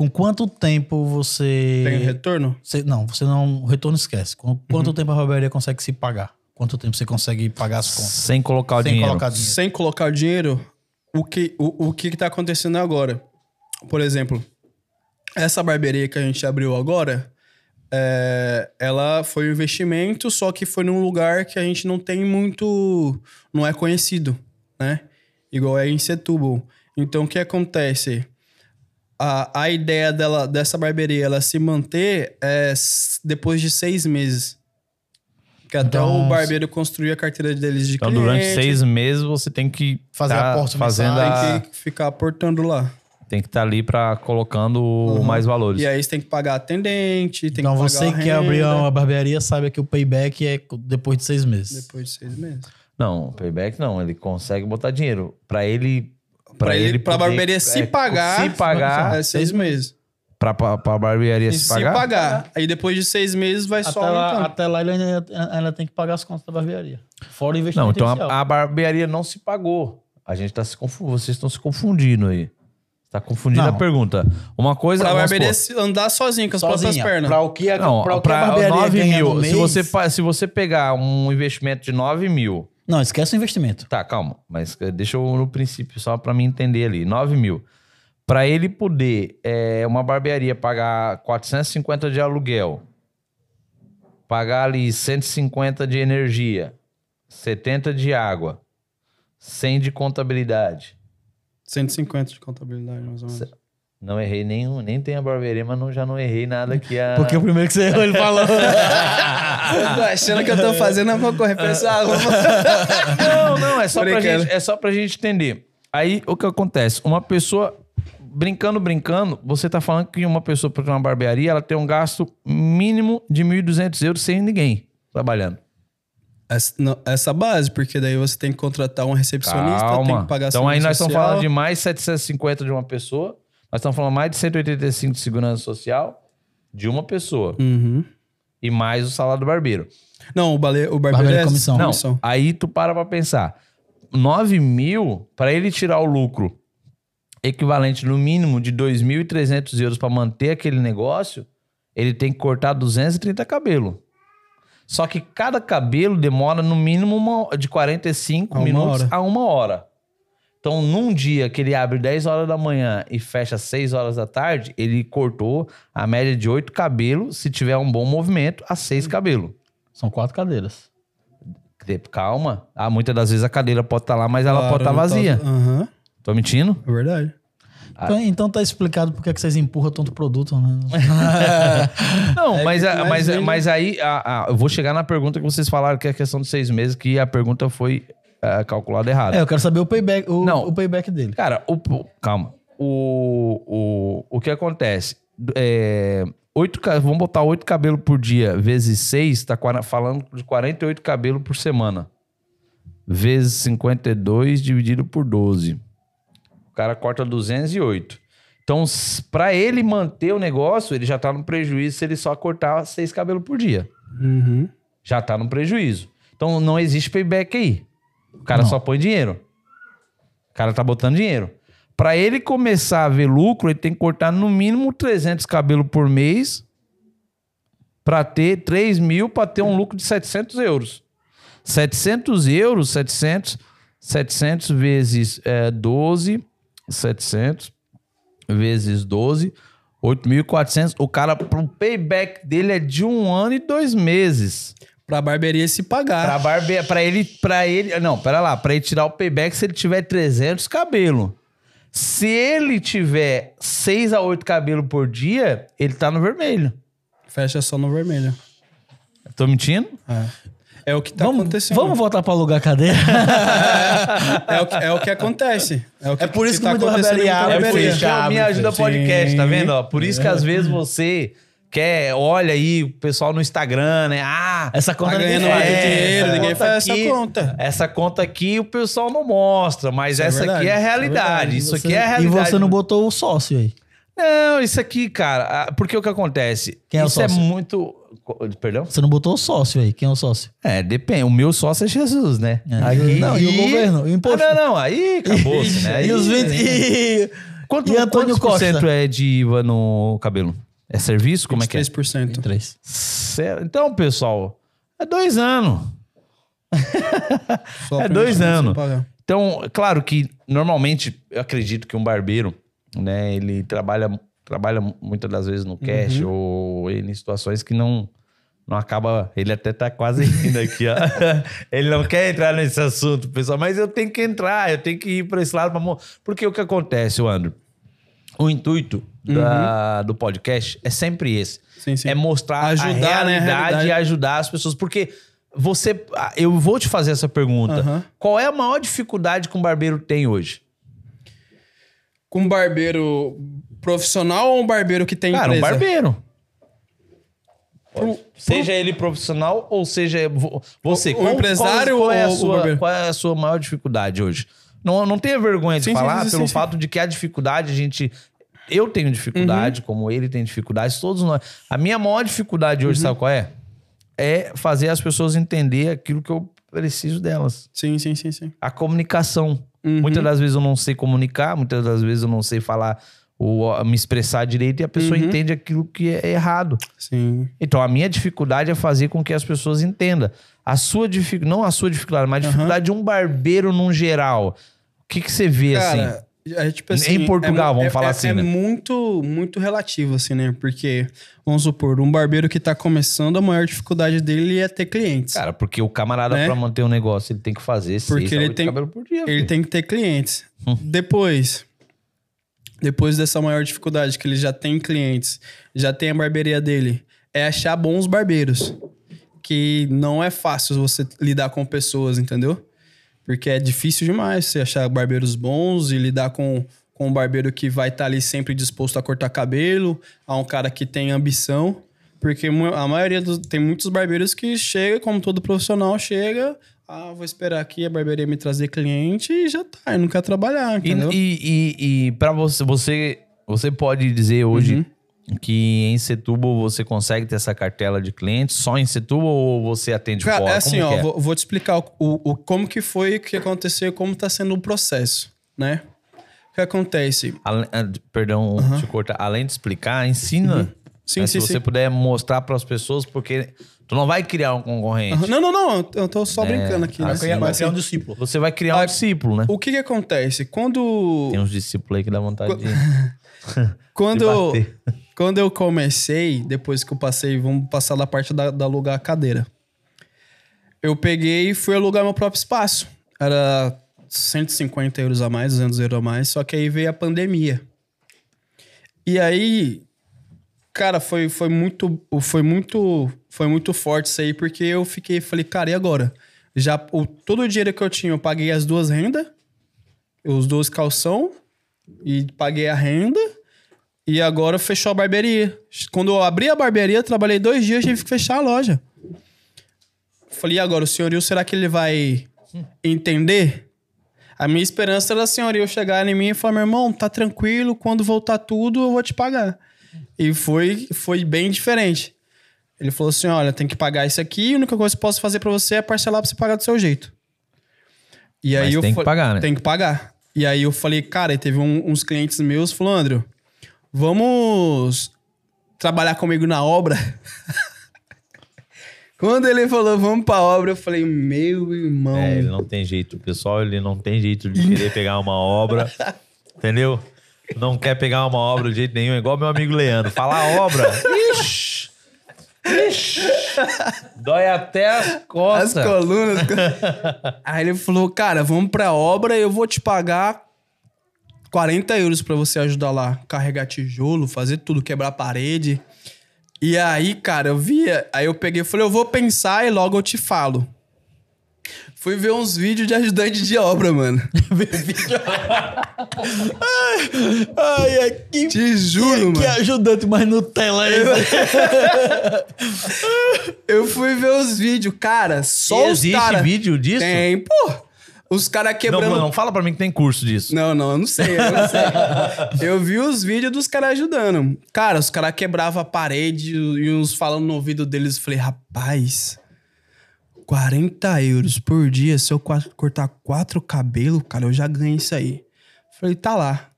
Com quanto tempo você. Tem retorno? você- não, você não. O retorno esquece. Com quanto tempo a barbearia consegue se pagar? Quanto tempo você consegue pagar as contas? Sem colocar o Sem dinheiro. colocar dinheiro. Sem colocar o dinheiro, o que, o, o que que tá acontecendo agora? Por exemplo, essa barbearia que a gente abriu agora, é, ela foi um investimento, só que foi num lugar que a gente não tem muito... Não é conhecido, né? Igual é em Setúbal. Então, o que acontece? A, a ideia dela, dessa barbearia, ela se manter é depois de seis meses. Que até Então, o barbeiro construir a carteira deles de Então, cliente. durante seis meses, você tem que Fazer tá aporte fazendo mensal. a... Tem que ficar aportando lá. Tem que estar ali para colocando Uhum. mais valores. E aí você tem que pagar atendente, tem então que pagar você a que quer abrir uma barbearia sabe que o payback é depois de seis meses. Depois de seis meses. Não, payback não. Ele consegue botar dinheiro. Para ele... Pra ele- pra poder- barbearia se pagar, Se pagar... é seis meses. Pra, pra, pra barbearia E se se pagar? pagar. Aí depois de seis meses vai Até só lá, aumentando. até lá ele ainda, ainda tem que pagar as contas da barbearia. Fora o investimento Não, então a, a barbearia não se pagou. A gente tá se confundindo. Vocês estão se confundindo aí. Tá confundindo Não. a pergunta. Uma coisa. Pra barbearia se- andar sozinho com as próprias Sozinha. pernas. Pra o que a, Não, pra o que a pra barbearia 9 ganha mil. mês... Se você, se você pegar um investimento de 9 mil. Não, esquece o investimento. Tá, calma. Mas eh, deixa eu no princípio, só pra mim entender ali. 9 mil. Pra ele poder, é, uma barbearia pagar 450 de aluguel, pagar ali 150 de energia, 70 de água, 100 de contabilidade. 150 de contabilidade, mais ou menos. Não errei nenhum, nem tem a barbearia, mas não, já não errei nada que a. Porque o primeiro que você errou, ele falou. [LAUGHS] Tô achando que eu tô fazendo, eu vou correr pra essa água. [LAUGHS] Não, não, é só, pra Brincando. gente, é só pra gente entender. Aí, o que acontece? Uma pessoa, brincando, brincando, você tá falando que uma pessoa para uma barbearia, ela tem um gasto mínimo de 1.200 euros sem ninguém trabalhando. Essa, não, essa base, porque daí você tem que contratar um recepcionista, tem Calma. que pagar Então aí nós estamos social. falando de mais 750 de uma pessoa, nós estamos falando mais de 185 de segurança social de uma pessoa. Uhum. E mais o salário do barbeiro. Não, o, bale, o barbeiro Barbeiro é é comissão. Não, comissão. aí tu para pra pensar. 9 mil, para ele tirar o lucro equivalente no mínimo de 2.300 euros para manter aquele negócio, ele tem que cortar 230 cabelo. Só que cada cabelo demora no mínimo uma- de 45 A minutos a uma hora. Então, num dia que ele abre 10 horas da manhã e fecha 6 horas da tarde, ele cortou a média de 8 cabelos, se tiver um bom movimento, a 6 cabelos. São quatro cadeiras. Calma. Ah, muitas das vezes a cadeira pode estar lá, mas ela Claro, pode estar tá- vazia. Aham, Tô mentindo? é verdade. Então, então tá explicado por que que vocês empurram tanto produto, né? [LAUGHS] Não, [LAUGHS] É mas, a- mas, mas aí a- a- eu vou chegar na pergunta que vocês falaram, que é a questão de seis meses, que a pergunta foi ah, calculada errada. É, eu quero saber o payback, o, Não. o payback dele. Cara, o, o- calma. O, o, o que acontece? É, oito, ca- vamos botar oito cabelos por dia vezes seis, tá quara- falando de 48 cabelos por semana. Vezes 52 dividido por 12. O cara corta 208. Então, pra ele manter o negócio, ele já tá no prejuízo se ele só cortar seis cabelos por dia. Uhum. Já tá no prejuízo. Então, não existe payback aí. O cara Não. só põe dinheiro. O cara tá botando dinheiro. Pra ele começar a ver lucro, ele tem que cortar no mínimo 300 cabelos por mês pra ter 3 mil pra ter um lucro de 700 euros. 700 euros, 700, 700 vezes é, 12, 700 vezes 12, 8.400. O cara, o payback dele é de um ano e dois meses. Pra barbearia se pagar. Pra, barbe... pra ele, pra ele. Não, pera lá. Pra ele tirar o payback se ele tiver 300 cabelo. Se ele tiver 6 a 8 cabelo por dia, ele tá no vermelho. Fecha só no vermelho. Tô mentindo? É, É o que tá vamos, acontecendo. vamos voltar pra alugar a cadeira? [LAUGHS] É o que, é o que acontece. É, o que, É por isso que tá muita acontecendo barbearia com a abre, É por barbearia. isso que me ajuda filho. podcast, tá Sim. vendo? ó? Por isso que às vezes você quer, olha aí o pessoal no Instagram, né? Ah, Essa conta Tá ninguém ganhando muito dinheiro, essa ninguém conta faz essa aqui- conta. Essa conta aqui o pessoal não mostra, mas Isso é essa aqui verdade, é a é realidade. verdade. Isso, Você- aqui é a realidade. E você não botou o sócio aí. Não, isso aqui, cara, ah, porque o que acontece? Quem é o isso é sócio? muito. Perdão? Você não botou o sócio aí. Quem é o sócio? É, depende. O meu sócio é Jesus, né? É. Não, e o governo? E o imposto? Ah, não, não. Aí acabou-se, né? [LAUGHS] e os Aí- 20... E... [LAUGHS] Quanto, E Antônio quantos por Costa? cento é de IVA no cabelo? É serviço? Como é que é? 3%. Três. Cé- Então, pessoal, é dois anos. Só É pra dois anos. Então, claro que normalmente eu acredito que um barbeiro, né, ele trabalha, trabalha muitas das vezes no cash ou em situações que não não acaba, ele até tá quase rindo aqui, ó. [LAUGHS] ele não quer entrar nesse assunto, pessoal, mas eu tenho que entrar, eu tenho que ir para esse lado para porque o que acontece, Andro? O intuito da- do podcast é sempre esse. Sim, sim. É mostrar Ajudar, a né, a realidade realidade. e ajudar as pessoas. Porque você. ah, Eu vou te fazer essa pergunta. Aham. Qual é a maior dificuldade que um barbeiro tem hoje? Com um barbeiro profissional ou um barbeiro que tem Cara, um empresa? barbeiro. Pro- Seja ele profissional ou seja vo- você. O- o empresário qual, é a ou sua, barbeiro? qual é a sua maior dificuldade hoje? Não, não tenha vergonha de Sim, falar sim, pelo sim, sim. fato de que a dificuldade a gente. Eu tenho dificuldade, como ele tem dificuldade, todos nós. A minha maior dificuldade hoje, sabe qual é? É fazer as pessoas entender aquilo que eu preciso delas. Sim, sim, sim, sim. A comunicação. Uhum. Muitas das vezes eu não sei comunicar, muitas das vezes eu não sei falar ou me expressar direito e a pessoa Uhum. entende aquilo que é errado. Sim. Então, a minha dificuldade é fazer com que as pessoas entendam. A sua dificuldade, não a sua dificuldade, mas a dificuldade de um barbeiro num geral. O que, que você vê assim? Cara, é, tipo assim, Em Portugal, é- vamos é- falar é- assim, É né? muito, muito relativo, assim, né? Porque, vamos supor, um barbeiro que tá começando, a maior dificuldade dele é ter clientes. Cara, porque o camarada, Né? pra manter um negócio, ele tem que fazer Porque seis ele tem- cabelo por dia. Ele filho. tem que ter clientes. Hum. Depois, depois dessa maior dificuldade, que ele já tem clientes, já tem a barbearia dele, é achar bons barbeiros. Que não é fácil você lidar com pessoas, entendeu? Porque é difícil demais você achar barbeiros bons e lidar com, com um barbeiro que vai estar ali sempre disposto a cortar cabelo, a um cara que tem ambição. Porque a maioria dos. Tem muitos barbeiros que chega, como todo profissional, chega. Ah, vou esperar aqui a barbearia me trazer cliente e já tá. E não quer trabalhar, E, entendeu? e, e, e para você, você, você pode dizer hoje Uhum. Que em Setúbal você consegue ter essa cartela de clientes só em Setúbal ou você atende Cara, fora? é assim, Como ó, é? vou, vou te explicar o, o, o- como que foi, o que aconteceu como tá sendo o processo, né? O que acontece? Ale- ah, Perdão, te cortar. Além de explicar, ensina. Sim, né, sim, se você sim. puder mostrar para as pessoas, porque tu não vai criar um concorrente. Não, não, não, eu tô só brincando aqui, né? assim, Criar, Mas, criar um discípulo. Você vai criar um Ah, discípulo, né? o que que acontece? Quando... Tem uns discípulos aí que dá vontade de, [LAUGHS] Quando de eu, bater. [LAUGHS] quando eu comecei, depois que eu passei, vamos passar da parte da, da alugar a cadeira. Eu peguei e fui alugar meu próprio espaço. Era 150 euros a mais, 200 euros a mais, só que aí veio a pandemia. E aí, cara, foi, foi muito, foi muito, foi muito forte isso aí, porque eu fiquei, falei, cara, e agora? Já o, todo o dinheiro que eu tinha, eu paguei as duas rendas, os dois calção, e paguei a renda. E agora fechou a barbearia. Quando eu abri a barbearia, eu trabalhei dois dias e tive que fechar a loja. Falei, e agora, o senhorio, será que ele vai entender? A minha esperança era o senhorio chegar em mim e falar, meu irmão, tá tranquilo, quando voltar tudo, eu vou te pagar. E foi, foi bem diferente. Ele falou assim, olha, tem que pagar isso aqui, a única coisa que eu posso fazer pra você é parcelar pra você pagar do seu jeito. E Mas aí eu tem que fa- pagar, né? Tem que pagar. E aí eu falei, cara, e teve um- uns clientes meus falou, André, vamos trabalhar comigo na obra? [LAUGHS] Quando ele falou, vamos pra obra, eu falei, meu irmão. É, ele não tem jeito. O pessoal, ele não tem jeito de querer [LAUGHS] pegar uma obra. entendeu? Não quer pegar uma obra de jeito nenhum. Igual meu amigo Leandro. Falar obra. Ixi! Ixi! Dói até as As costas. colunas. [LAUGHS] Aí ele falou, cara, vamos pra obra, eu vou te pagar 40 euros pra você ajudar lá. Carregar tijolo, fazer tudo, quebrar a parede. E aí, cara, eu via... Aí eu peguei falei, eu vou pensar e logo eu te falo. Fui ver uns vídeos de ajudante de obra, mano. [LAUGHS] [LAUGHS] Ai, ai, que, Te juro, que mano. ajudante mais Nutella esse? [LAUGHS] Eu fui ver os vídeos, cara. Só Existe os cara... vídeo disso? Tem, pô. Os caras Não, quebrando. não, fala pra mim que tem curso disso. Não, não, eu não sei, eu não sei. [LAUGHS] eu vi os vídeos dos caras ajudando. Cara, os caras quebravam a parede e uns falando no ouvido deles. Eu falei, rapaz, 40 euros por dia, se eu cortar quatro cabelos, cara, eu já ganhei isso aí. Falei, tá lá.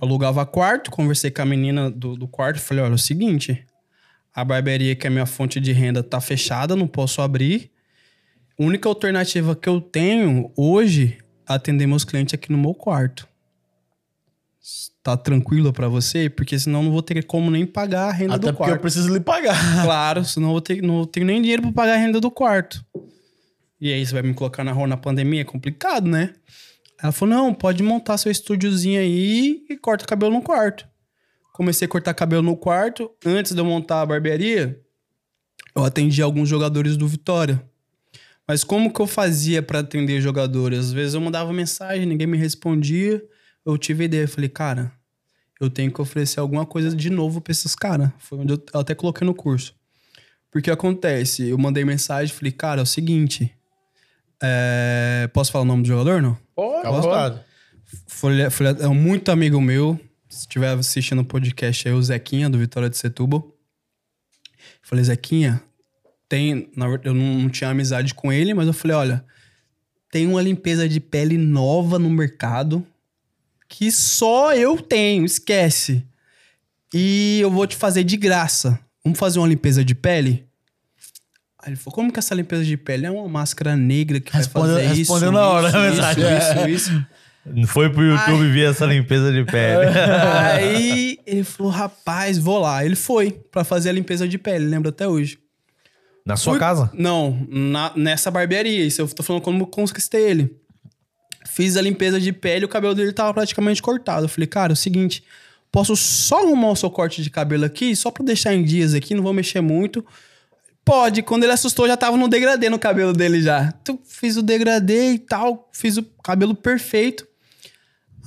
Alugava quarto, conversei com a menina do, do quarto. Falei, olha, é o seguinte, a barbearia que é minha fonte de renda tá fechada, não posso abrir. A única alternativa que eu tenho hoje é atender meus clientes aqui no meu quarto. Tá tranquilo pra você? Porque senão não vou ter como nem pagar a renda Até do porque eu quarto. preciso lhe pagar. [LAUGHS] Claro, senão eu vou ter, não ter nem dinheiro pra pagar a renda do quarto. E aí você vai me colocar na rua na pandemia? É complicado, né? Ela falou: não, pode montar seu estúdiozinho aí e corta o cabelo no quarto. Comecei a cortar cabelo no quarto. Antes de eu montar a barbearia, eu atendi alguns jogadores do Vitória. Mas como que eu fazia pra atender jogadores? Às vezes eu mandava mensagem, ninguém me respondia. Eu tive ideia, eu falei, cara, eu tenho que oferecer alguma coisa de novo pra esses caras. Foi onde eu até coloquei no curso. Porque acontece, eu mandei mensagem, falei, cara, é o seguinte. é, Posso falar o nome do jogador, não? Foi, foi é um muito amigo meu. Se estiver assistindo o podcast aí, o Zequinha, do Vitória de Setúbal. Falei, Zequinha, tem. Eu não, tinha amizade com ele, mas eu falei, olha, tem uma limpeza de pele nova no mercado que só eu tenho, esquece. E eu vou te fazer de graça. Vamos fazer uma limpeza de pele? Aí ele falou, como que essa limpeza de pele? É uma máscara negra que Respondeu- vai fazer isso, respondeu na hora isso, isso, isso, isso. Foi pro YouTube ver essa limpeza de pele. [LAUGHS] Aí ele falou, rapaz, vou lá. Ele foi pra fazer a limpeza de pele, lembro até hoje. Na sua Fui- casa? Não, na- nessa barbearia. Isso eu tô falando como eu conquistei ele. Fiz a limpeza de pele e o cabelo dele tava praticamente cortado. Eu falei, cara, é o seguinte, posso só arrumar o seu corte de cabelo aqui, só pra deixar em dias aqui, não vou mexer muito. Pode, quando ele assustou, já tava no degradê no cabelo dele já. Então, fiz o degradê e tal, fiz o cabelo perfeito.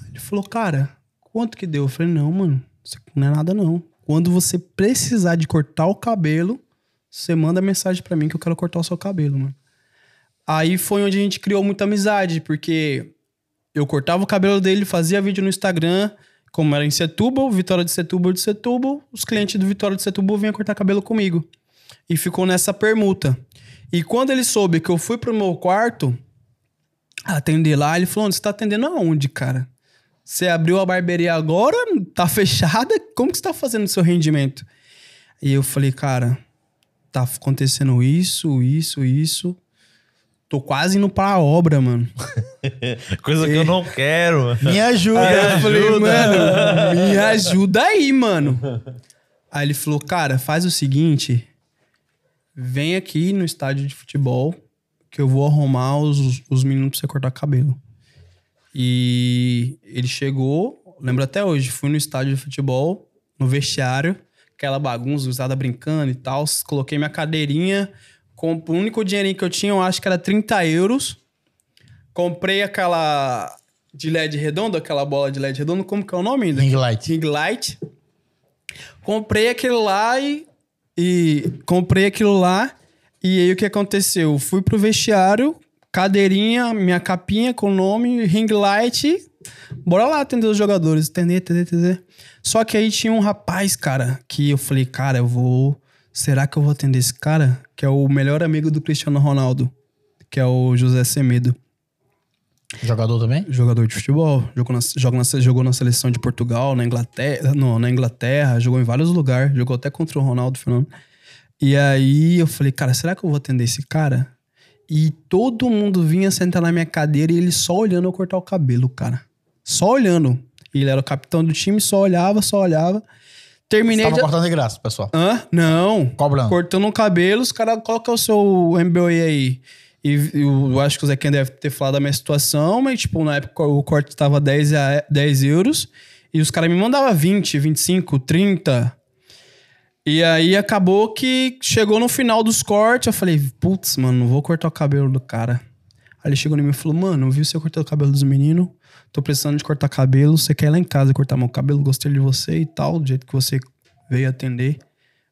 Ele falou, cara, quanto que deu? Eu falei, não, mano, isso não é nada não. Quando você precisar de cortar o cabelo, você manda mensagem pra mim que eu quero cortar o seu cabelo, mano. Aí foi onde a gente criou muita amizade, porque eu cortava o cabelo dele, fazia vídeo no Instagram, como era em Setúbal, Vitória de Setúbal de Setúbal, os clientes do Vitória de Setúbal vinham cortar cabelo comigo. E ficou nessa permuta. E quando ele soube que eu fui pro meu quarto atender lá, ele falou: "Você tá atendendo aonde, cara? Você abriu a barbearia agora? Tá [LAUGHS] fechada? Como que você tá fazendo o seu rendimento?" E eu falei: "Cara, tá acontecendo isso, isso, isso. Tô quase indo pra obra, mano." [LAUGHS] Coisa que eu não quero. Me ajuda. Aí eu Me falei, ajuda. mano, me ajuda aí, mano. Aí ele falou, cara, faz o seguinte, vem aqui no estádio de futebol que eu vou arrumar os, os meninos pra você cortar cabelo. E ele chegou, lembro até hoje, fui no estádio de futebol, no vestiário, aquela bagunça, usada brincando e tal, coloquei minha cadeirinha, com o único dinheirinho que eu tinha, eu acho que era 30 euros, comprei aquela de LED redondo, aquela bola de LED redondo, como que é o nome ainda? Ring light. Ring Light. Comprei aquilo lá e, e comprei aquilo lá e aí o que aconteceu? Fui pro vestiário, cadeirinha, minha capinha com o nome, ring light. Bora lá atender os jogadores, atender, atender, atender. Só que aí tinha um rapaz, cara, que eu falei, cara, eu vou, será que eu vou atender esse cara? Que é o melhor amigo do Cristiano Ronaldo, que é o José Semedo. Jogador também? Jogador de futebol, jogou na, joga na- jogou na seleção de Portugal, na Inglaterra, não, na Inglaterra, jogou em vários lugares, jogou até contra o Ronaldo Fernando. E aí eu falei, cara, será que eu vou atender esse cara? E todo mundo vinha sentar na minha cadeira e ele só olhando eu cortar o cabelo, cara. Só olhando. Ele era o capitão do time, só olhava, só olhava. Terminei Tava de... cortando de graça, pessoal. Hã? Não. Cobrando. Cortando o cabelo, os caras, qual que é o seu MBA aí? E eu, eu acho que o Zequinha deve ter falado da minha situação, mas, tipo, na época o corte tava 10, a- 10 euros. E os caras me mandavam 20, 25, 30. E aí acabou que chegou no final dos cortes, eu falei, putz, mano, não vou cortar o cabelo do cara. Aí ele chegou em mim e falou: Mano, viu você cortando o cabelo dos meninos? Tô precisando de cortar cabelo. Você quer ir lá em casa cortar meu cabelo? Gostei de você e tal, do jeito que você veio atender.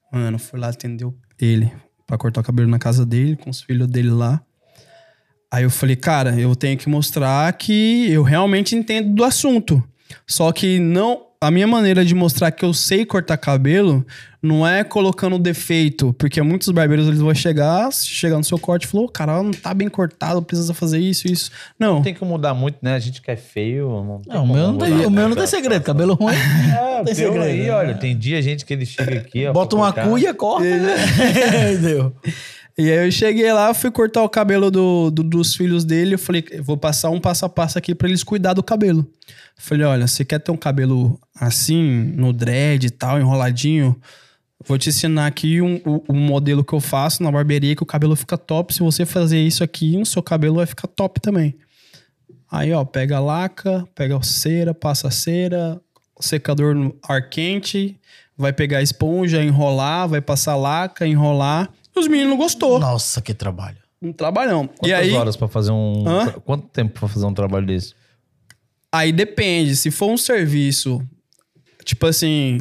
Mano, fui lá atender ele pra cortar o cabelo na casa dele, com os filhos dele lá. Aí eu falei, cara, eu tenho que mostrar que eu realmente entendo do assunto. Só que não. A minha maneira de mostrar que eu sei cortar cabelo não é colocando defeito, porque muitos barbeiros eles vão chegar, chegar no seu corte e falar, "Ô, cara, não tá bem cortado, precisa fazer isso, isso. Não. Não tem que mudar muito, né? A gente que é feio. Não, tem Não, o meu não tem, o meu não tem segredo. Cabelo ruim. [LAUGHS] É, tem o teu segredo, aí, né? olha, tem dia gente que ele chega aqui, ó, Bota uma cortar. cuia, corta. né? [LAUGHS] [LAUGHS] Deu. E aí eu cheguei lá, fui cortar o cabelo do, do- dos filhos dele. Eu falei, vou passar um passo a passo aqui pra eles cuidar do cabelo. Falei, olha, você quer ter um cabelo assim, no dread e tal, enroladinho? Vou te ensinar aqui um, o modelo que eu faço na barbearia, que o cabelo fica top. Se você fazer isso aqui, o seu cabelo vai ficar top também. Aí, ó, pega a laca, pega a cera, passa a cera, secador no ar quente, vai pegar a esponja, enrolar, vai passar laca, enrolar. E os meninos gostou. Nossa, que trabalho. Um trabalhão. Quantas e aí, horas pra fazer um. Hã? Quanto tempo pra fazer um trabalho desse? aí depende. Se for um serviço, tipo assim,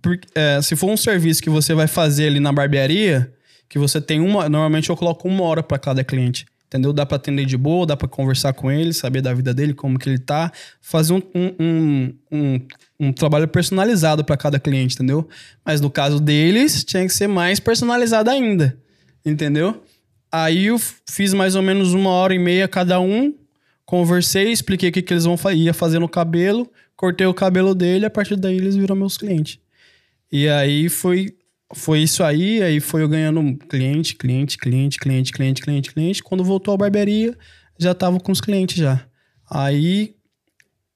por- é, se for um serviço que você vai fazer ali na barbearia, que você tem uma. Normalmente eu coloco uma hora pra cada cliente. Entendeu? Dá pra atender de boa, dá pra conversar com ele, saber da vida dele, como que ele tá. Fazer um, um, um, um, trabalho personalizado pra cada cliente, entendeu? Mas no caso deles, tinha que ser mais personalizado ainda. Entendeu? Aí eu fiz mais ou menos uma hora e meia cada um. Conversei, expliquei o que, que eles vão ia fazer no cabelo, cortei o cabelo dele, a partir daí eles viram meus clientes. E aí foi, foi isso aí, aí foi eu ganhando cliente, cliente, cliente, cliente, cliente, cliente, cliente. Quando voltou à barbearia, já tava com os clientes já. Aí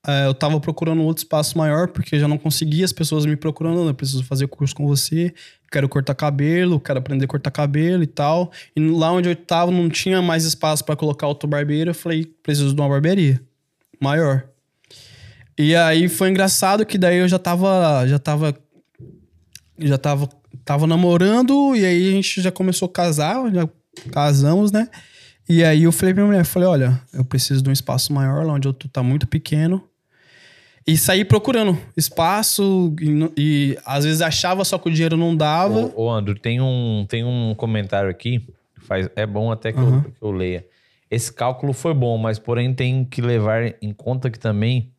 é, eu tava procurando outro espaço maior, porque já não conseguia as pessoas me procurando, eu preciso fazer curso com você, quero cortar cabelo, quero aprender a cortar cabelo e tal. E lá onde eu tava não tinha mais espaço para colocar outro barbeiro, eu falei, preciso de uma barbearia maior. E aí foi engraçado que daí eu já tava já tava já tava tava namorando e aí a gente já começou a casar, já casamos, né? E aí eu falei pra minha mulher, falei, olha, eu preciso de um espaço maior, lá onde eu tô tá muito pequeno. E saí procurando espaço e, e às vezes achava só que o dinheiro não dava. Ô, ô Andro, tem um, tem um comentário aqui. Faz, é bom até que, Uhum. eu, que eu leia. Esse cálculo foi bom, mas porém tem que levar em conta que também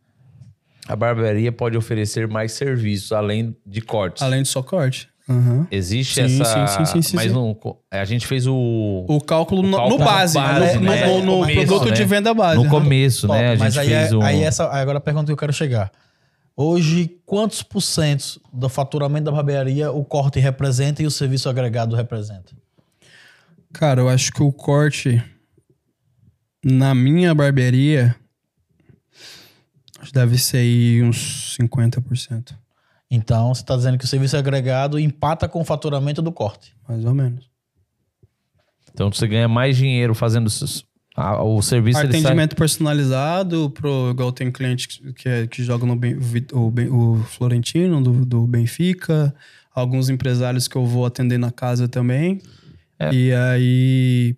a barbearia pode oferecer mais serviços além de cortes. Além de só corte. Uhum. Existe Sim, essa. sim, sim, sim, sim, mas sim. não- a gente fez o. O cálculo, no, cálculo no base, base, no, né? no- no No começo, produto né? de venda base. no começo, né? A gente Mas aí, fez é, um. aí essa, agora a pergunta que eu quero chegar. Hoje, quantos por cento do faturamento da barbearia o corte representa e o serviço agregado representa? Cara, eu acho que o corte na minha barbearia deve ser aí uns 50%, Então, você está dizendo que o serviço agregado empata com o faturamento do corte. mais ou menos. Então você ganha mais dinheiro fazendo a- o serviço. ele sai- Atendimento personalizado, pro, igual tem cliente que, que, é- que joga no Ben- o, Vi- o Ben- o Florentino, do, do Benfica, alguns empresários que eu vou atender na casa também. É. E aí,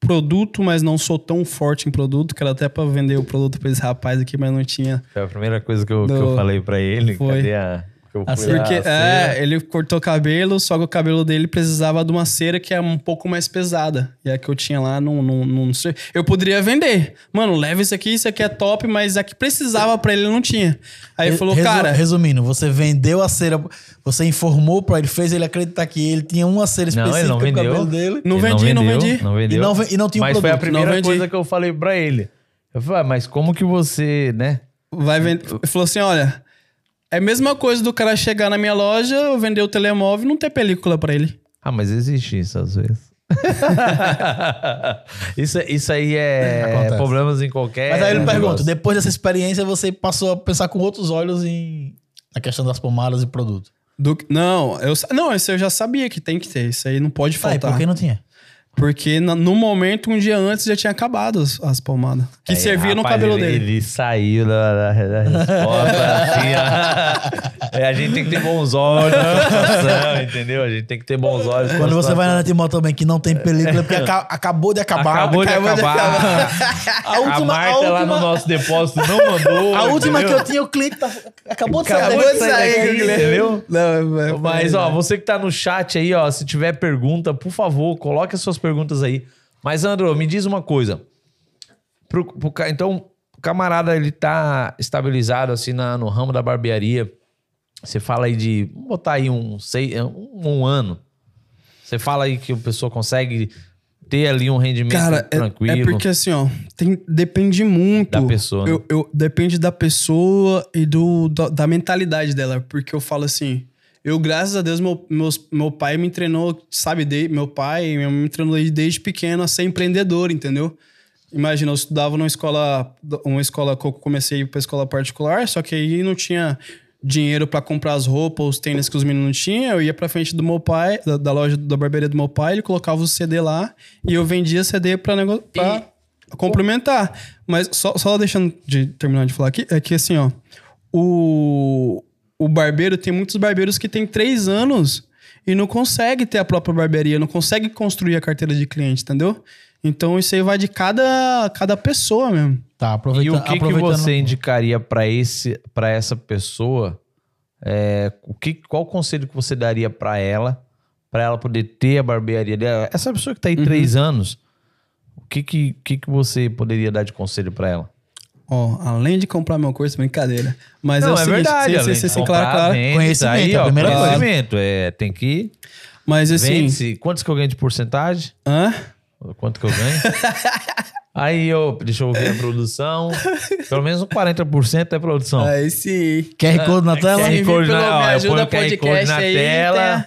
produto, mas não sou tão forte em produto, que era até pra vender o produto pra esse rapaz aqui, mas não tinha. Foi a primeira coisa que eu, que Do- eu falei pra ele. Foi. Cadê a. Porque, a cera? é, ele cortou cabelo, só que o cabelo dele precisava de uma cera que é um pouco mais pesada. E a que eu tinha lá não, não, não sei. Eu poderia vender. Mano, leva isso aqui, isso aqui é top, mas a que precisava pra ele não tinha. Aí ele falou, Resu- cara. Resumindo, você vendeu a cera, você informou para ele, fez ele acreditar que ele tinha uma cera Não, específica ele não pro vendeu. cabelo dele. Não vendi, não vendeu, vendi. Não vendeu. E não, e não tinha o Mas foi a produto. Não primeira vendi. coisa que eu falei pra ele. Eu falei, ah, mas como que você, né? Vai vender. Ele falou assim: olha, é a mesma coisa do cara chegar na minha loja, eu vender o telemóvel e não ter película pra ele. Ah, mas existe isso às vezes. [LAUGHS] isso, isso aí é Acontece. problemas em qualquer. Mas aí ele pergunta, negócio. depois dessa experiência, você passou a pensar com outros olhos em na questão das pomadas e produto. Do- não, eu, não, isso eu já sabia que tem que ter. Isso aí não pode faltar. por que não tinha? Porque no momento, um dia antes, já tinha acabado as, as pomadas. Que É, servia no rapaz, cabelo ele, dele. Ele saiu da, da, resposta assim, ó. [LAUGHS] É, a gente tem que ter bons olhos situação, entendeu? A gente tem que ter bons olhos. Quando você vai na Netmall também que não tem película, é porque aca- acabou de acabar. Acabou de acabar. [LAUGHS] A A última, Marta a lá no última, nosso depósito não mandou. a última que entendeu? eu tinha, o cliente tá- acabou de Acabou sair. de sair daqui, entendeu? Não, é- Mas, ó, você que tá no chat aí, ó, se tiver pergunta, por favor, coloque as suas perguntas aí. Mas, Andro, me diz uma coisa. Pro- pro então, o camarada, ele tá estabilizado, assim, na- no ramo da barbearia. Você fala aí de... Vamos botar aí um, seis, um, um ano. Você fala aí que a pessoa consegue ter ali um rendimento Cara, é, tranquilo. é porque assim, ó, tem, depende muito. Da pessoa, né? Eu, eu- depende da pessoa e do, da, da mentalidade dela. Porque eu falo assim, eu, graças a Deus, meu, meus, meu pai me treinou, sabe, de, meu pai me treinou desde- pequeno a ser empreendedor, entendeu? Imagina, eu estudava numa escola, uma escola que eu comecei pra escola particular, só que aí não tinha dinheiro pra comprar as roupas, os tênis que os meninos tinham. Eu ia pra frente do meu pai, da, da loja da barbearia do meu pai, ele colocava o CD lá e eu vendia CD pra, nego... pra complementar. Mas só, só deixando de terminar de falar aqui, é que assim, ó, o, o barbeiro, tem muitos barbeiros que tem três anos e não consegue ter a própria barbearia, não consegue construir a carteira de cliente, entendeu? Então isso aí vai de cada, cada pessoa mesmo. Tá, E aproveitando. o que, que aproveitando- você indicaria para esse para essa pessoa? É, o que, qual conselho que você daria para ela, para ela poder ter a barbearia dela? Essa pessoa que tá aí Uhum. três anos, o que que, que que você poderia dar de conselho para ela? Ó, além de comprar meu curso, brincadeira. Mas é Não, o é, seguinte, verdade. sim, além sim, de sim, sim, comprar, claro, claro. vende, Conhecimento, aí, é a ó, primeira coisa. conhecimento. É, tem que Mas assim, vende-se. Quantos que eu ganho de porcentagem? hã? Quanto que eu ganho? [LAUGHS] Aí, eu, deixa eu ver a produção. Pelo menos um 40% é produção. Aí sim. QR Code na tela? QR Code na, ó, eu ponho o QR Code na aí, tela.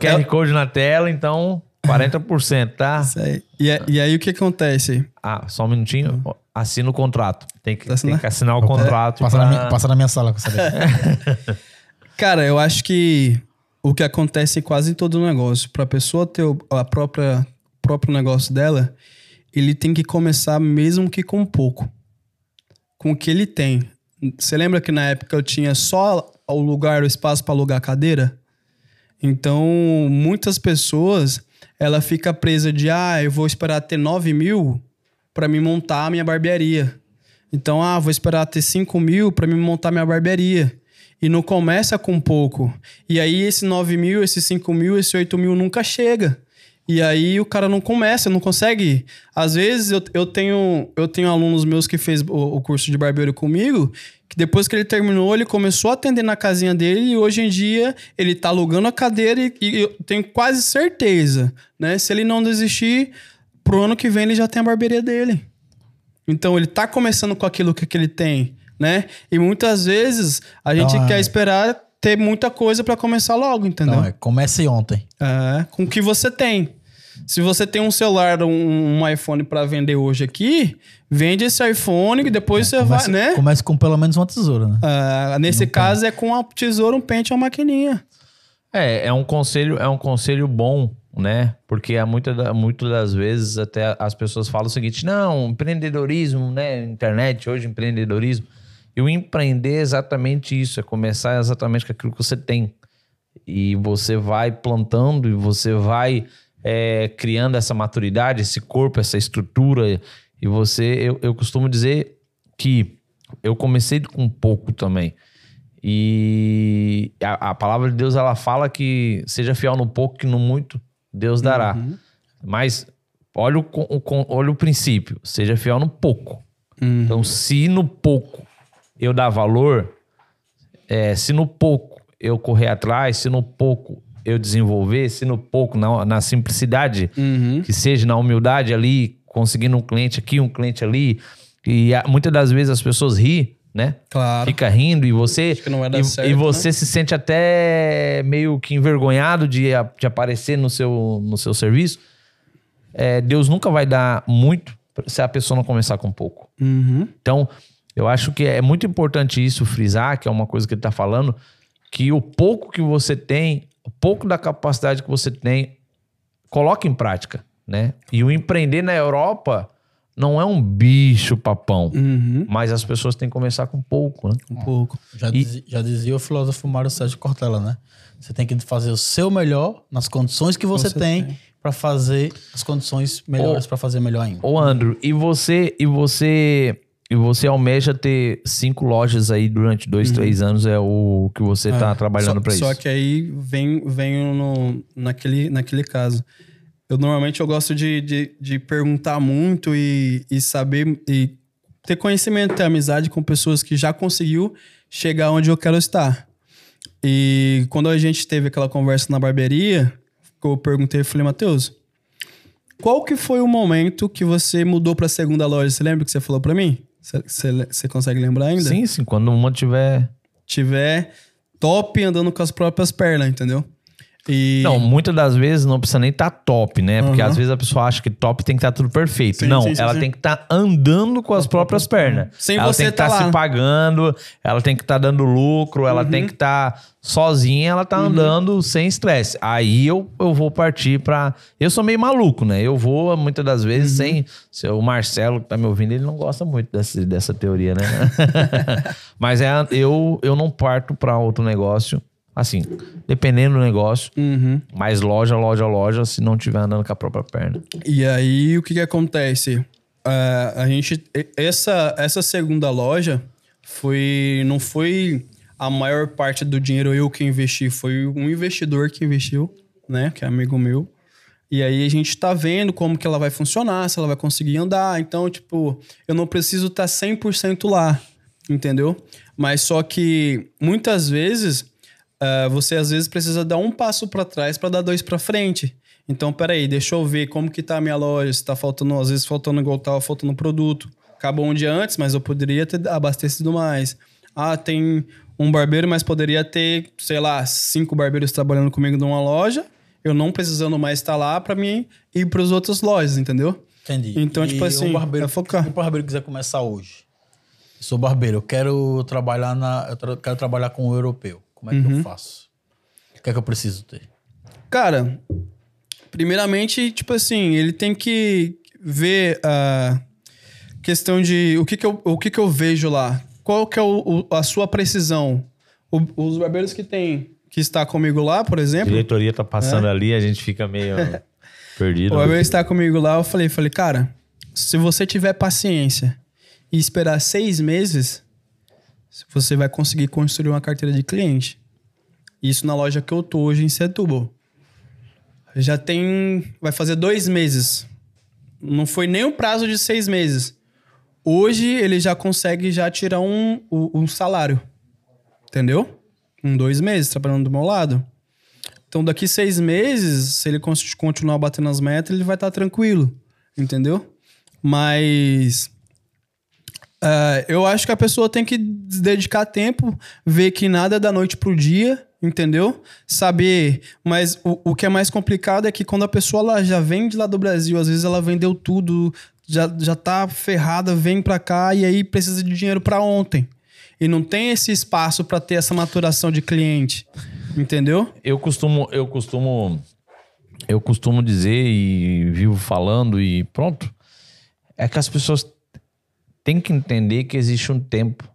QR Code na tela, então 40%, tá? Isso aí. E, a- e aí o que acontece? Ah, só um minutinho. Assina o contrato. Tem que, Tá tem que assinar o contrato. Passa, pra- na minha, passa na minha sala com essa. [LAUGHS] Cara, eu acho que o que acontece em quase em todo negócio, pra pessoa ter o a própria próprio negócio dela, ele tem que começar mesmo que com pouco. Com o que ele tem. Você lembra que na época eu tinha só o lugar, o espaço para alugar cadeira? Então, muitas pessoas, ela fica presa de, ah, eu vou esperar ter 9 mil para me montar a minha barbearia. Então, ah, vou esperar ter 5 mil para me montar minha barbearia. E não começa com pouco. E aí, esse 9 mil, esse 5 mil, esse 8 mil nunca chega. E aí o cara não começa, não consegue. Às vezes eu, eu, tenho, eu tenho alunos meus que fez o, o curso de barbeiro comigo, que depois que ele terminou, ele começou a atender na casinha dele e hoje em dia ele tá alugando a cadeira e, e eu tenho quase certeza, né? Se ele não desistir, pro ano que vem ele já tem a barbearia dele. Então ele tá começando com aquilo que, que ele tem, né? E muitas vezes a gente Então, é- quer esperar ter muita coisa para começar logo, entendeu? Não, é, comece ontem. É, com o que você tem. Se você tem um celular, um, um iPhone para vender hoje aqui, vende esse iPhone e depois você Comece, vai, né? comece com pelo menos uma tesoura, né? Ah, nesse caso é com a tesoura, um pente uma maquininha. É, é um conselho, é um conselho bom, né? Porque há muita, da- muitas das vezes até as pessoas falam o seguinte: não, empreendedorismo, né? Internet hoje, empreendedorismo. E o empreender é exatamente isso, é começar exatamente com aquilo que você tem. E você vai plantando e você vai é, criando essa maturidade, esse corpo, essa estrutura. E você, eu, eu costumo dizer que eu comecei com pouco também. E a, a palavra de Deus, ela fala que seja fiel no pouco que no muito, Deus dará. Mas olha o, o olha o princípio, seja fiel no pouco. Então, se no pouco eu dar valor, é, se no pouco eu correr atrás, se no pouco eu desenvolver, se no pouco, na, na simplicidade, que seja na humildade ali, conseguindo um cliente aqui, um cliente ali. E ah, muitas das vezes as pessoas ri, né? Claro. Fica rindo e você. que não vai dar e, certo, e você se sente até meio que envergonhado de, a- de aparecer no seu, no seu serviço. É, Deus nunca vai dar muito se a pessoa não começar com pouco. Uhum. Então, eu acho que é muito importante isso frisar, que é uma coisa que ele está falando, que o pouco que você tem, o pouco da capacidade que você tem, coloque em prática, né? E o empreender na Europa não é um bicho papão. Uhum. Mas as pessoas têm que começar com pouco, né? Um pouco. Já, E- dizia, já dizia o filósofo Mário Sérgio Cortella, né? Você tem que fazer o seu melhor nas condições que você, Você tem, tem. pra fazer as condições melhores pra fazer melhor ainda. Ô, Andrew, e você, e você, e você almeja ter cinco lojas aí durante dois, três anos, é o que você tá É, trabalhando pra isso. Só que aí vem, vem no, naquele, naquele caso. Eu normalmente eu gosto de, de, de perguntar muito e, e saber e ter conhecimento, ter amizade com pessoas que já conseguiu chegar onde eu quero estar. E quando a gente teve aquela conversa na barbearia, eu perguntei, eu falei, Matheus, qual que foi o momento que você mudou pra segunda loja? Você lembra que você falou pra mim? Você- consegue lembrar ainda? Sim, sim, quando uma tiver... tiver top andando com as próprias pernas, entendeu? E Não, muitas das vezes não precisa nem estar top, né? Porque Aham. às vezes a pessoa acha que top tem que estar tudo perfeito. Sim, não, sim, sim, ela tem que estar andando com as próprias pernas. Sem ela você tem que tá estar lá. se pagando, ela tem que estar dando lucro, ela Uhum. tem que estar sozinha, ela tá andando sem estresse. Aí eu, eu vou partir pra. Eu sou meio maluco, né? Eu vou muitas das Uhum. vezes sem. Se o Marcelo que tá me ouvindo, ele não gosta muito dessa, dessa teoria, né? [LAUGHS] [LAUGHS] Mas é, eu, eu não parto pra outro negócio. Assim, dependendo do negócio, Uhum. mas loja, loja, loja, se não tiver andando com a própria perna. E aí, o que que acontece? Ah, a gente... Essa, essa segunda loja foi... Não foi a maior parte do dinheiro eu que investi. Foi um investidor que investiu, né? Que é amigo meu. E aí a gente tá vendo como que ela vai funcionar, se ela vai conseguir andar. Então, tipo, eu não preciso estar 100% lá, entendeu? Mas só que muitas vezes ah, você às vezes precisa dar um passo para trás para dar dois para frente. Então, peraí, deixa eu ver como que tá a minha loja, se tá faltando, às vezes faltando igual tava faltando produto. Acabou um dia antes, mas eu poderia ter abastecido mais. Ah, tem um barbeiro, mas poderia ter, sei lá, cinco barbeiros trabalhando comigo numa loja, eu não precisando mais estar lá para mim ir para as outras lojas, entendeu? Entendi. Então, E tipo assim, o barbeiro, é focar. Se o barbeiro quiser começar hoje, sou barbeiro, eu quero trabalhar na, eu tra- quero trabalhar com o europeu. Como é que Uhum. eu faço? O que é que eu preciso ter? Cara, primeiramente, tipo assim, ele tem que ver a questão de o que que eu, o que que eu vejo lá. Qual que é o, o- a sua precisão? O- os barbeiros que tem, que está comigo lá, por A exemplo, diretoria tá passando ali, a gente fica meio [LAUGHS] perdido. o barbeiro está comigo lá, eu falei, falei, cara, se você tiver paciência e esperar seis meses, você vai conseguir construir uma carteira de cliente. Isso na loja que eu tô hoje em Setúbal. Já tem. Vai fazer dois meses. Não foi nem o prazo de seis meses. Hoje ele já consegue já tirar um, um, salário. Entendeu? Em dois meses, trabalhando do meu lado. Então, daqui seis meses, se ele continuar batendo as metas, ele vai estar tranquilo. Entendeu? Mas. Ah, eu acho que a pessoa tem que dedicar tempo, ver que nada é da noite pro dia, entendeu? Saber. Mas o, o que é mais complicado é que quando a pessoa ela já vem de lá do Brasil, às vezes ela vendeu tudo, já, já tá ferrada, vem pra cá e aí precisa de dinheiro pra ontem. E não tem esse espaço pra ter essa maturação de cliente. Entendeu? Eu costumo, eu costumo, eu costumo dizer e vivo falando e pronto. É que as pessoas têm que entender que existe um tempo.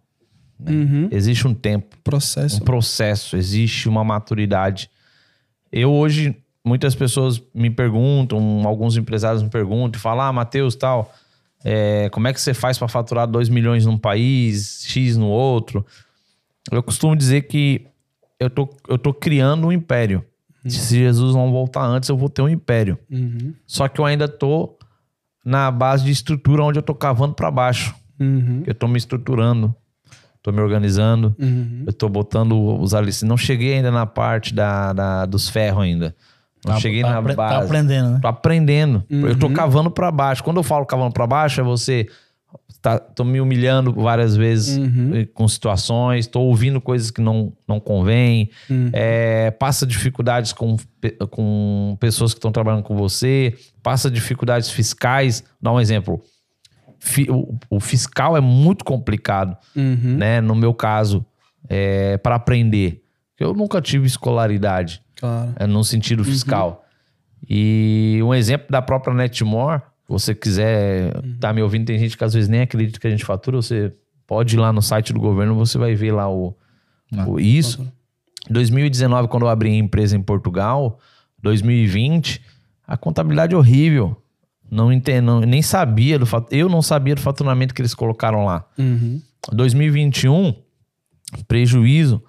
né? Uhum. Existe um tempo, Processo. um processo, existe uma maturidade. Eu hoje, muitas pessoas me perguntam, alguns empresários me perguntam, falam, ah, Matheus, tal, é, como é que você faz para faturar 2 milhões num país, X no outro? Eu costumo dizer que eu tô, eu tô criando um império. Se Jesus não voltar antes, eu vou ter um império. Uhum. Só que eu ainda tô na base de estrutura onde eu tô cavando para baixo. Uhum. Eu tô me estruturando, tô me organizando, Uhum. eu tô botando os alicerces. Não cheguei ainda na parte da, da- dos ferros ainda. Não Tá- cheguei tá na apre- base. Tá aprendendo, né? Tô aprendendo. Eu tô Uhum. cavando para baixo. Quando eu falo cavando para baixo, é você. Tá, tô me humilhando várias vezes Uhum. eh, com situações, tô ouvindo coisas que não, não convém, Uhum. é, passa dificuldades com, com pessoas que estão trabalhando com você, passa dificuldades fiscais. Dá um exemplo. O, o fiscal é muito complicado, Uhum. né? No meu caso, é, para aprender. Eu nunca tive escolaridade Claro. é, no sentido fiscal. E um exemplo da própria Netmore, você quiser tá me ouvindo, tem gente que às vezes nem acredita que a gente fatura, você pode ir lá no site do governo, você vai ver lá o, o isso. 2019, quando eu abri a empresa em Portugal, 2020, a contabilidade é horrível. Não entendo, nem sabia do fat- eu não sabia do faturamento que eles colocaram lá. Uhum. 2021, prejuízo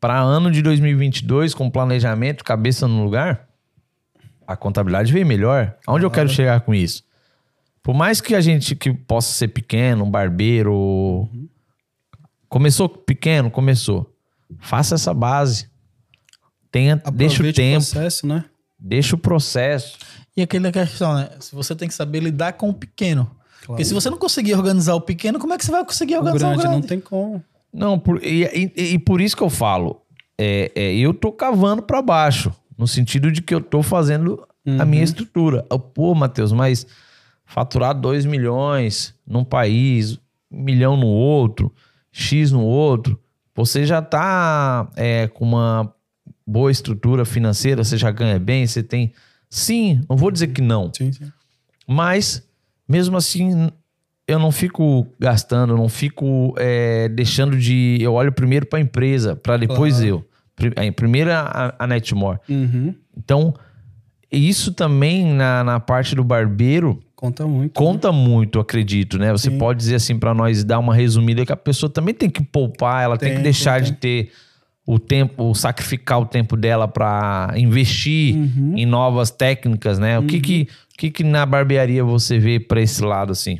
para ano de 2022 com planejamento, cabeça no lugar, a contabilidade veio melhor. Aonde eu quero chegar com isso? Por mais que a gente que possa ser pequeno, um barbeiro, começou pequeno, começou. Faça essa base. Tenha, deixa o tempo, processo, né? deixa o processo. E aquela questão, né? Se você tem que saber lidar com o pequeno. Porque se você não conseguir organizar o pequeno, como é que você vai conseguir O organizar grande, o grande? não tem como. Não, por- e, e- e por isso que eu falo. É, é, eu tô cavando para baixo. No sentido de que eu tô fazendo a minha estrutura. Eu, Pô, Matheus, mas faturar 2 milhões num país, um milhão no outro, X no outro, você já tá é, com uma boa estrutura financeira, você já ganha bem, você tem. Sim, não vou dizer que não. Sim, sim. Mas, mesmo assim, eu não fico gastando, não fico é, deixando de. Eu olho primeiro para a empresa, para depois Claro. eu. Pri- é, Primeiro a, a Netmore. Uhum. Então, isso também na, na parte do barbeiro Conta muito. conta muito, acredito, né? Você Sim. pode dizer assim para nós, dar uma resumida, que a pessoa também tem que poupar, ela tem, que Tem, deixar tem, de ter o tempo, sacrificar o tempo dela para investir Uhum. em novas técnicas, né? O que que, o que que na barbearia você vê para esse lado assim?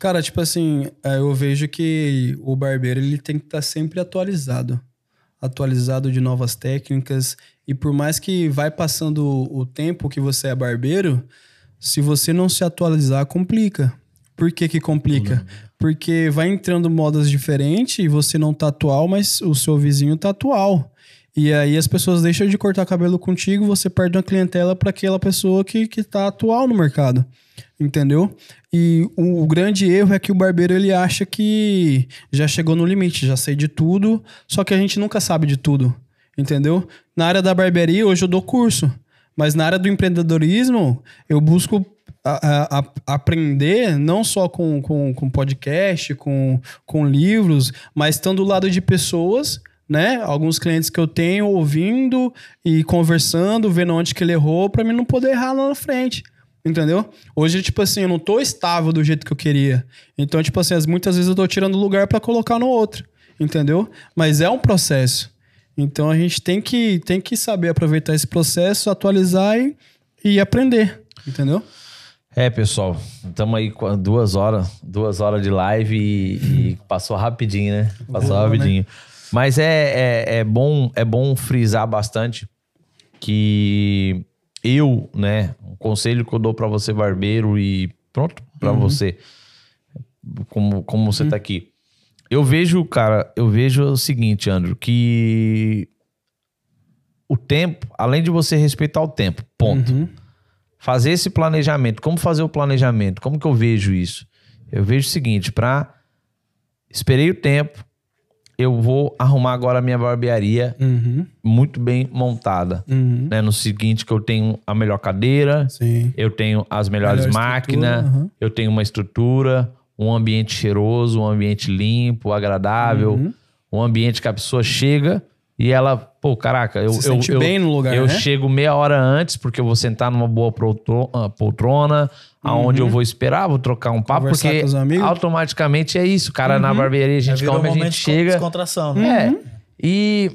Cara, tipo assim, é, eu vejo que o barbeiro ele tem que estar sempre atualizado. Atualizado de novas técnicas. E por mais que vai passando o tempo que você é barbeiro, se você não se atualizar, complica. Por que que complica? Porque vai entrando modas diferentes e você não tá atual, mas o seu vizinho tá atual. E aí as pessoas deixam de cortar cabelo contigo, você perde uma clientela para aquela pessoa que, que tá atual no mercado. Entendeu? E o, o grande erro é que o barbeiro ele acha que já chegou no limite, já sei de tudo, só que a gente nunca sabe de tudo. Entendeu? Na área da barbearia, hoje eu dou curso. Mas na área do empreendedorismo, eu busco a- a- a- aprender não só com, com, com podcast, com, com livros, mas estando do lado de pessoas, né? Alguns clientes que eu tenho ouvindo e conversando, vendo onde que ele errou, para mim não poder errar lá na frente. Entendeu? Hoje, tipo assim, eu não tô estável do jeito que eu queria. Então, tipo assim, as- muitas vezes eu tô tirando lugar para colocar no outro. Entendeu? Mas é um processo. Então a gente tem que, tem que saber aproveitar esse processo, atualizar e, e aprender. Entendeu? É, pessoal, estamos aí com duas horas, duas horas de live e, e passou rapidinho, né? Passou Boa, rapidinho. Mas é, é, é bom é bom frisar bastante que eu, né, um conselho que eu dou pra você barbeiro e pronto pra você, como como você tá aqui. Eu vejo, cara, eu vejo o seguinte, Andrew, que o tempo, além de você respeitar o tempo, ponto Uhum. fazer esse planejamento. Como fazer o planejamento? Como que eu vejo isso? Eu vejo o seguinte, para esperei o tempo, eu vou arrumar agora a minha barbearia Uhum. muito bem montada, Uhum. né? No seguinte que eu tenho a melhor cadeira, Sim. eu tenho as melhores Melhor máquinas, uhum. eu tenho uma estrutura, um ambiente cheiroso, um ambiente limpo, agradável, Uhum. um ambiente que a pessoa chega e ela, pô, caraca, eu, Se eu, eu, bem no lugar, eu né? chego meia hora antes, porque eu vou sentar numa boa ah, poltrona, aonde eu vou esperar, vou trocar um papo, Uhum. Conversar porque. Uhum. automaticamente é isso. Cara, na barbearia, a gente, virou como a um momento gente chega. descontração, né? É. E,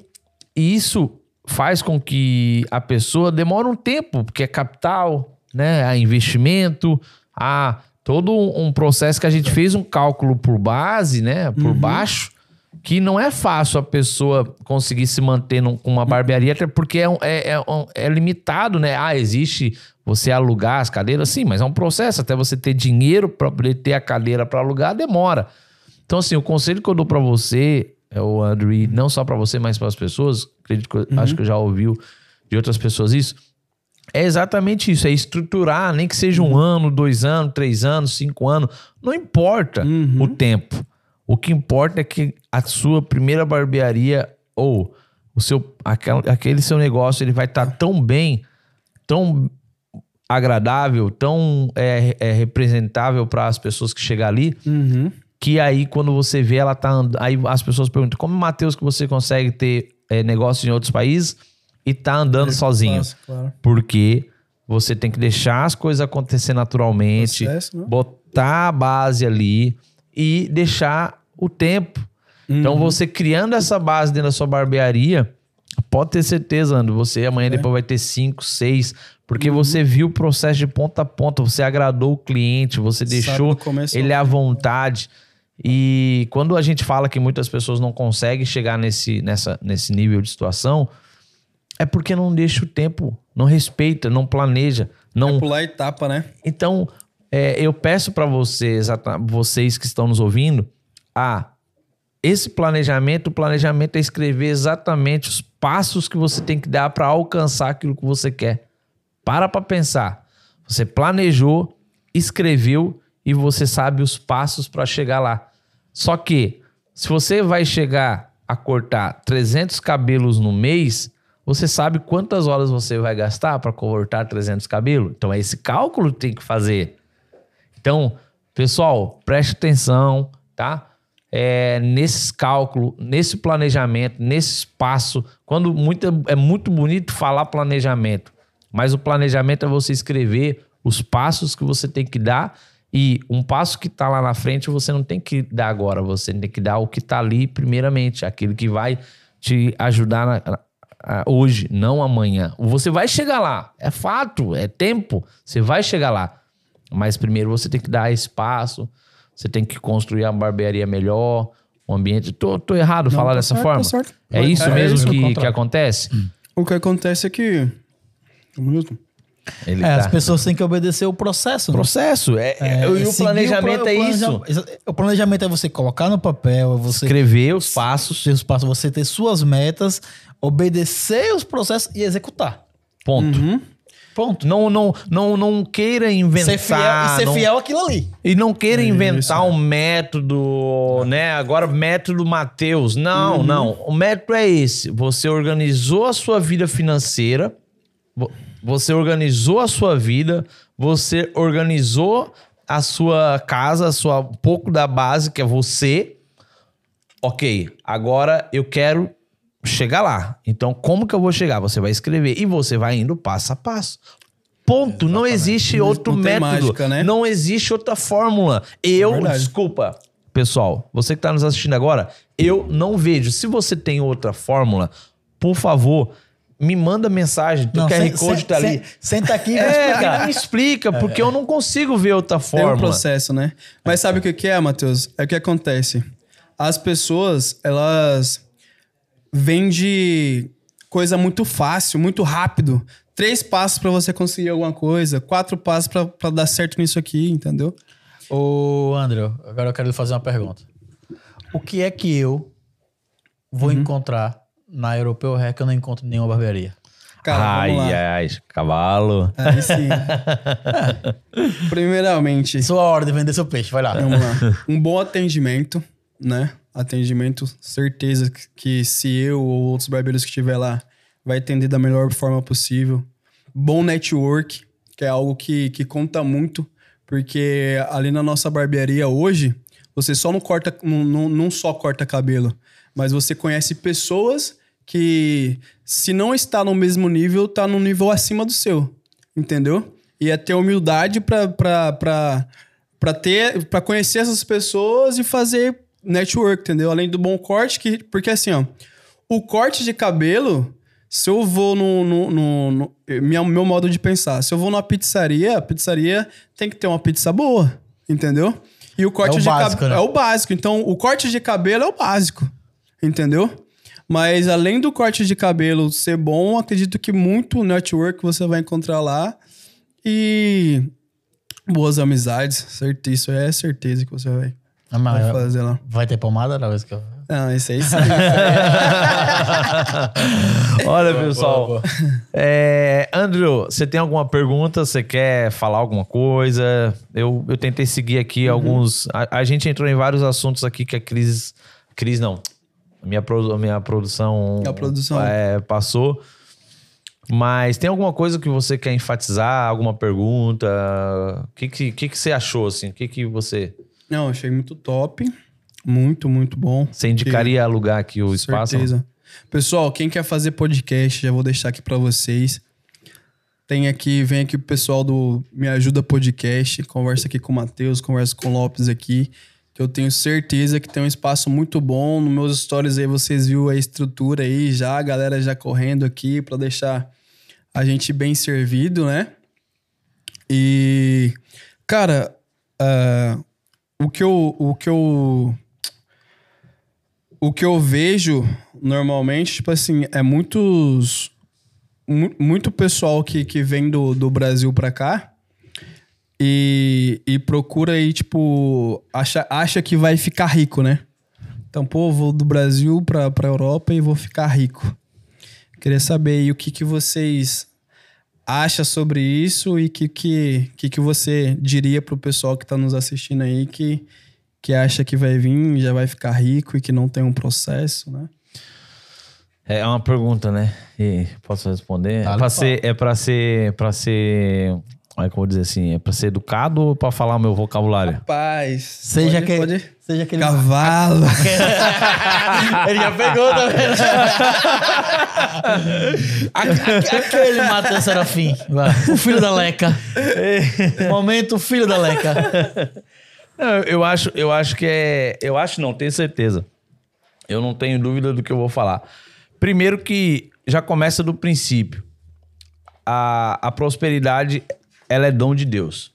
e isso faz com que a pessoa demore um tempo, porque é capital, né? Há investimento, há todo um processo que a gente fez um cálculo por base, né? Por baixo, que não é fácil a pessoa conseguir se manter com uma barbearia, até porque é, é, é é limitado, né? Ah, existe você alugar as cadeiras, sim, mas é um processo. Até você ter dinheiro para poder ter a cadeira para alugar, demora. Então, assim, o conselho que eu dou pra você, é o Andrew, não só pra você, mas para as pessoas, acredito que eu, acho que eu já ouviu de outras pessoas isso, é exatamente isso, é estruturar, nem que seja um ano, dois anos, três anos, cinco anos, não importa o tempo. O que importa é que a sua primeira barbearia ou o seu aquel- aquele seu negócio ele vai estar tão bem, tão agradável, tão é, é representável para as pessoas que chegam ali, Uhum. que aí quando você vê ela tá andando, aí as pessoas perguntam como Matheus que você consegue ter é, negócio em outros países e tá andando sozinho, Fácil, claro. porque você tem que deixar as coisas acontecer naturalmente, Processo, né? botar a base ali e deixar o tempo. Então você criando essa base dentro da sua barbearia, pode ter certeza, Andro, você amanhã depois vai ter cinco, seis, porque você viu o processo de ponta a ponta, você agradou o cliente, você deixou ele à vontade. E quando a gente fala que muitas pessoas não conseguem chegar nesse, nessa, nesse nível de situação, é porque não deixa o tempo, não respeita, não planeja, não, Pular etapa, né? então, é, eu peço para vocês, vocês que estão nos ouvindo, a esse planejamento, o planejamento é escrever exatamente os passos que você tem que dar para alcançar aquilo que você quer. Para para pensar. Você planejou, escreveu e você sabe os passos para chegar lá. Só que se você vai chegar a cortar 300 cabelos no mês, você sabe quantas horas você vai gastar para cortar 300 cabelos? Então é esse cálculo que tem que fazer. Então, pessoal, preste atenção, tá? É, nesses cálculos, nesse planejamento, nesse espaço. Quando muito, é muito bonito falar planejamento, mas o planejamento é você escrever os passos que você tem que dar e um passo que está lá na frente você não tem que dar agora, você tem que dar o que está ali primeiramente, aquilo que vai te ajudar na- na- hoje, não amanhã. Você vai chegar lá, é fato, é tempo, você vai chegar lá. Mas primeiro você tem que dar espaço, você tem que construir a barbearia melhor, um ambiente. Tô, tô errado falar tá dessa certo, forma? tá certo. É isso É mesmo isso, que, contrário. que acontece? O que acontece é que. Um minuto. Ele É, tá- as pessoas têm que obedecer o processo. né? Processo. É, é- e o planejamento pro- é isso. O planejamento é você colocar no papel, é você Escrever os passos, seus passos, você ter suas metas, obedecer os processos e executar. ponto. Uhum. Ponto. Não, não, não, não queira inventar. Ser fiel e ser não- fiel àquilo ali. E não queira Isso. inventar um método, né? Agora, método Mateus. Não, Uhum. não. O método é esse. Você organizou a sua vida financeira, vo- você organizou a sua vida, você organizou a sua casa, a sua, um pouco da base, que é você. Ok, agora eu quero chegar lá. Então, como que eu vou chegar? Você vai escrever e você vai indo passo a passo. Ponto. Não existe outro não método. mágica, né? Não existe outra fórmula. Eu, verdade. desculpa, pessoal, você que está nos assistindo agora, eu não vejo. Se você tem outra fórmula, por favor, me manda mensagem. O QR sen- Code sen- tá ali. sen- Senta aqui e É, me explica, porque eu não consigo ver outra Tem um fórmula. processo, né? Mas sabe o que é, Matheus? É o que acontece. As pessoas, elas vêm de coisa muito fácil, muito rápido. Três passos pra você conseguir alguma coisa, quatro passos pra pra dar certo nisso aqui, entendeu? Ô, André, agora eu quero lhe fazer uma pergunta. O que é que eu vou encontrar na Europeu Hair que eu não encontro em nenhuma barbearia? Cara, ai, vamos lá. ai, cavalo. Aí sim. [LAUGHS] Primeiramente, Sua hora de vender seu peixe, vai lá. vamos lá. Um bom atendimento, né? Atendimento, certeza que- se eu ou outros barbeiros que estiver lá vai atender da melhor forma possível. Bom network, que é algo que, que conta muito, porque ali na nossa barbearia hoje, você só não corta, não, não, só corta cabelo, mas você conhece pessoas que, se não está no mesmo nível, tá no nível acima do seu, entendeu? E é ter humildade pra, pra ter, para conhecer essas pessoas e fazer network, entendeu? Além do bom corte, que, porque assim, ó, o corte de cabelo, se eu vou no, no, no- no- minha, meu modo de pensar, se eu vou numa pizzaria, a pizzaria tem que ter uma pizza boa, entendeu? E o corte É o de cabelo né? é o básico. Então, o corte de cabelo é o básico, entendeu? Mas além do corte de cabelo ser bom, acredito que muito network você vai encontrar lá e boas amizades, certeza, isso é certeza que você vai, mas vai fazer lá. vai ter pomada na vez que eu... Não, isso aí sim. [LAUGHS] Olha, pessoal. boa, boa. É, Andrew, você tem alguma pergunta? Você quer falar alguma coisa? Eu, eu tentei seguir aqui Uhum. alguns. A, a gente entrou em vários assuntos aqui que a Cris. Cris não. A minha, a minha produção. A produção. é, passou. Mas tem alguma coisa que você quer enfatizar? Alguma pergunta? O que, que, que, que você achou, assim? O que, que você... Não, achei muito top. Muito, muito bom. Você indicaria alugar aqui o espaço? Certeza. Pessoal, quem quer fazer podcast, já vou deixar aqui pra vocês. Tem aqui, vem aqui o pessoal do Me Ajuda Podcast, conversa aqui com o Matheus, conversa com o Lopes aqui, que eu tenho certeza que tem um espaço muito bom. Nos meus stories aí vocês viram a estrutura aí já, a galera já correndo aqui pra deixar a gente bem servido, né? E, cara, ah, o que eu, o que eu o que eu vejo normalmente, tipo assim, é muitos. mu- Muito pessoal que, que vem do, do Brasil pra cá e, e procura aí, tipo, acha, acha que vai ficar rico, né? Então, pô, vou do Brasil pra, pra Europa e vou ficar rico. Queria saber aí o que, que vocês acham sobre isso e o que, que, que, que você diria pro pessoal que tá nos assistindo aí que, que acha que vai vir, já vai ficar rico e que não tem um processo, né? É uma pergunta, né? E posso responder? Dá-lhe é pra ser, é pra ser, pra ser, como é que eu vou dizer assim? É pra ser educado ou pra falar o meu vocabulário? Rapaz, Seja pode, aquele. pode... Seja aquele. Cavalo. [LAUGHS] Ele já pegou também. [LAUGHS] Aquele Matheus Serafim. O filho da Leca. [LAUGHS] Momento, filho da Leca. Não, eu acho, eu acho que é. Eu acho não, tenho certeza. Eu não tenho dúvida do que eu vou falar. Primeiro que já começa do princípio. A, a prosperidade, ela é dom de Deus.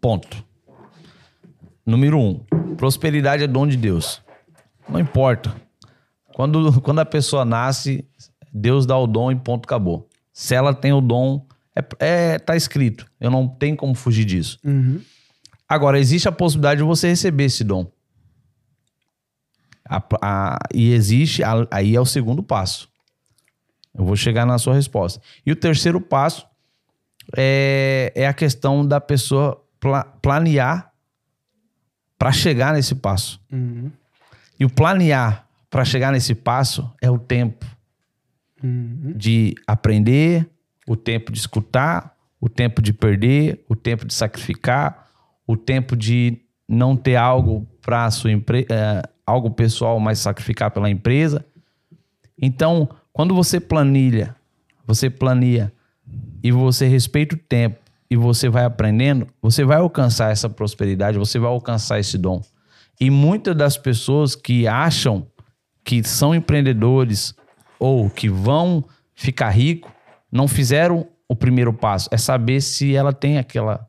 Ponto. Número um. Prosperidade é dom de Deus. Não importa. Quando, quando a pessoa nasce, Deus dá o dom e ponto, acabou. Se ela tem o dom, é, é, tá escrito. Eu não tenho como fugir disso. Agora, existe a possibilidade de você receber esse dom. A- a- e existe, a- aí é o segundo passo. Eu vou chegar na sua resposta. E o terceiro passo é, é a questão da pessoa pla- planear para chegar nesse passo. E o planear para chegar nesse passo é o tempo de aprender, o tempo de escutar, o tempo de perder, o tempo de sacrificar, o tempo de não ter algo para sua empresa, algo pessoal, mas sacrificar pela empresa. Então, quando você planilha, você planeia e você respeita o tempo e você vai aprendendo, você vai alcançar essa prosperidade, você vai alcançar esse dom. E muitas das pessoas que acham que são empreendedores ou que vão ficar rico não fizeram o primeiro passo. É saber se ela tem aquela,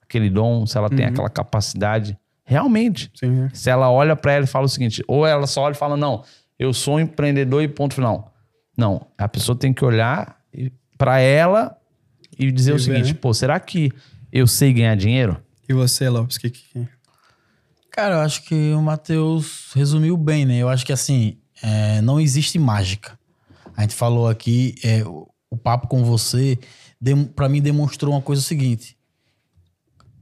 aquele dom, se ela tem aquela capacidade. Realmente. Sim, é. Se ela olha para ela e fala o seguinte, ou ela só olha e fala, não, eu sou um empreendedor e ponto final. Não, a pessoa tem que olhar para ela e dizer E o ver, seguinte, né? pô, será que eu sei ganhar dinheiro? E você, Lopes, que, que... Cara, eu acho que o Matheus resumiu bem, né? Eu acho que assim, é, não existe mágica. A gente falou aqui, é, o, o papo com você, para mim, demonstrou uma coisa seguinte.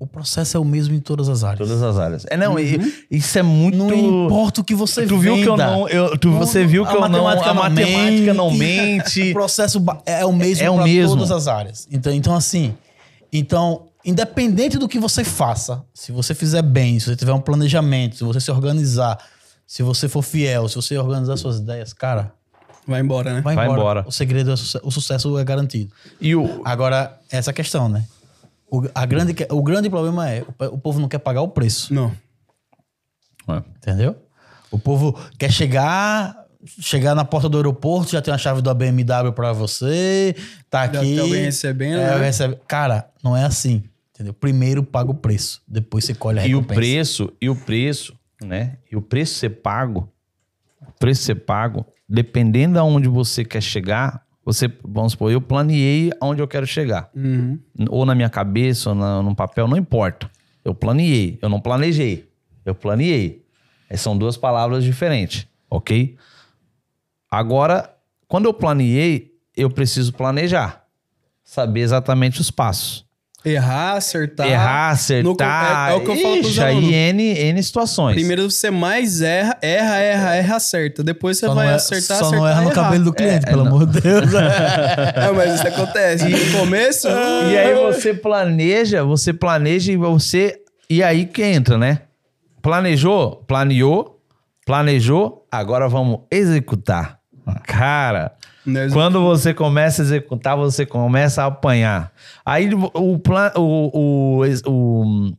O processo é o mesmo em todas as áreas. Todas as áreas. É, não, e- isso é muito... Não importa o que você Tu viu que eu venda. não... Eu, tu, Não, você viu que eu não... matemática A não matemática não [LAUGHS] mente. O processo é o mesmo É o para todas as áreas. Então, então, assim, então, independente do que você faça, se você fizer bem, se você tiver um planejamento, se você se organizar, se você for fiel, se você organizar suas ideias, cara, vai embora, né? vai, Vai embora. embora. O segredo é o sucesso é garantido. E o... Agora, essa questão, né? O, a grande, o grande problema é o, o povo não quer pagar o preço. Não. É. Entendeu? O povo quer chegar, chegar na porta do aeroporto, já tem a chave da BMW pra você, tá Já aqui. alguém recebendo, é, né? recebe- Cara, não é assim. Entendeu? Primeiro paga o preço, depois você colhe a E o recompensa. preço, e o preço, né? E o preço ser pago, o preço ser pago, dependendo aonde você quer chegar, você, vamos supor, eu planeei aonde eu quero chegar. Uhum. Ou na minha cabeça, ou na, no papel, não importa. Eu planeei, eu não planejei. Eu planeei. São duas palavras diferentes, ok? Agora, quando eu planeei, eu preciso planejar. Saber exatamente os passos. Errar, acertar. errar, acertar. No- é- é o que eu falo Ixi, aí. N, N situações. Primeiro você mais erra, erra, erra, erra, acerta. Depois você Só vai é- acertar, só acertar. não erra no errar. cabelo do cliente, pelo amor de Deus. [LAUGHS] É, mas isso acontece. No começo. E aí você planeja, você planeja e você. E aí que entra, né? Planejou, planeou, planejou, agora vamos executar. Cara, quando você começa a executar, você começa a apanhar. Aí o, plan, o, o, o,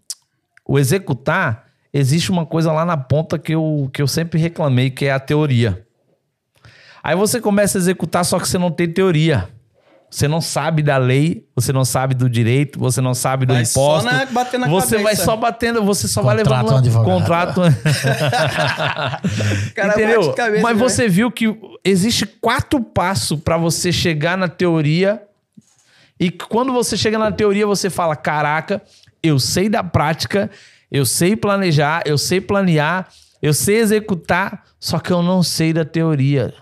o executar, existe uma coisa lá na ponta que eu, que eu sempre reclamei, que é a teoria. Aí você começa a executar, só que você não tem teoria. Você não sabe da lei, você não sabe do direito, você não sabe do Vai só imposto. na- bater na você vai cabeça. só batendo, você só vai Contrata levando um advogado. contrato. [LAUGHS] cara Entendeu? bate cabeça, Mas né? você viu que existe quatro passos para você chegar na teoria. E quando você chega na teoria, você fala: caraca, eu sei da prática, eu sei planejar, eu sei planear, eu sei executar, só que eu não sei da teoria.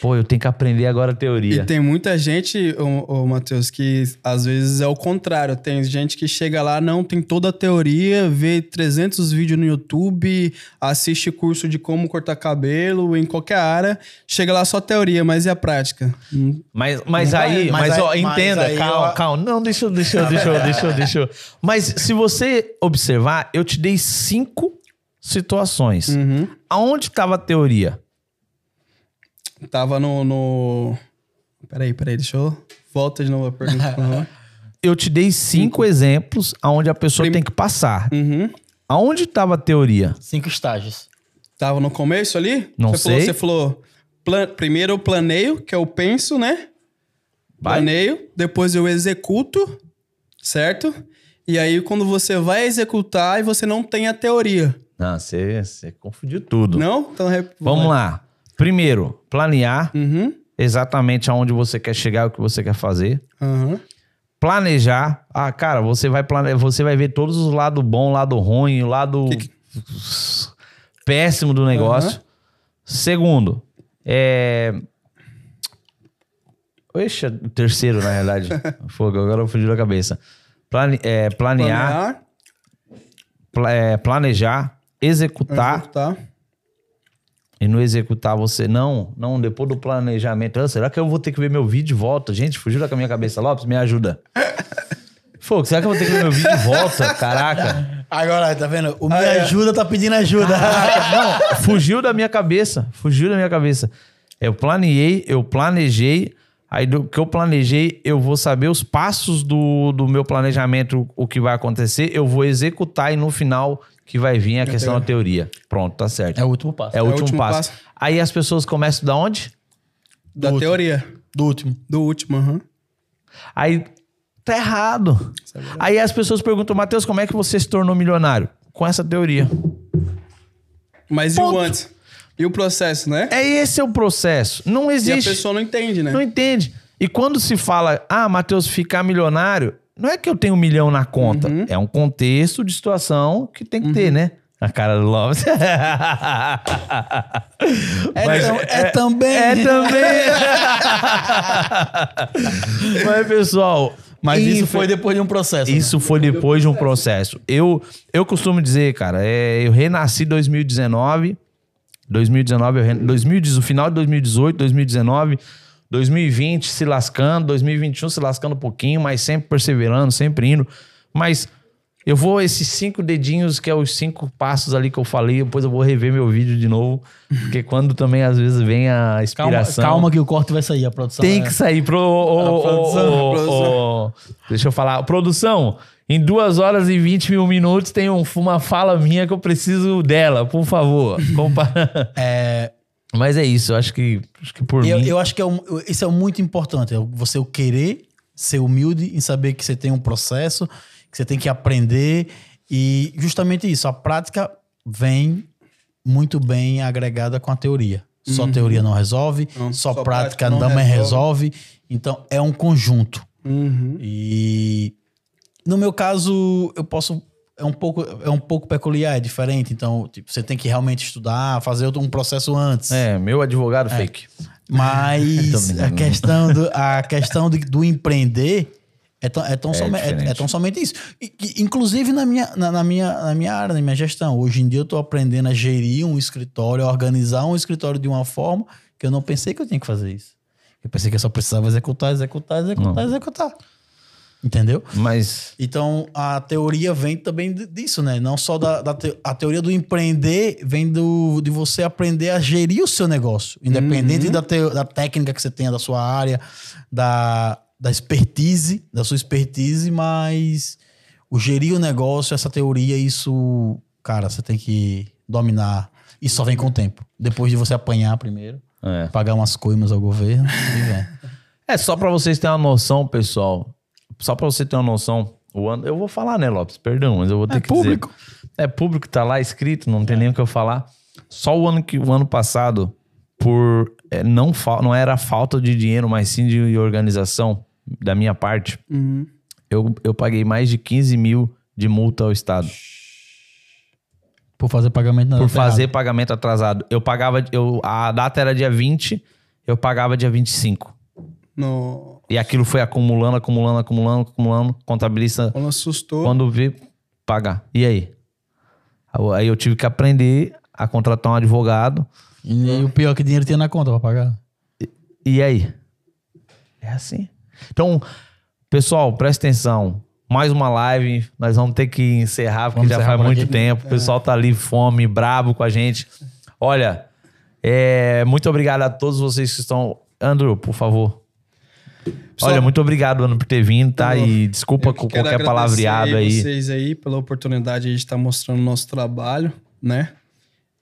Pô, eu tenho que aprender agora a teoria. E tem muita gente, ô, ô, Matheus, que às vezes é o contrário. Tem gente que chega lá, não tem toda a teoria, vê 300 vídeos no YouTube, assiste curso de como cortar cabelo em qualquer área, chega lá só teoria, mas e a prática? Hum, Mas, mas Não vai- aí, mas, mas ó, aí- mas entenda, aí calma, eu- calma. Não, deixa eu, deixa eu, deixa eu, deixa eu, deixa eu. Mas se você observar, eu te dei cinco situações. Uhum. Aonde estava a teoria? Tava no, no... Peraí, peraí, deixa eu... Volta de novo a pergunta. [LAUGHS] Eu te dei cinco, exemplos aonde a pessoa Prim- tem que passar. Uhum. Aonde estava a teoria? Cinco estágios. Tava no começo ali? Não você Falou, sei. você falou, plan- primeiro eu planeio, que eu penso, né? Vai. Planeio, depois eu executo, certo? E aí quando você vai executar e você não tem a teoria. Não, você, você confundiu tudo. Não? Então, rep- Vamos lá. Primeiro, planear Uhum. exatamente aonde você quer chegar, o que você quer fazer. Aham. planejar. Ah, cara, você vai plane... você vai ver todos os lados bom, lado ruim, o lado Que péssimo do negócio. Segundo, é Oxe, o terceiro, na realidade. [LAUGHS] Fogo, agora fugiu da cabeça. Plane... é, planear, Planear, pla- é, planejar, executar. executar. E no executar você, não, não, depois do planejamento. Ah, será que eu vou ter que ver meu vídeo de volta? Gente, fugiu da minha cabeça. Lopes, me ajuda. [LAUGHS] Fogo, será que eu vou ter que ver meu vídeo de volta? Caraca. Agora, tá vendo? O Me é. Ajuda tá pedindo ajuda. Não, fugiu da minha cabeça. Fugiu da minha cabeça. Eu planejei, eu planejei. Aí do que eu planejei, eu vou saber os passos do, do meu planejamento, o que vai acontecer. Eu vou executar e no final que vai vir a questão da teoria. Pronto, tá certo. É o último passo. É o último, último passo. passo. Aí as pessoas começam da onde? Da Do teoria. Do último. Do último, aham. Aí tá errado. Aí as pessoas perguntam, Matheus, como é que você se tornou milionário? Com essa teoria. Mas Ponto. e o antes? E o processo, né? É esse é o processo. Não E a existe. pessoa não entende, né? Não entende. E quando se fala, ah, Matheus, ficar milionário, não é que eu tenho um milhão na conta. Uhum. É um contexto de situação que tem que ter, né? A cara do Lopes. [LAUGHS] É, Mas tam- é também. É também. [LAUGHS] Mas, pessoal. Mas isso foi depois de um processo. né? Isso foi depois de um processo. Eu, eu costumo dizer, cara, é, eu renasci em 2019. 2019, eu ren... 2010, no final de 2018, 2019, 2020 se lascando, 2021 se lascando um pouquinho, mas sempre perseverando, sempre indo. Mas eu vou, esses cinco dedinhos, que é os cinco passos ali que eu falei, depois eu vou rever meu vídeo de novo, porque [LAUGHS] quando também às vezes vem a Calma, inspiração. calma que o corte vai sair, a produção. Tem é- que sair pro. ô, ô, produção, ô, deixa eu falar. Produção, em duas horas e 20 mil minutos tem um- uma fala minha que eu preciso dela, por favor. [LAUGHS] Compa- É, Mas é isso, eu acho que, acho que por eu, mim. eu acho que é um- isso é muito importante. é Você querer ser humilde em saber que você tem um processo, que você tem que aprender. E justamente isso, a prática vem muito bem agregada com a teoria. Só teoria não resolve, Não, só, só prática, prática não também resolve. resolve. Então é um conjunto. Uhum. E no meu caso, eu posso. É um pouco, é um pouco peculiar, é diferente. Então, tipo, você tem que realmente estudar, fazer um processo antes. É, meu advogado fake. Mas [LAUGHS] a questão do, a questão de- do empreender É tão, é tão, É é- é tão somente isso. E- inclusive na minha, na, na minha, na minha área, na minha gestão. Hoje em dia eu tô aprendendo a gerir um escritório, a organizar um escritório de uma forma que eu não pensei que eu tinha que fazer isso. Eu pensei que eu só precisava executar, executar, executar, Não. executar. Entendeu? Mas Então, a teoria vem também disso, né? Não só da, da te- a teoria do empreender, vem do, de você aprender a gerir o seu negócio. Independente da, teo- da técnica que você tenha, da sua área, da, da expertise, da sua expertise, mas o gerir o negócio, essa teoria, isso, cara, você tem que dominar. Isso só vem com o tempo. Depois de você apanhar primeiro, é. pagar umas coimas ao governo, e vem. [LAUGHS] É só pra vocês terem uma noção, pessoal. Só pra você ter uma noção. O ano, eu vou falar, né, Lopes? Perdão, mas eu vou ter É que público. dizer. É público, tá lá escrito, não tem nem o que eu falar. Só o ano que o ano passado, por é, não fa- não era falta de dinheiro, mas sim de organização da minha parte, Uhum. eu, eu paguei mais de 15 mil de multa ao Estado. Por fazer pagamento por data fazer errada. pagamento atrasado. Eu pagava, eu, a data era dia 20, eu pagava dia 25. No... E aquilo foi acumulando, acumulando, acumulando, acumulando. Contabilista, Quando assustou. quando vê, pagar. E aí? Aí eu tive que aprender a contratar um advogado. E o pior é que dinheiro tinha na conta pra pagar. E aí? É assim. Então, pessoal, presta atenção. Mais uma live. Nós vamos ter que encerrar, porque Vamos já encerrar faz muito aqui. tempo. O pessoal tá ali fome, brabo com a gente. Olha, é, muito obrigado a todos vocês que estão. Andrew, por favor. Pessoal, Olha, muito obrigado, Andrew, por ter vindo, tá? Eu- E desculpa com qualquer palavreado aí. vocês aí pela oportunidade de estar mostrando o nosso trabalho, né?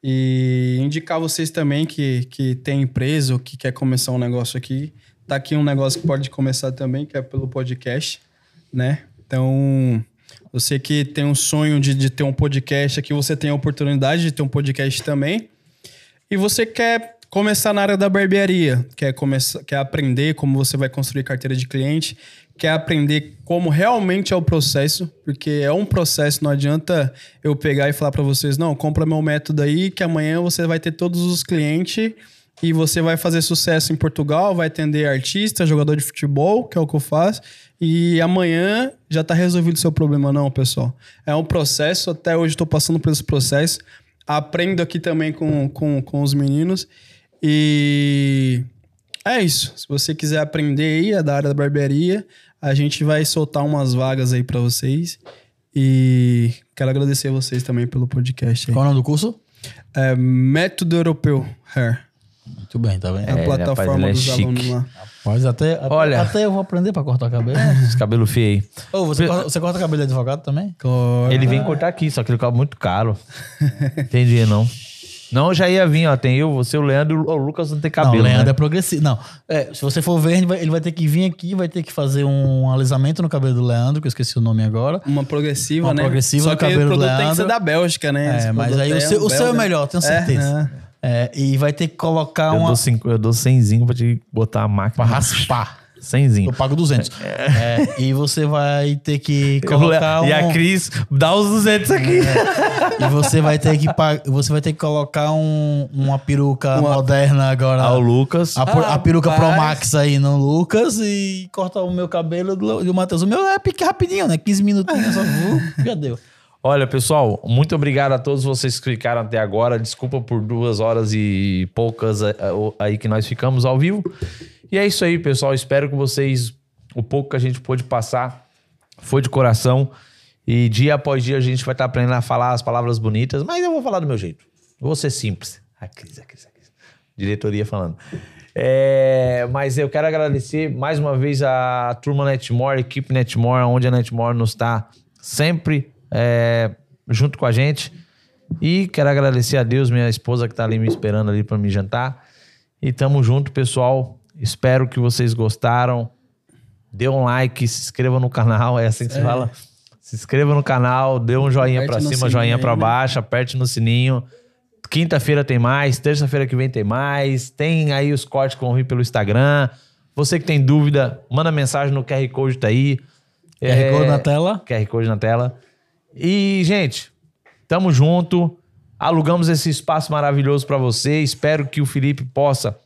E indicar vocês também que, que tem empresa ou que quer começar um negócio aqui. Tá aqui um negócio que pode começar também, que é pelo podcast, né? Então, você que tem um sonho de, de ter um podcast aqui, você tem a oportunidade de ter um podcast também. E você quer começar na área da barbearia, quer começar, quer aprender como você vai construir carteira de cliente, quer aprender como realmente é o processo, porque é um processo, não adianta eu pegar e falar para vocês, não, compra meu método aí que amanhã você vai ter todos os clientes e você vai fazer sucesso em Portugal, vai atender artista, jogador de futebol, que é o que eu faço, e amanhã já tá resolvido o seu problema não, pessoal. É um processo, até hoje estou passando por esse processo, aprendo aqui também com, com, com os meninos. E é isso. Se você quiser aprender aí, é da área da barbearia, a gente vai soltar umas vagas aí pra vocês. E quero agradecer a vocês também pelo podcast aí. Qual é o nome do curso? É Método Europeu Hair. Muito bem, tá vendo? É a É, plataforma rapaz, é dos alunos chique. lá. Mas até, até, Olha. até eu vou aprender pra cortar o cabelo. Esse cabelo feio aí. Ô, você, corta, você corta cabelo de advogado também? Ele vem cortar aqui, só que ele cobra muito caro. Entendi, não. Não, eu já ia vir, ó. Tem eu, você, o Leandro e o Lucas não tem cabelo. não, o Leandro né? é progressivo. Não, é, se você for ver, ele vai, ele vai ter que vir aqui, vai ter que fazer um alisamento no cabelo do Leandro, que eu esqueci o nome agora. Uma progressiva, Uma né? progressiva Só no que cabelo o do produto tem que Leandro. ser da Bélgica, né? É, Esse mas aí o é seu, o seu é melhor, tenho certeza. É, e vai ter que colocar Eu uma. dou, cinco, eu dou 100 pra te botar a máquina. Pra raspar. 100 Eu pago 200. É, e você vai ter que [LAUGHS] Eu- colocar E um, a Cris, dá os 200 aqui. [LAUGHS] E você vai ter que você vai ter que colocar um- uma peruca Uma- moderna agora. Ao Lucas. A, pu- a peruca Pro Rapaz. Max aí no Lucas e cortar o meu cabelo do, do Matheus. O meu é pique rapidinho, né? 15 minutinhos só. uh, já deu. Olha, pessoal, muito obrigado a todos vocês que clicaram até agora. Desculpa por duas horas e poucas eh, aí que nós ficamos ao vivo. E é isso aí, pessoal. Espero que vocês, o pouco que a gente pôde passar, foi de coração. E dia após dia a gente vai estar aprendendo a falar as palavras bonitas, mas eu vou falar do meu jeito. Eu vou ser simples. A Cris, a Cris, a Cris. Diretoria falando. É, mas eu quero agradecer mais uma vez a turma Netmore, a equipe Netmore, onde a Netmore nos está sempre é, junto com a gente. E quero agradecer a Deus, minha esposa que tá ali me esperando ali para me jantar. E tamo junto, pessoal. Espero que vocês gostaram. Dê um like, se inscreva no canal, é assim que se fala. Se inscreva no canal, dê um joinha no cima, sininho joinha pra né? baixo, aperte no sininho. Quinta-feira tem mais, terça-feira que vem tem mais. Tem aí os cortes que vão vir pelo Instagram. Você que tem dúvida, manda mensagem no QR Code tá aí. QR Code na tela. QR Code na tela. E, gente, tamo junto. Alugamos esse espaço maravilhoso pra você. Espero que o Felipe possa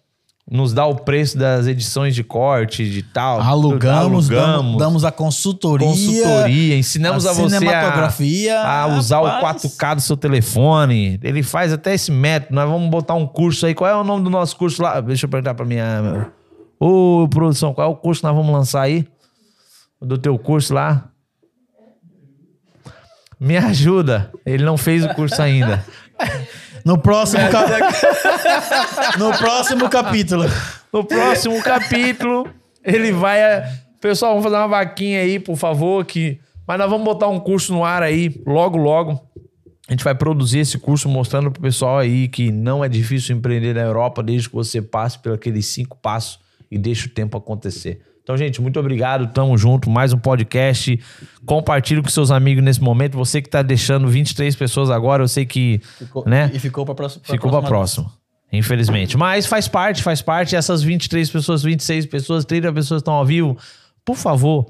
nos dá o preço das edições de corte, de tal. Alugamos, tudo, damos, a consultoria. consultoria, ensinamos a, a você a, a usar rapaz. o 4K do seu telefone. Ele faz até esse método. Nós vamos botar um curso aí. Qual é o nome do nosso curso lá? Deixa eu perguntar pra minha. Ô, produção, qual é o curso que nós vamos lançar aí? Do teu curso lá? Me ajuda. Ele não fez o curso ainda. [LAUGHS] No próximo, [LAUGHS] no próximo capítulo. No próximo capítulo, ele vai. eh, Pessoal, vamos fazer uma vaquinha aí, por favor. Que... Mas nós vamos botar um curso no ar aí, logo, logo. A gente vai produzir esse curso mostrando pro pessoal aí que não é difícil empreender na Europa desde que você passe por aqueles cinco passos e deixe o tempo acontecer. Então, gente, muito obrigado. Tamo junto. Mais um podcast. Compartilhe com seus amigos nesse momento. Você que tá deixando 23 pessoas agora, eu sei que. né? E ficou pra próxima. Ficou pra próxima. Infelizmente. Mas faz parte, faz parte. Essas 23 pessoas, 26 pessoas, 30 pessoas estão ao vivo. Por favor,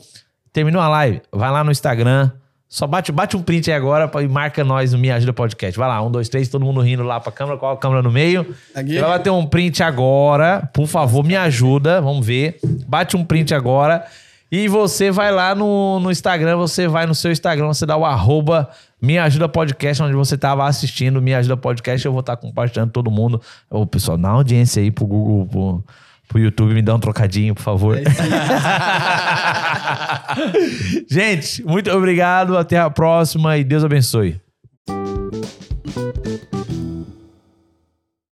terminou a live, vai lá no Instagram. Só bate, bate um print aí agora e marca nós no Me Ajuda Podcast. Vai lá, um, dois, três, todo mundo rindo lá pra câmera. Qual a câmera no meio? Aqui. Você vai bater um print agora. Por favor, me ajuda. Vamos ver. Bate um print agora. E você vai lá no, no Instagram, você vai no seu Instagram, você dá o arroba Me Ajuda Podcast, onde você tava assistindo Me Ajuda Podcast. Eu vou estar compartilhando todo mundo. Ô, pessoal, dá audiência aí pro Google, pro, pro YouTube, me dá um trocadinho, por favor. [LAUGHS] Gente, muito obrigado. Até a próxima e Deus abençoe.